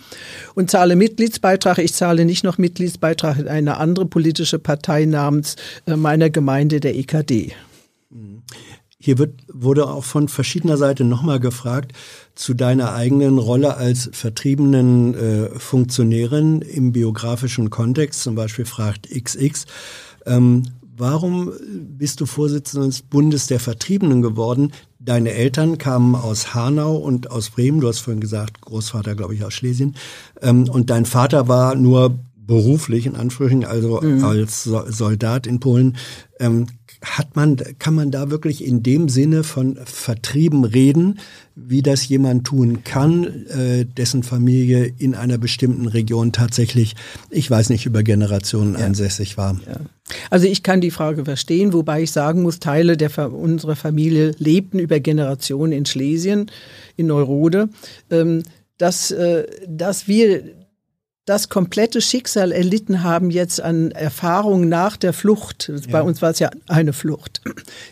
und zahle Mitgliedsbeitrag. Ich zahle nicht noch Mitgliedsbeitrag in eine andere politische Partei namens namens äh, meiner Gemeinde der EKD. Hier wird, wurde auch von verschiedener Seite nochmal gefragt zu deiner eigenen Rolle als vertriebenen äh, Funktionärin im biografischen Kontext. Zum Beispiel fragt XX, ähm, warum bist du Vorsitzender des Bundes der Vertriebenen geworden? Deine Eltern kamen aus Hanau und aus Bremen. Du hast vorhin gesagt, Großvater, glaube ich, aus Schlesien. Ähm, und dein Vater war nur beruflich in Anführungszeichen, also mhm. als Soldat in Polen, ähm, hat man, kann man da wirklich in dem Sinne von vertrieben reden, wie das jemand tun kann, äh, dessen Familie in einer bestimmten Region tatsächlich, ich weiß nicht, über Generationen ja. ansässig war? Ja. Also ich kann die Frage verstehen, wobei ich sagen muss, Teile der unserer Familie lebten über Generationen in Schlesien, in Neurode. Ähm, dass, äh, dass wir das komplette Schicksal erlitten haben jetzt an Erfahrungen nach der Flucht. Ja. Bei uns war es ja eine Flucht.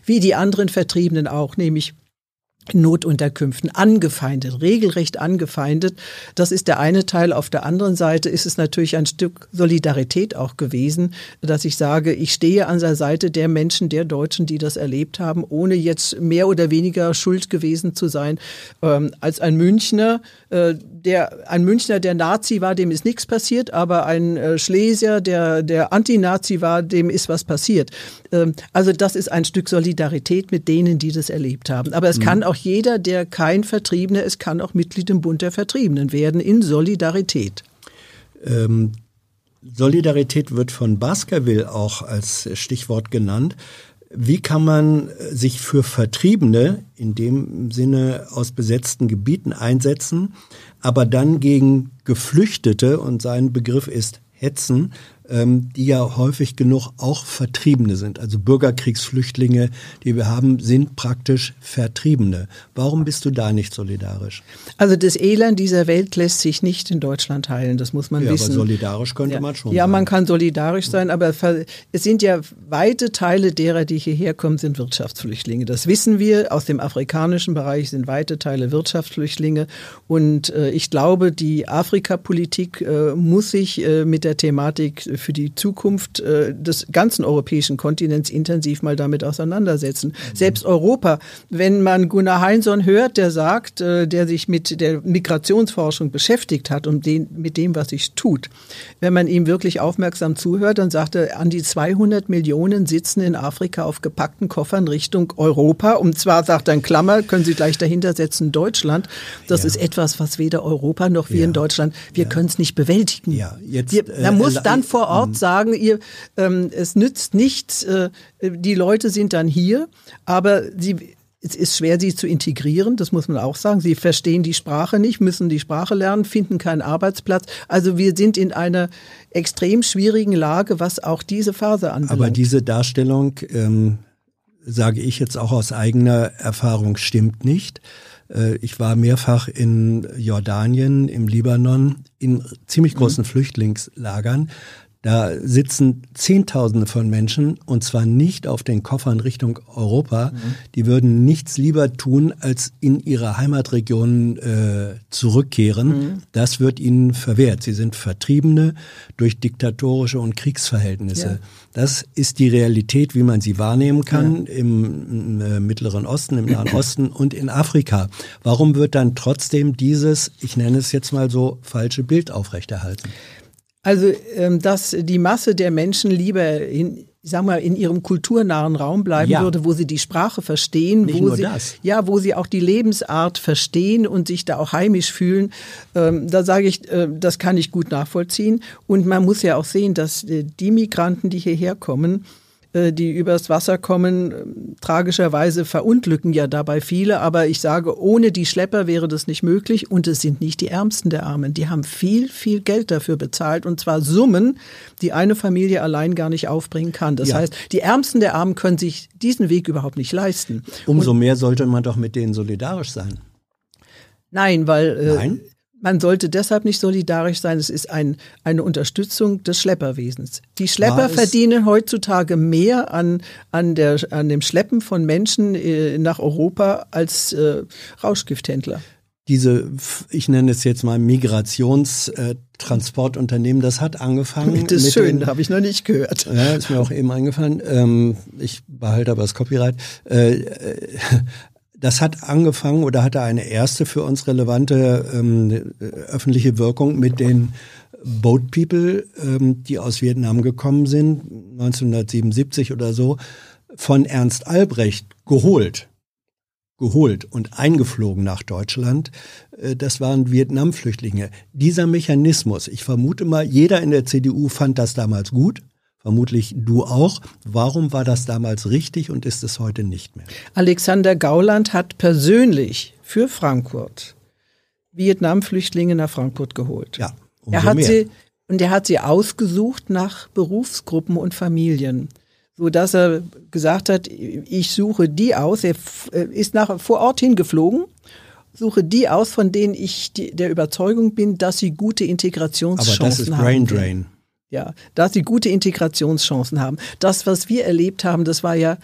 Wie die anderen Vertriebenen auch, nämlich Notunterkünften angefeindet, regelrecht angefeindet. Das ist der eine Teil. Auf der anderen Seite ist es natürlich ein Stück Solidarität auch gewesen, dass ich sage, ich stehe an der Seite der Menschen, der Deutschen, die das erlebt haben, ohne jetzt mehr oder weniger schuld gewesen zu sein. Ähm, als ein Münchner, äh, der, ein Münchner, der Nazi war, dem ist nichts passiert, aber ein äh, Schlesier, der, der Anti-Nazi war, dem ist was passiert. Ähm, also das ist ein Stück Solidarität mit denen, die das erlebt haben. Aber es mhm. kann auch jeder, der kein Vertriebener ist, kann auch Mitglied im Bund der Vertriebenen werden, in Solidarität. Ähm, Solidarität wird von Baskerville auch als Stichwort genannt. Wie kann man sich für Vertriebene in dem Sinne aus besetzten Gebieten einsetzen, aber dann gegen Geflüchtete, und sein Begriff ist Hetzen, ähm, die ja häufig genug auch Vertriebene sind. Also Bürgerkriegsflüchtlinge, die wir haben, sind praktisch Vertriebene. Warum bist du da nicht solidarisch? Also das Elend dieser Welt lässt sich nicht in Deutschland heilen, das muss man ja, wissen. Aber solidarisch könnte ja. man schon Ja, sein. man kann solidarisch sein, aber es sind ja weite Teile derer, die hierher kommen, sind Wirtschaftsflüchtlinge. Das wissen wir. Aus dem afrikanischen Bereich sind weite Teile Wirtschaftsflüchtlinge. Und äh, ich glaube, die Afrikapolitik äh, muss sich äh, mit der Thematik für die Zukunft äh, des ganzen europäischen Kontinents intensiv mal damit auseinandersetzen. Mhm. Selbst Europa, wenn man Gunnar Heinsohn hört, der sagt, äh, der sich mit der Migrationsforschung beschäftigt hat und den, mit dem, was sich tut, wenn man ihm wirklich aufmerksam zuhört, dann sagt er, an die 200 Millionen sitzen in Afrika auf gepackten Koffern Richtung Europa. Und zwar sagt er in Klammer, können Sie gleich dahinter setzen, Deutschland. Das ja. ist etwas, was weder Europa noch wir ja. in Deutschland, wir ja. können es nicht bewältigen. Ja, jetzt, wir, man äh, muss dann vor Ort sagen, sagen, ihr, ähm, es nützt nichts, äh, die Leute sind dann hier, aber sie, es ist schwer, sie zu integrieren, das muss man auch sagen. Sie verstehen die Sprache nicht, müssen die Sprache lernen, finden keinen Arbeitsplatz. Also wir sind in einer extrem schwierigen Lage, was auch diese Phase anbelangt. Aber diese Darstellung, ähm, sage ich jetzt auch aus eigener Erfahrung, stimmt nicht. Äh, ich war mehrfach in Jordanien, im Libanon, in ziemlich großen mhm. Flüchtlingslagern. Da sitzen Zehntausende von Menschen und zwar nicht auf den Koffern Richtung Europa. Mhm. Die würden nichts lieber tun, als in ihre Heimatregionen äh, zurückkehren. Mhm. Das wird ihnen verwehrt. Sie sind Vertriebene durch diktatorische und Kriegsverhältnisse. Ja. Das ist die Realität, wie man sie wahrnehmen kann ja. im, im äh, Mittleren Osten, im Nahen Osten und in Afrika. Warum wird dann trotzdem dieses, ich nenne es jetzt mal so, falsche Bild aufrechterhalten? Also, ähm, dass die Masse der Menschen lieber in, ich sag mal, in ihrem kulturnahen Raum bleiben ja. würde, wo sie die Sprache verstehen, Nicht wo sie, das. ja, wo sie auch die Lebensart verstehen und sich da auch heimisch fühlen. Ähm, da sage ich, äh, das kann ich gut nachvollziehen. Und man muss ja auch sehen, dass äh, die Migranten, die hierher kommen, die übers Wasser kommen. Ähm, tragischerweise verunglücken ja dabei viele, aber ich sage, ohne die Schlepper wäre das nicht möglich und es sind nicht die Ärmsten der Armen. Die haben viel, viel Geld dafür bezahlt und zwar Summen, die eine Familie allein gar nicht aufbringen kann. Das ja. heißt, die Ärmsten der Armen können sich diesen Weg überhaupt nicht leisten. Umso und, mehr sollte man doch mit denen solidarisch sein. Nein, weil äh, Nein? Man sollte deshalb nicht solidarisch sein. Es ist ein, eine Unterstützung des Schlepperwesens. Die Schlepper verdienen heutzutage mehr an, an, der, an dem Schleppen von Menschen äh, nach Europa als äh, Rauschgifthändler. Diese, ich nenne es jetzt mal Migrationstransportunternehmen, das hat angefangen. Das ist schön, habe ich noch nicht gehört. Ja, ist mir auch eben eingefallen. Ähm, ich behalte aber das Copyright. Das hat angefangen oder hatte eine erste für uns relevante ähm, öffentliche Wirkung mit den Boat People, ähm, die aus Vietnam gekommen sind, 1977 oder so, von Ernst Albrecht geholt geholt und eingeflogen nach Deutschland. Äh, das waren Vietnam-Flüchtlinge. Dieser Mechanismus, ich vermute mal, jeder in der CDU fand das damals gut vermutlich du auch. Warum war das damals richtig und ist es heute nicht mehr? Alexander Gauland hat persönlich für Frankfurt Vietnam-Flüchtlinge nach Frankfurt geholt. Ja, er hat mehr. sie und er hat sie ausgesucht nach Berufsgruppen und Familien so dass er gesagt hat, ich suche die aus. Er äh, ist nach vor Ort hingeflogen, suche die aus, von denen ich die, der Überzeugung bin, dass sie gute Integrationschancen haben. Aber das ist Brain Drain. Ja, dass sie gute Integrationschancen haben. Das, was wir erlebt haben, das war ja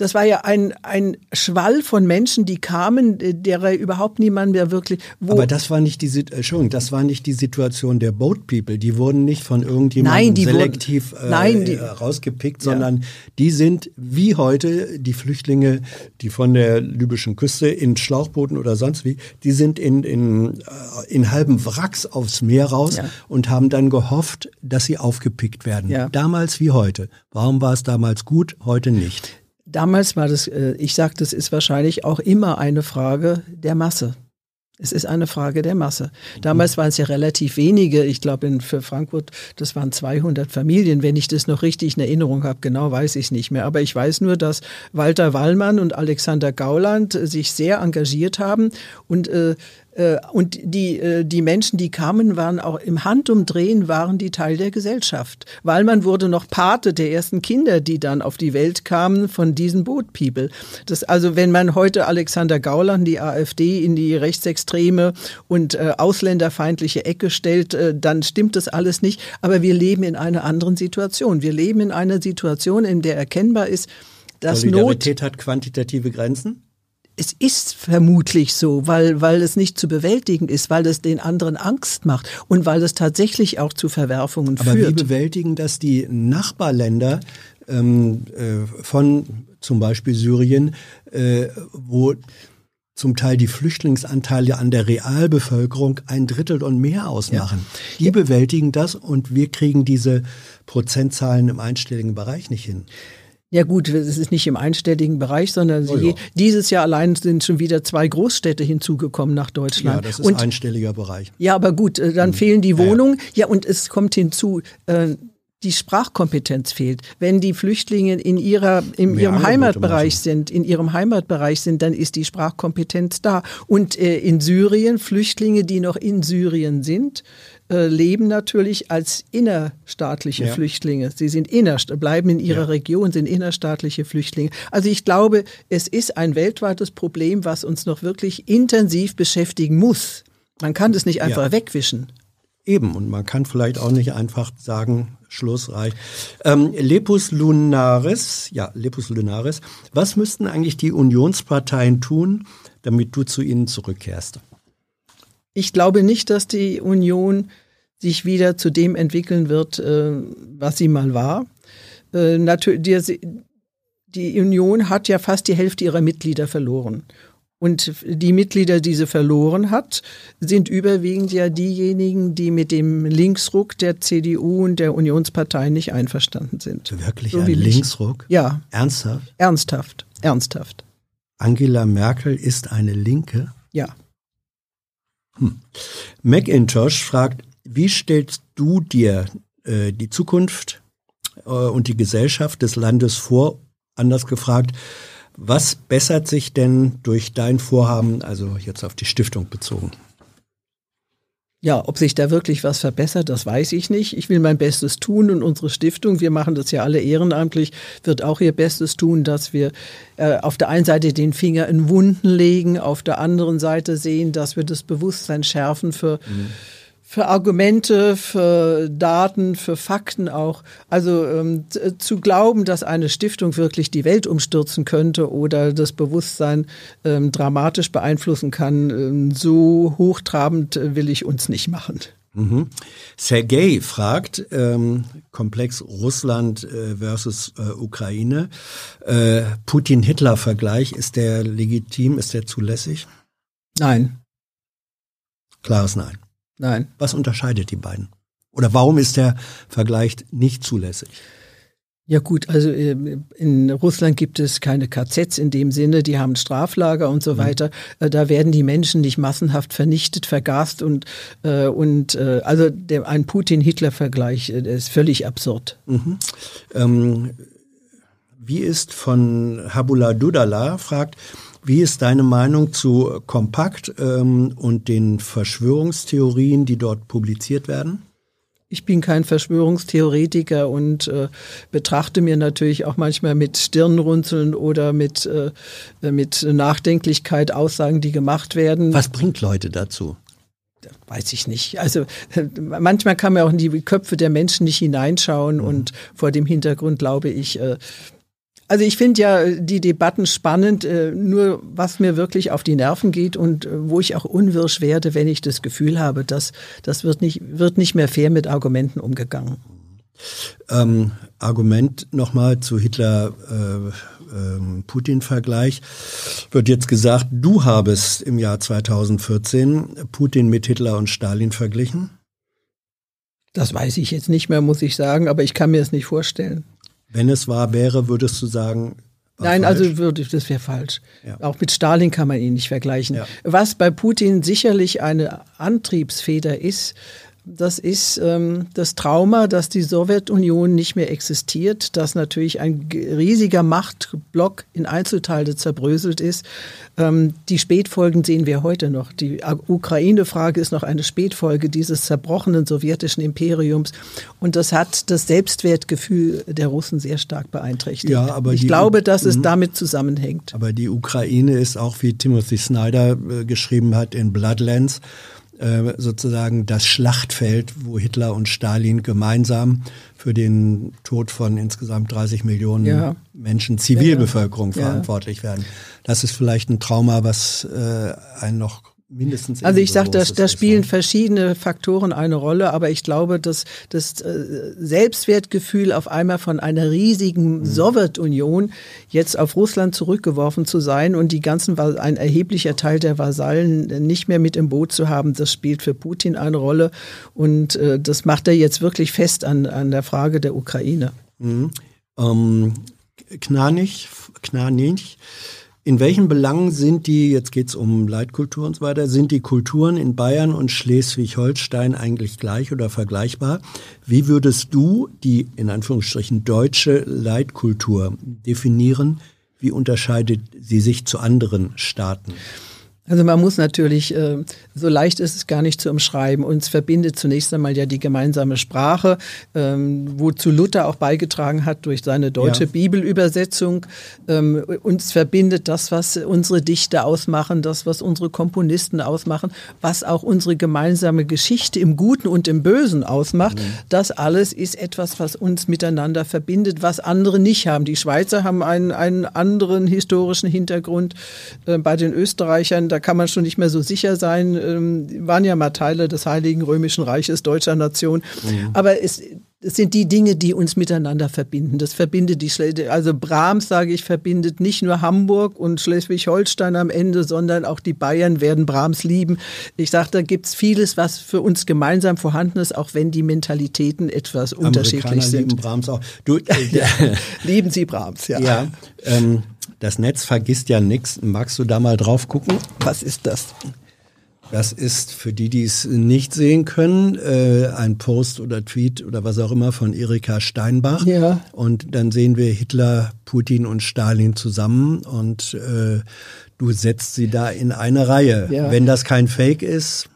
das war ja ein, ein Schwall von Menschen, die kamen, derer überhaupt niemand mehr wirklich. Aber das war nicht die Entschuldigung, das war nicht die Situation der Boat People. Die wurden nicht von irgendjemandem nein, selektiv wurden, äh, nein, die, rausgepickt, sondern ja. die sind wie heute die Flüchtlinge, die von der libyschen Küste in Schlauchbooten oder sonst wie, die sind in, in, äh, in halben Wracks aufs Meer raus ja. und haben dann gehofft, dass sie aufgepickt werden. Ja. Damals wie heute. Warum war es damals gut, heute nicht? Damals war das, äh, ich sage, das ist wahrscheinlich auch immer eine Frage der Masse. Es ist eine Frage der Masse. Damals waren es ja relativ wenige. Ich glaube, für Frankfurt, das waren 200 Familien. Wenn ich das noch richtig in Erinnerung habe, genau weiß ich es nicht mehr. Aber ich weiß nur, dass Walter Wallmann und Alexander Gauland sich sehr engagiert haben und äh, äh, und die, äh, die Menschen, die kamen, waren auch im Handumdrehen, waren die Teil der Gesellschaft. Weil man wurde noch Pate der ersten Kinder, die dann auf die Welt kamen von diesen Boat People. Das, also wenn man heute Alexander Gauland, die AfD, in die rechtsextreme und äh, ausländerfeindliche Ecke stellt, äh, dann stimmt das alles nicht. Aber wir leben in einer anderen Situation. Wir leben in einer Situation, in der erkennbar ist, dass Solidarität Not hat quantitative Grenzen? Es ist vermutlich so, weil, weil es nicht zu bewältigen ist, weil es den anderen Angst macht und weil es tatsächlich auch zu Verwerfungen Aber führt. Aber wie bewältigen das die Nachbarländer ähm, äh, von zum Beispiel Syrien, äh, wo zum Teil die Flüchtlingsanteile an der Realbevölkerung ein Drittel und mehr ausmachen. Ja. Die bewältigen das und wir kriegen diese Prozentzahlen im einstelligen Bereich nicht hin. Ja gut, es ist nicht im einstelligen Bereich, sondern oh ja. dieses Jahr allein sind schon wieder zwei Großstädte hinzugekommen nach Deutschland. Ja, das ist und, einstelliger Bereich. Ja, aber gut, äh, dann mhm. fehlen die Wohnungen. Ja, ja, und es kommt hinzu, äh, die Sprachkompetenz fehlt. Wenn die Flüchtlinge in ihrer in Mehr ihrem Heimatbereich sind, in ihrem Heimatbereich sind, dann ist die Sprachkompetenz da. Und äh, in Syrien Flüchtlinge, die noch in Syrien sind, äh, leben natürlich als innerstaatliche ja. Flüchtlinge. Sie sind inner, bleiben in ihrer ja. Region, sind innerstaatliche Flüchtlinge. Also ich glaube, es ist ein weltweites Problem, was uns noch wirklich intensiv beschäftigen muss. Man kann das nicht einfach ja. wegwischen. Eben, und man kann vielleicht auch nicht einfach sagen, Schluss reicht. Ähm, Lepus Lunaris, ja, Lepus Lunaris, was müssten eigentlich die Unionsparteien tun, damit du zu ihnen zurückkehrst? Ich glaube nicht, dass die Union sich wieder zu dem entwickeln wird, äh, was sie mal war. Äh, natürlich, die Union hat ja fast die Hälfte ihrer Mitglieder verloren. Und die Mitglieder, die sie verloren hat, sind überwiegend ja diejenigen, die mit dem Linksruck der CDU und der Unionspartei nicht einverstanden sind. Wirklich so ein Linksruck? Ja. Ernsthaft? Ernsthaft. Ernsthaft. Angela Merkel ist eine Linke? Ja. Hm. Macintosh fragt, wie stellst du dir äh, die Zukunft äh, und die Gesellschaft des Landes vor? Anders gefragt, was bessert sich denn durch dein Vorhaben, also jetzt auf die Stiftung bezogen? Ja, ob sich da wirklich was verbessert, das weiß ich nicht. Ich will mein Bestes tun und unsere Stiftung, wir machen das ja alle ehrenamtlich, wird auch ihr Bestes tun, dass wir äh, auf der einen Seite den Finger in Wunden legen, auf der anderen Seite sehen, dass wir das Bewusstsein schärfen für mhm für Argumente, für Daten, für Fakten auch. Also ähm, zu glauben, dass eine Stiftung wirklich die Welt umstürzen könnte oder das Bewusstsein ähm, dramatisch beeinflussen kann, ähm, so hochtrabend äh, will ich uns nicht machen. Mhm. Sergei fragt, ähm, Komplex Russland äh, versus äh, Ukraine, äh, Putin-Hitler-Vergleich, ist der legitim, ist der zulässig? Nein. Klares Nein. Nein. Was unterscheidet die beiden? Oder warum ist der Vergleich nicht zulässig? Ja gut, also äh, in Russland gibt es keine KZs in dem Sinne, die haben Straflager und so mhm. weiter. Äh, da werden die Menschen nicht massenhaft vernichtet, vergast und äh, und also der, ein Putin-Hitler-Vergleich ist völlig absurd. Mhm. Ähm, wie ist von Habula Dudala fragt, wie ist deine Meinung zu Kompakt ähm, und den Verschwörungstheorien, die dort publiziert werden? Ich bin kein Verschwörungstheoretiker und äh, betrachte mir natürlich auch manchmal mit Stirnrunzeln oder mit, äh, mit Nachdenklichkeit Aussagen, die gemacht werden. Was bringt Leute dazu? weiß ich nicht. Also manchmal kann man auch in die Köpfe der Menschen nicht hineinschauen mhm. und vor dem Hintergrund glaube ich, äh, also ich finde ja die Debatten spannend, äh, nur was mir wirklich auf die Nerven geht und äh, wo ich auch unwirsch werde, wenn ich das Gefühl habe, dass das wird nicht, wird nicht mehr fair mit Argumenten umgegangen. Ähm, Argument nochmal zu Hitler-Putin-Vergleich. Äh, wird jetzt gesagt, du habest im Jahr 2014 Putin mit Hitler und Stalin verglichen? Das weiß ich jetzt nicht mehr, muss ich sagen, aber ich kann mir es nicht vorstellen. Wenn es wahr wäre, würdest du sagen, Nein, falsch. also würde das wäre falsch. Ja. Auch mit Stalin kann man ihn nicht vergleichen. Ja. Was bei Putin sicherlich eine Antriebsfeder ist, das ist ähm, das Trauma, dass die Sowjetunion nicht mehr existiert, dass natürlich ein riesiger Machtblock in Einzelteile zerbröselt ist. Ähm, die Spätfolgen sehen wir heute noch. Die Ukraine-Frage ist noch eine Spätfolge dieses zerbrochenen sowjetischen Imperiums. Und das hat das Selbstwertgefühl der Russen sehr stark beeinträchtigt. Ja, aber ich glaube, dass es mhm. damit zusammenhängt. Aber die Ukraine ist auch, wie Timothy Snyder äh, geschrieben hat in Bloodlands, äh, sozusagen das Schlachtfeld, wo Hitler und Stalin gemeinsam für den Tod von insgesamt 30 Millionen ja. Menschen, Zivilbevölkerung ja. verantwortlich werden. Das ist vielleicht ein Trauma, was äh, einen noch mindestens. Also ich sage, da, da spielen verschiedene Faktoren eine Rolle, aber ich glaube, dass das äh, Selbstwertgefühl auf einmal von einer riesigen mhm. Sowjetunion jetzt auf Russland zurückgeworfen zu sein und die ganzen ein erheblicher Teil der Vasallen nicht mehr mit im Boot zu haben, das spielt für Putin eine Rolle und äh, das macht er jetzt wirklich fest an, an der Frage der Ukraine. Mhm. Ähm, Knanich, Knanich in welchen Belangen sind die, jetzt geht es um Leitkultur und so weiter, sind die Kulturen in Bayern und Schleswig-Holstein eigentlich gleich oder vergleichbar? Wie würdest du die in Anführungsstrichen deutsche Leitkultur definieren? Wie unterscheidet sie sich zu anderen Staaten? Also man muss natürlich, äh, so leicht ist es gar nicht zu umschreiben. Uns verbindet zunächst einmal ja die gemeinsame Sprache, ähm, wozu Luther auch beigetragen hat durch seine deutsche ja. Bibelübersetzung. Ähm, uns verbindet das, was unsere Dichter ausmachen, das, was unsere Komponisten ausmachen, was auch unsere gemeinsame Geschichte im Guten und im Bösen ausmacht. Mhm. Das alles ist etwas, was uns miteinander verbindet, was andere nicht haben. Die Schweizer haben einen, einen anderen historischen Hintergrund. Äh, bei den Österreichern, da kann man schon nicht mehr so sicher sein. Ähm, waren ja mal Teile des Heiligen Römischen Reiches deutscher Nation. Mhm. Aber es, es sind die Dinge, die uns miteinander verbinden. Das verbindet die Schle also Brahms, sage ich, verbindet nicht nur Hamburg und Schleswig-Holstein am Ende, sondern auch die Bayern werden Brahms lieben. Ich sage, da gibt es vieles, was für uns gemeinsam vorhanden ist, auch wenn die Mentalitäten etwas unterschiedlich sind. Lieben Brahms auch. Du, äh, lieben Sie Brahms, ja. Ja. Ähm, das Netz vergisst ja nichts. Magst du da mal drauf gucken? Was ist das? Das ist für die, die es nicht sehen können, äh, ein Post oder Tweet oder was auch immer von Erika Steinbach. Ja. Und dann sehen wir Hitler, Putin und Stalin zusammen und äh, du setzt sie da in eine Reihe. Ja. Wenn das kein Fake ist,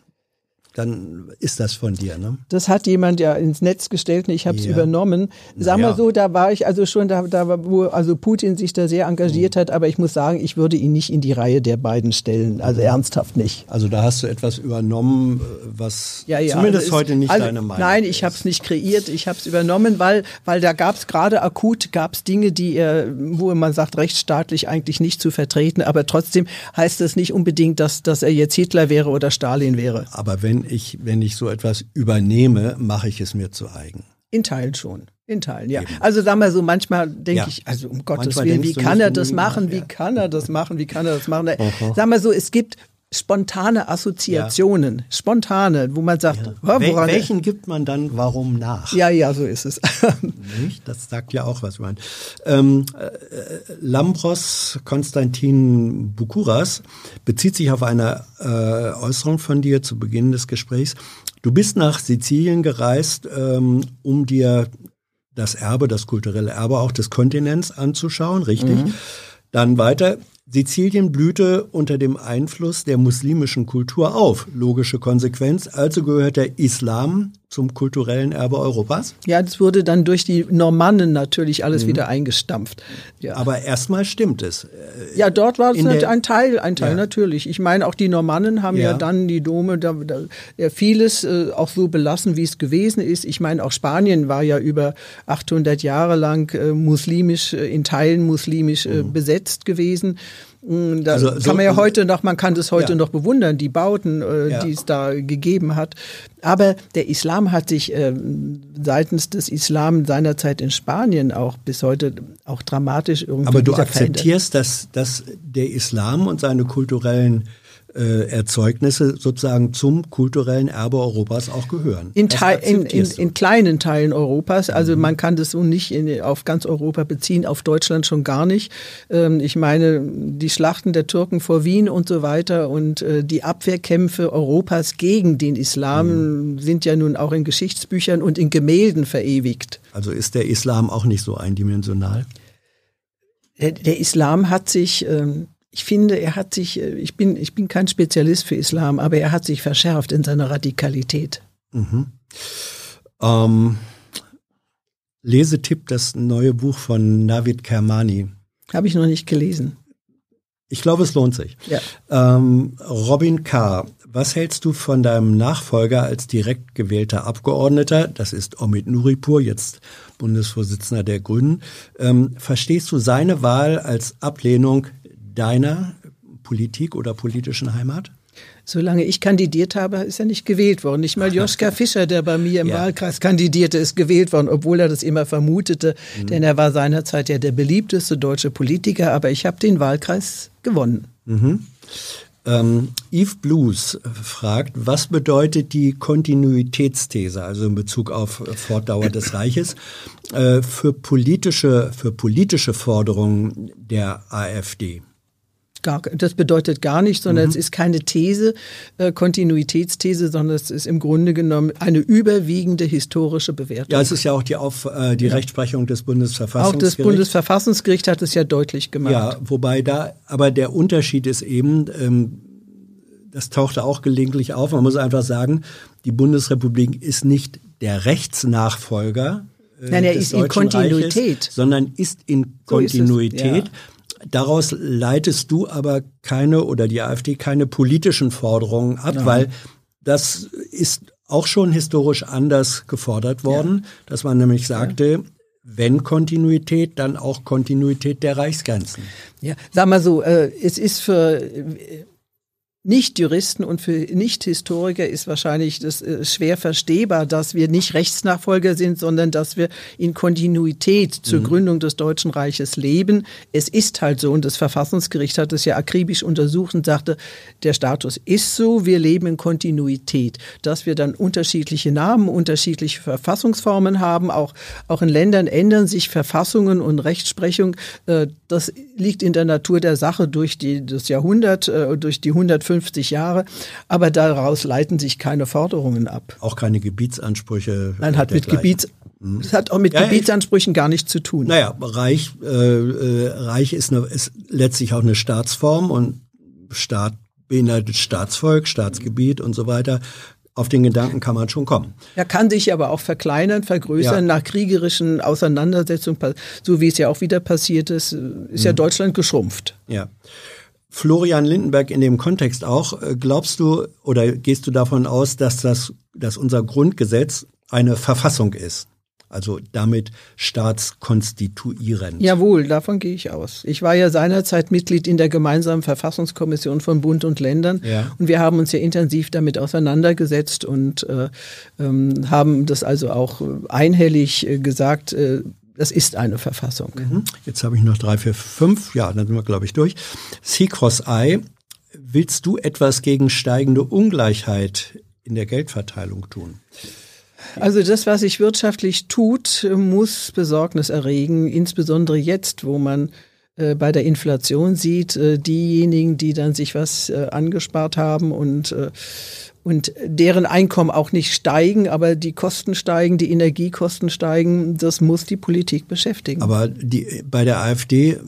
dann ist das von dir, ne? Das hat jemand ja ins Netz gestellt und ich habe es Ja. übernommen. Sag Ja. mal so, da war ich also schon, da, da war, wo also Putin sich da sehr Mhm. engagiert hat, aber ich muss sagen, ich würde ihn nicht in die Reihe der beiden stellen. Also Mhm. ernsthaft nicht. Also da hast du etwas übernommen, äh, was Ja, ja, zumindest also ist- heute nicht also, deine Meinung Nein, ich habe es nicht kreiert, ich habe es übernommen, weil, weil da gab es gerade akut gab's Dinge, die er, wo man sagt, rechtsstaatlich eigentlich nicht zu vertreten, aber trotzdem heißt das nicht unbedingt, dass, dass er jetzt Hitler wäre oder Stalin wäre. Aber wenn ich, wenn ich so etwas übernehme, mache ich es mir zu eigen. In Teilen schon. In Teilen, ja. Also sag mal so, manchmal denke Ja. ich, also um Gottes Manchmal Willen, wie kann er das machen? Wie kann er das machen? Wie kann er das machen? Sag mal so, es gibt spontane Assoziationen, spontane, wo man sagt, "Hör, Wel woran welchen gibt man dann warum nach? ja, ja, so ist es. Nicht? Das sagt ja auch was. Man. Ähm, äh, Lambros Konstantin Bukuras bezieht sich auf eine äh, Äußerung von dir zu Beginn des Gesprächs. Du bist nach Sizilien gereist, ähm, um dir das Erbe, das kulturelle Erbe auch des Kontinents anzuschauen, richtig? Dann weiter. Sizilien blühte unter dem Einfluss der muslimischen Kultur auf. Logische Konsequenz. Also gehört der Islam zum kulturellen Erbe Europas. Ja, das wurde dann durch die Normannen natürlich alles wieder eingestampft. Ja. Mhm. Aber erstmal stimmt es. Ja, dort war es ein Teil, ein Teil Ja. natürlich. Ich meine, auch die Normannen haben ja, Ja. dann die Dome, da, da, ja, vieles äh, auch so belassen, wie es gewesen ist. Ich meine, auch Spanien war ja über 800 Jahre lang äh, muslimisch, äh, in Teilen muslimisch äh, besetzt gewesen. Mm, Da. Also kann so- man ja heute noch, man kann das heute Ja. noch bewundern, die Bauten, äh, Ja. die es da gegeben hat. Aber der Islam hat sich äh, seitens des Islam seinerzeit in Spanien auch bis heute auch dramatisch irgendwie Aber du verändert. akzeptierst, dass, dass der Islam und seine kulturellen äh, Erzeugnisse sozusagen zum kulturellen Erbe Europas auch gehören. In, Teil, in, in, in kleinen Teilen Europas. Also man kann das so nicht auf ganz Europa beziehen, auf Deutschland schon gar nicht. Ähm, ich meine, die Schlachten der Türken vor Wien und so weiter und äh, die Abwehrkämpfe Europas gegen den Islam sind ja nun auch in Geschichtsbüchern und in Gemälden verewigt. also ist der Islam auch nicht so eindimensional? Der, der Islam hat sich, ähm, ich finde, er hat sich, äh, ich bin, ich bin kein Spezialist für Islam, aber er hat sich verschärft in seiner Radikalität. Ähm, Lesetipp, das neue Buch von Navid Kermani. Habe ich noch nicht gelesen. Ich glaube, es lohnt sich. Ja. Ähm, Robin K., was hältst du von deinem Nachfolger als direkt gewählter Abgeordneter? Das ist Omid Nuripur, jetzt Bundesvorsitzender der Grünen. Ähm, verstehst du seine Wahl als Ablehnung deiner Politik oder politischen Heimat? Solange ich kandidiert habe, ist er nicht gewählt worden. Nicht mal Joschka Fischer, der bei mir im Ja. Wahlkreis kandidierte, ist gewählt worden, obwohl er das immer vermutete. Mhm. Denn er war seinerzeit ja der beliebteste deutsche Politiker, aber ich habe den Wahlkreis gewonnen. Ähm, Yves Blues fragt, was bedeutet die Kontinuitätsthese, also in Bezug auf Fortdauer des Reiches, äh, für politische, für politische Forderungen der AfD? Gar, das bedeutet gar nicht, Mhm. sondern es ist keine These, äh, Kontinuitätsthese, sondern es ist im Grunde genommen eine überwiegende historische Bewertung. Ja, es ist ja auch die, auf, äh, die Rechtsprechung des Auch Bundesverfassungsgerichts. das Bundesverfassungsgericht hat es ja deutlich gemacht. Ja, wobei da, aber der Unterschied ist eben, ähm, das tauchte auch gelegentlich auf, man muss einfach sagen, die Bundesrepublik ist nicht der Rechtsnachfolger. äh, Nein, er ist in Kontinuität. Reiches, sondern ist in So ist es, Kontinuität. ja. Daraus leitest du aber keine oder die AfD keine politischen Forderungen ab, weil das ist auch schon historisch anders gefordert worden, dass man nämlich sagte, wenn Kontinuität, dann auch Kontinuität der Reichsgrenzen. Ja, sag mal so, äh, es ist für Nicht-Juristen und für Nicht-Historiker ist wahrscheinlich das äh, schwer verstehbar, dass wir nicht Rechtsnachfolger sind, sondern dass wir in Kontinuität zur Gründung des Deutschen Reiches leben. Es ist halt so und das Verfassungsgericht hat es ja akribisch untersucht und sagte, der Status ist so, wir leben in Kontinuität. Dass wir dann unterschiedliche Namen, unterschiedliche Verfassungsformen haben, auch, auch in Ländern ändern sich Verfassungen und Rechtsprechung. Äh, das liegt in der Natur der Sache durch die, das Jahrhundert, äh, durch die 150 50 Jahre, aber daraus leiten sich keine Forderungen ab. Auch keine Gebietsansprüche. Nein, hat mit Gebiets, es hat auch mit ja, Gebietsansprüchen ich, gar nichts zu tun. Naja, Reich, äh, äh, Reich ist, eine, ist letztlich auch eine Staatsform und Staat beinhaltet Staatsvolk, Staatsgebiet und so weiter. Auf den Gedanken kann man schon kommen. Er kann sich aber auch verkleinern, vergrößern ja. nach kriegerischen Auseinandersetzungen, so wie es ja auch wieder passiert ist, ist ja mhm. Deutschland geschrumpft. Ja. Florian Lindenberg in dem Kontext auch, äh, glaubst du oder gehst du davon aus, dass das, dass unser Grundgesetz eine Verfassung ist? also damit staatskonstituierend. Jawohl, davon gehe ich aus. Ich war ja seinerzeit Mitglied in der gemeinsamen Verfassungskommission von Bund und Ländern ja. und wir haben uns ja intensiv damit auseinandergesetzt und äh, ähm, haben das also auch einhellig äh, gesagt, äh, das ist eine Verfassung. Mhm. Jetzt habe ich noch drei, vier, fünf, ja, dann sind wir, glaube ich, durch. C-Cross-I, willst du etwas gegen steigende Ungleichheit in der Geldverteilung tun? Also das, was sich wirtschaftlich tut, muss Besorgnis erregen, insbesondere jetzt, wo man äh, bei der Inflation sieht, äh, diejenigen, die dann sich was äh, angespart haben und und deren Einkommen auch nicht steigen, aber die Kosten steigen, die Energiekosten steigen, das muss die Politik beschäftigen. Aber die, bei der AfD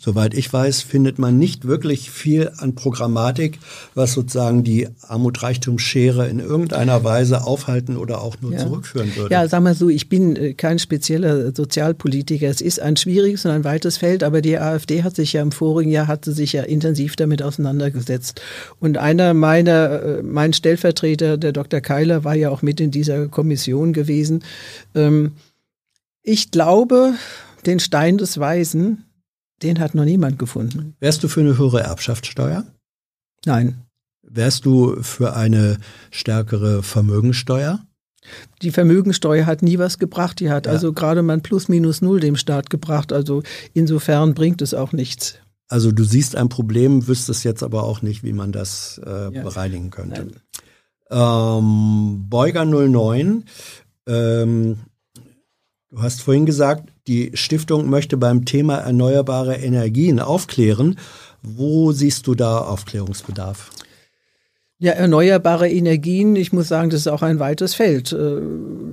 Soweit ich weiß, findet man nicht wirklich viel an Programmatik, was sozusagen die Armut-Reichtum-Schere in irgendeiner Weise aufhalten oder auch nur ja. zurückführen würde. Ja, sag mal so, ich bin äh, kein spezieller Sozialpolitiker. Es ist ein schwieriges und ein weites Feld, aber die AfD hat sich ja im vorigen Jahr hatte sich ja intensiv damit auseinandergesetzt. Und einer meiner, äh, mein Stellvertreter, der Dr. Keiler, war ja auch mit in dieser Kommission gewesen. Ähm, ich glaube, den Stein des Weisen, den hat noch niemand gefunden. Wärst du für eine höhere Erbschaftssteuer? Nein. Wärst du für eine stärkere Vermögensteuer? Die Vermögensteuer hat nie was gebracht. Die hat ja. also gerade mal plus minus null dem Staat gebracht. Also insofern bringt es auch nichts. Also du siehst ein Problem, wüsstest jetzt aber auch nicht, wie man das äh, ja. bereinigen könnte. Ähm, Beuger 09, ähm, du hast vorhin gesagt, die Stiftung möchte beim Thema erneuerbare Energien aufklären. Wo siehst du da Aufklärungsbedarf? Ja, erneuerbare Energien, ich muss sagen, das ist auch ein weites Feld. Äh,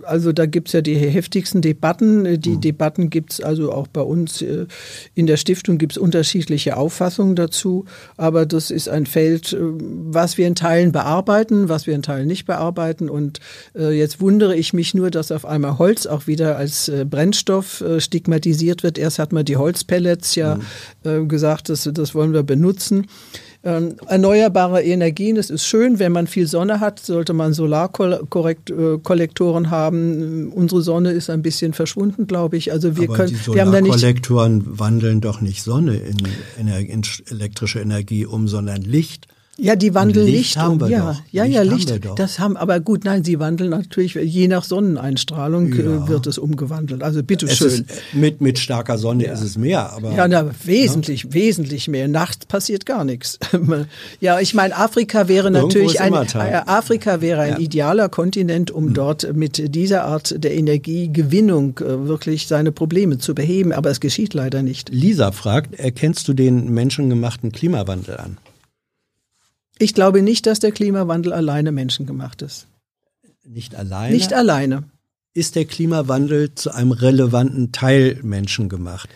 also da gibt's ja die heftigsten Debatten. Die mhm. Debatten gibt's also auch bei uns äh, in der Stiftung gibt's unterschiedliche Auffassungen dazu. Aber das ist ein Feld, äh, was wir in Teilen bearbeiten, was wir in Teilen nicht bearbeiten. Und jetzt wundere ich mich nur, dass auf einmal Holz auch wieder als Brennstoff stigmatisiert wird. Erst hat man die Holzpellets ja mhm. gesagt, das, das wollen wir benutzen. Ähm, erneuerbare Energien, es ist schön, wenn man viel Sonne hat, sollte man Solarkollektoren haben. Unsere Sonne ist ein bisschen verschwunden, glaube ich. Also wir Aber können, die wir haben da nicht Solarkollektoren wandeln doch nicht Sonne in, in elektrische Energie um, sondern Licht. Ja, die wandeln Licht, Licht um. ja, doch. ja, Licht ja, Licht. Das haben, aber gut, nein, sie wandeln natürlich je nach Sonneneinstrahlung äh, ja. wird es umgewandelt. Also bitteschön. Ist, mit mit starker Sonne ja. ist es mehr, aber ja, na, wesentlich, ja. wesentlich mehr. Nachts passiert gar nichts. ja, ich meine, Afrika wäre natürlich ein äh, Afrika wäre ein idealer Kontinent, um hm. dort mit dieser Art der Energiegewinnung äh, wirklich seine Probleme zu beheben. Aber es geschieht leider nicht. Lisa fragt: Erkennst du den menschengemachten Klimawandel an? Ich glaube nicht, dass der Klimawandel alleine menschengemacht ist. Nicht alleine? Nicht alleine. Ist der Klimawandel zu einem relevanten Teil menschengemacht?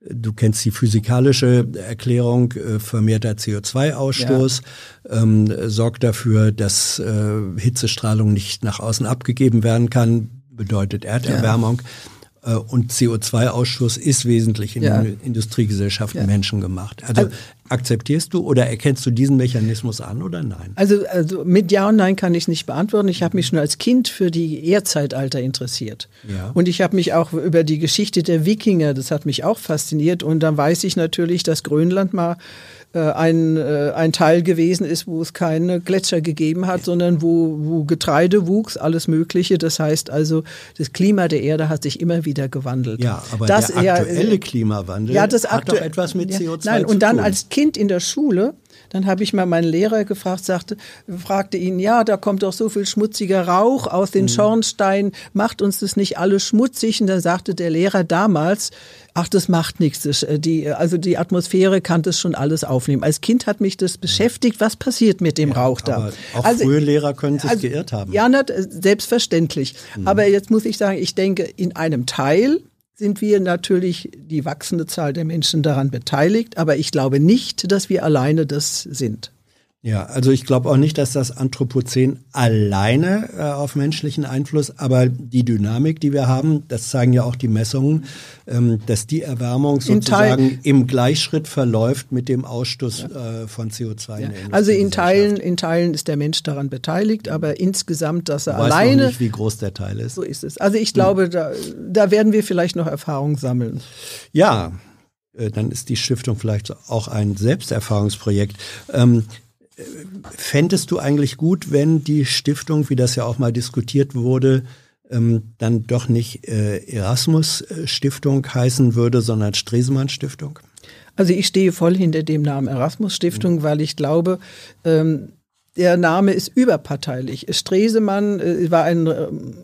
Du kennst die physikalische Erklärung, äh, vermehrter CO2-Ausstoß ja. ähm, sorgt dafür, dass äh, Hitzestrahlung nicht nach außen abgegeben werden kann, bedeutet Erderwärmung. Ja. Äh, und CO2-Ausstoß ist wesentlich in ja. Industriegesellschaften ja. menschengemacht. Also, also, akzeptierst du oder erkennst du diesen Mechanismus an oder nein? Also, also mit Ja und Nein kann ich nicht beantworten. Ich habe mich schon als Kind für die Erdzeitalter interessiert. Ja. Und ich habe mich auch über die Geschichte der Wikinger, das hat mich auch fasziniert. Und dann weiß ich natürlich, dass Grönland mal ein, äh, ein Teil gewesen ist, wo es keine Gletscher gegeben hat, sondern wo, wo Getreide wuchs, alles Mögliche. Das heißt also, das Klima der Erde hat sich immer wieder gewandelt. Ja, aber das, der aktuelle ja, Klimawandel ja, das hat doch etwas mit CO2 nein, zu und dann tun. als Kind in der Schule Dann habe ich mal meinen Lehrer gefragt, sagte, fragte ihn, ja, da kommt doch so viel schmutziger Rauch aus den mhm. Schornsteinen, macht uns das nicht alles schmutzig? Und dann sagte der Lehrer damals, ach, das macht nichts. Das, äh, die, also die Atmosphäre kann das schon alles aufnehmen. Als Kind hat mich das beschäftigt, was passiert mit dem ja, Rauch da. auch also, frühe Lehrer können sich also, geirrt haben. Ja, selbstverständlich. Mhm. Aber jetzt muss ich sagen, ich denke, in einem Teil sind wir natürlich die wachsende Zahl der Menschen daran beteiligt, aber ich glaube nicht, dass wir alleine das sind. Ja, also ich glaube auch nicht, dass das Anthropozän alleine äh, auf menschlichen Einfluss, aber die Dynamik, die wir haben, das zeigen ja auch die Messungen, ähm, dass die Erwärmung sozusagen im Gleichschritt verläuft mit dem Ausstoß ja. äh, von CO2. Ja. In also in Teilen, in Teilen ist der Mensch daran beteiligt, aber insgesamt, dass er du weißt alleine. Noch nicht, wie groß der Teil ist. So ist es. Also ich glaube, hm. da, da werden wir vielleicht noch Erfahrung sammeln. Ja, äh, dann ist die Stiftung vielleicht auch ein Selbsterfahrungsprojekt. Ähm, Fändest du eigentlich gut, wenn die Stiftung, wie das ja auch mal diskutiert wurde, ähm, dann doch nicht äh, Erasmus-Stiftung heißen würde, sondern Stresemann-Stiftung? Also ich stehe voll hinter dem Namen Erasmus-Stiftung, mhm. weil ich glaube, ähm, der Name ist überparteilich. Stresemann äh, war ein ähm,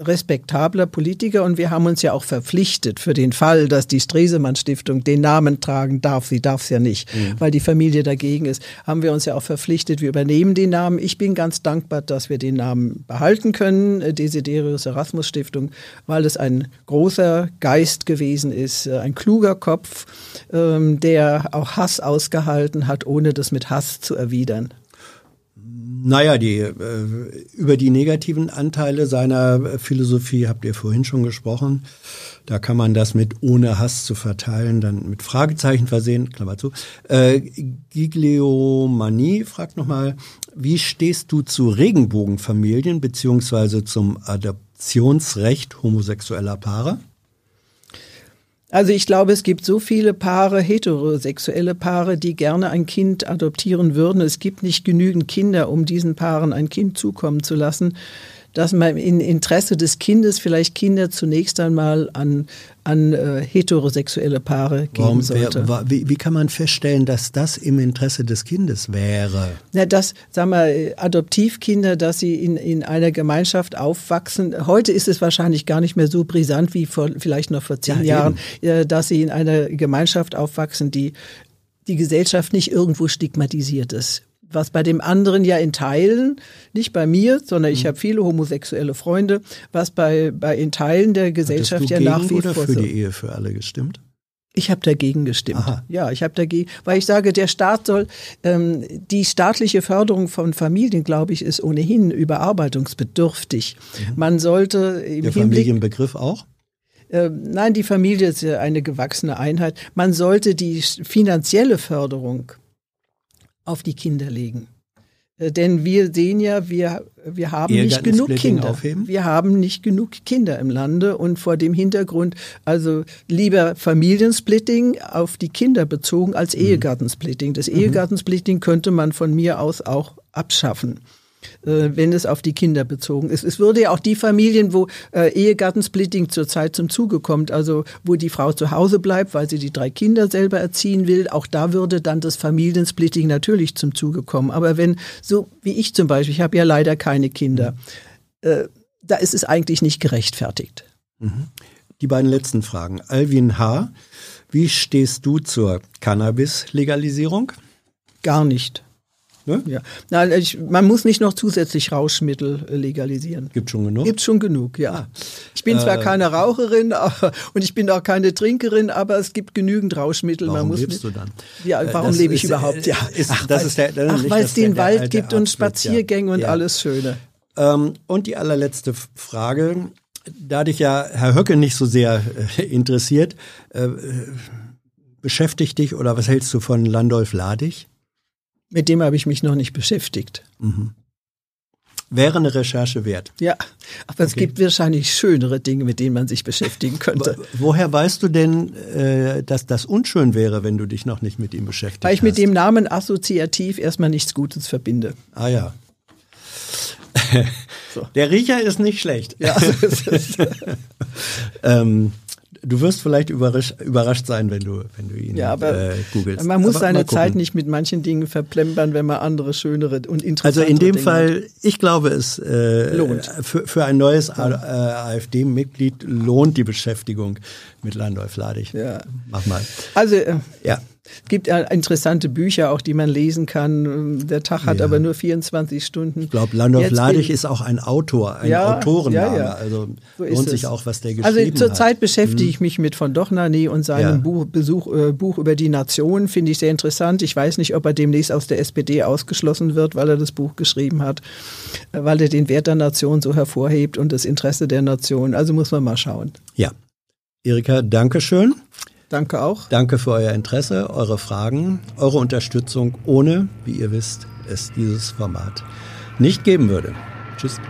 respektabler Politiker und wir haben uns ja auch verpflichtet für den Fall, dass die Stresemann Stiftung den Namen tragen darf. Sie darf es ja nicht, mhm. weil die Familie dagegen ist. Haben wir uns ja auch verpflichtet, wir übernehmen den Namen. Ich bin ganz dankbar, dass wir den Namen behalten können, äh, Desiderius Erasmus Stiftung, weil es ein großer Geist gewesen ist, äh, ein kluger Kopf, ähm, der auch Hass ausgehalten hat, ohne das mit Hass zu erwidern. Naja, die, äh, über die negativen Anteile seiner Philosophie habt ihr vorhin schon gesprochen. Da kann man das mit ohne Hass zu verteilen, dann mit Fragezeichen versehen, Klammer zu. Äh, Gigliomanie fragt nochmal, wie stehst du zu Regenbogenfamilien beziehungsweise zum Adoptionsrecht homosexueller Paare? Also ich glaube, es gibt so viele Paare, heterosexuelle Paare, die gerne ein Kind adoptieren würden. Es gibt nicht genügend Kinder, um diesen Paaren ein Kind zukommen zu lassen dass man im Interesse des Kindes vielleicht Kinder zunächst einmal an, an äh, heterosexuelle Paare geben Warum, sollte. Wer, wie, wie, kann man feststellen, dass das im Interesse des Kindes wäre? Na, dass, sag mal, Adoptivkinder, dass sie in, in einer Gemeinschaft aufwachsen. Heute ist es wahrscheinlich gar nicht mehr so brisant wie vor, vielleicht noch vor zehn ja, Jahren, äh, dass sie in einer Gemeinschaft aufwachsen, die die Gesellschaft nicht irgendwo stigmatisiert ist was bei dem anderen ja in Teilen, nicht bei mir, sondern ich mhm. habe viele homosexuelle Freunde, was bei, bei in Teilen der Gesellschaft ja nach wie vor. für die Ehe für alle gestimmt? Ich habe dagegen gestimmt. Aha. Ja, ich habe dagegen, weil ich sage, der Staat soll ähm, die staatliche Förderung von Familien, glaube ich, ist ohnehin überarbeitungsbedürftig. Mhm. Man sollte im der Hinblick, Familienbegriff auch. Äh, nein, die Familie ist ja eine gewachsene Einheit. Man sollte die finanzielle Förderung auf die Kinder legen. Äh, denn wir sehen ja, wir, wir haben nicht genug Kinder. Aufheben? Wir haben nicht genug Kinder im Lande und vor dem Hintergrund, also lieber Familiensplitting auf die Kinder bezogen als mhm. Ehegattensplitting. Das mhm. Ehegattensplitting könnte man von mir aus auch abschaffen. Äh, wenn es auf die Kinder bezogen ist. Es würde ja auch die Familien, wo äh, Ehegattensplitting zurzeit zum Zuge kommt, also wo die Frau zu Hause bleibt, weil sie die drei Kinder selber erziehen will, auch da würde dann das Familiensplitting natürlich zum Zuge kommen. Aber wenn, so wie ich zum Beispiel, ich habe ja leider keine Kinder, äh, da ist es eigentlich nicht gerechtfertigt. Mhm. Die beiden letzten Fragen. Alvin H., wie stehst du zur Cannabis-Legalisierung? Gar nicht. Ne? Ja. Nein, ich, man muss nicht noch zusätzlich Rauschmittel äh, legalisieren. Gibt schon genug? Gibt schon genug, ja. Ich bin äh, zwar keine Raucherin aber, und ich bin auch keine Trinkerin, aber es gibt genügend Rauschmittel. Warum lebst mit, du dann? Ja, äh, warum das lebe ich überhaupt? Ja. Ist, ach, weil es den Wald der, gibt und Spaziergänge ja. und ja. alles Schöne. Ähm, und die allerletzte Frage. Da dich ja Herr Höcke nicht so sehr äh, interessiert, äh, beschäftigt dich oder was hältst du von Landolf Ladig? Mit dem habe ich mich noch nicht beschäftigt. Mhm. Wäre eine Recherche wert. Ja, aber es okay. gibt wahrscheinlich schönere Dinge, mit denen man sich beschäftigen könnte. Woher weißt du denn, äh, dass das unschön wäre, wenn du dich noch nicht mit ihm beschäftigt hast? Weil ich mit dem Namen assoziativ erstmal nichts Gutes verbinde. Ah ja. So. Der Riecher ist nicht schlecht. Ja. ähm, Du wirst vielleicht überrasch, überrascht sein, wenn du, wenn du ihn ja, aber äh, googelst. Man muss aber seine Zeit nicht mit manchen Dingen verplempern, wenn man andere schönere und interessante Also in dem Dinge Fall, hat. ich glaube, es äh, Lohnt. Für, für ein neues A- äh, AfD-Mitglied lohnt die Beschäftigung mit Landolf Ladig. Ja. Mach mal. Also äh, Ja. Es gibt ja interessante Bücher auch, die man lesen kann. Der Tag hat Ja. aber nur 24 Stunden. Ich glaube, Landolf Ladig ist auch ein Autor, ein Ja, Autorenname. ja. Also So lohnt sich es. auch, was der geschrieben Also hat. Mhm. zurzeit beschäftige ich mich mit von Dochnany und seinem. Buch, Besuch, äh, Buch über die Nation, finde ich sehr interessant. Ich weiß nicht, ob er demnächst aus der SPD ausgeschlossen wird, weil er das Buch geschrieben hat, äh, weil er den Wert der Nation so hervorhebt und das Interesse der Nation. Also muss man mal schauen. Ja. Erika, danke schön. Danke auch. Danke für euer Interesse, eure Fragen, eure Unterstützung, ohne, wie ihr wisst, es dieses Format nicht geben würde. Tschüss.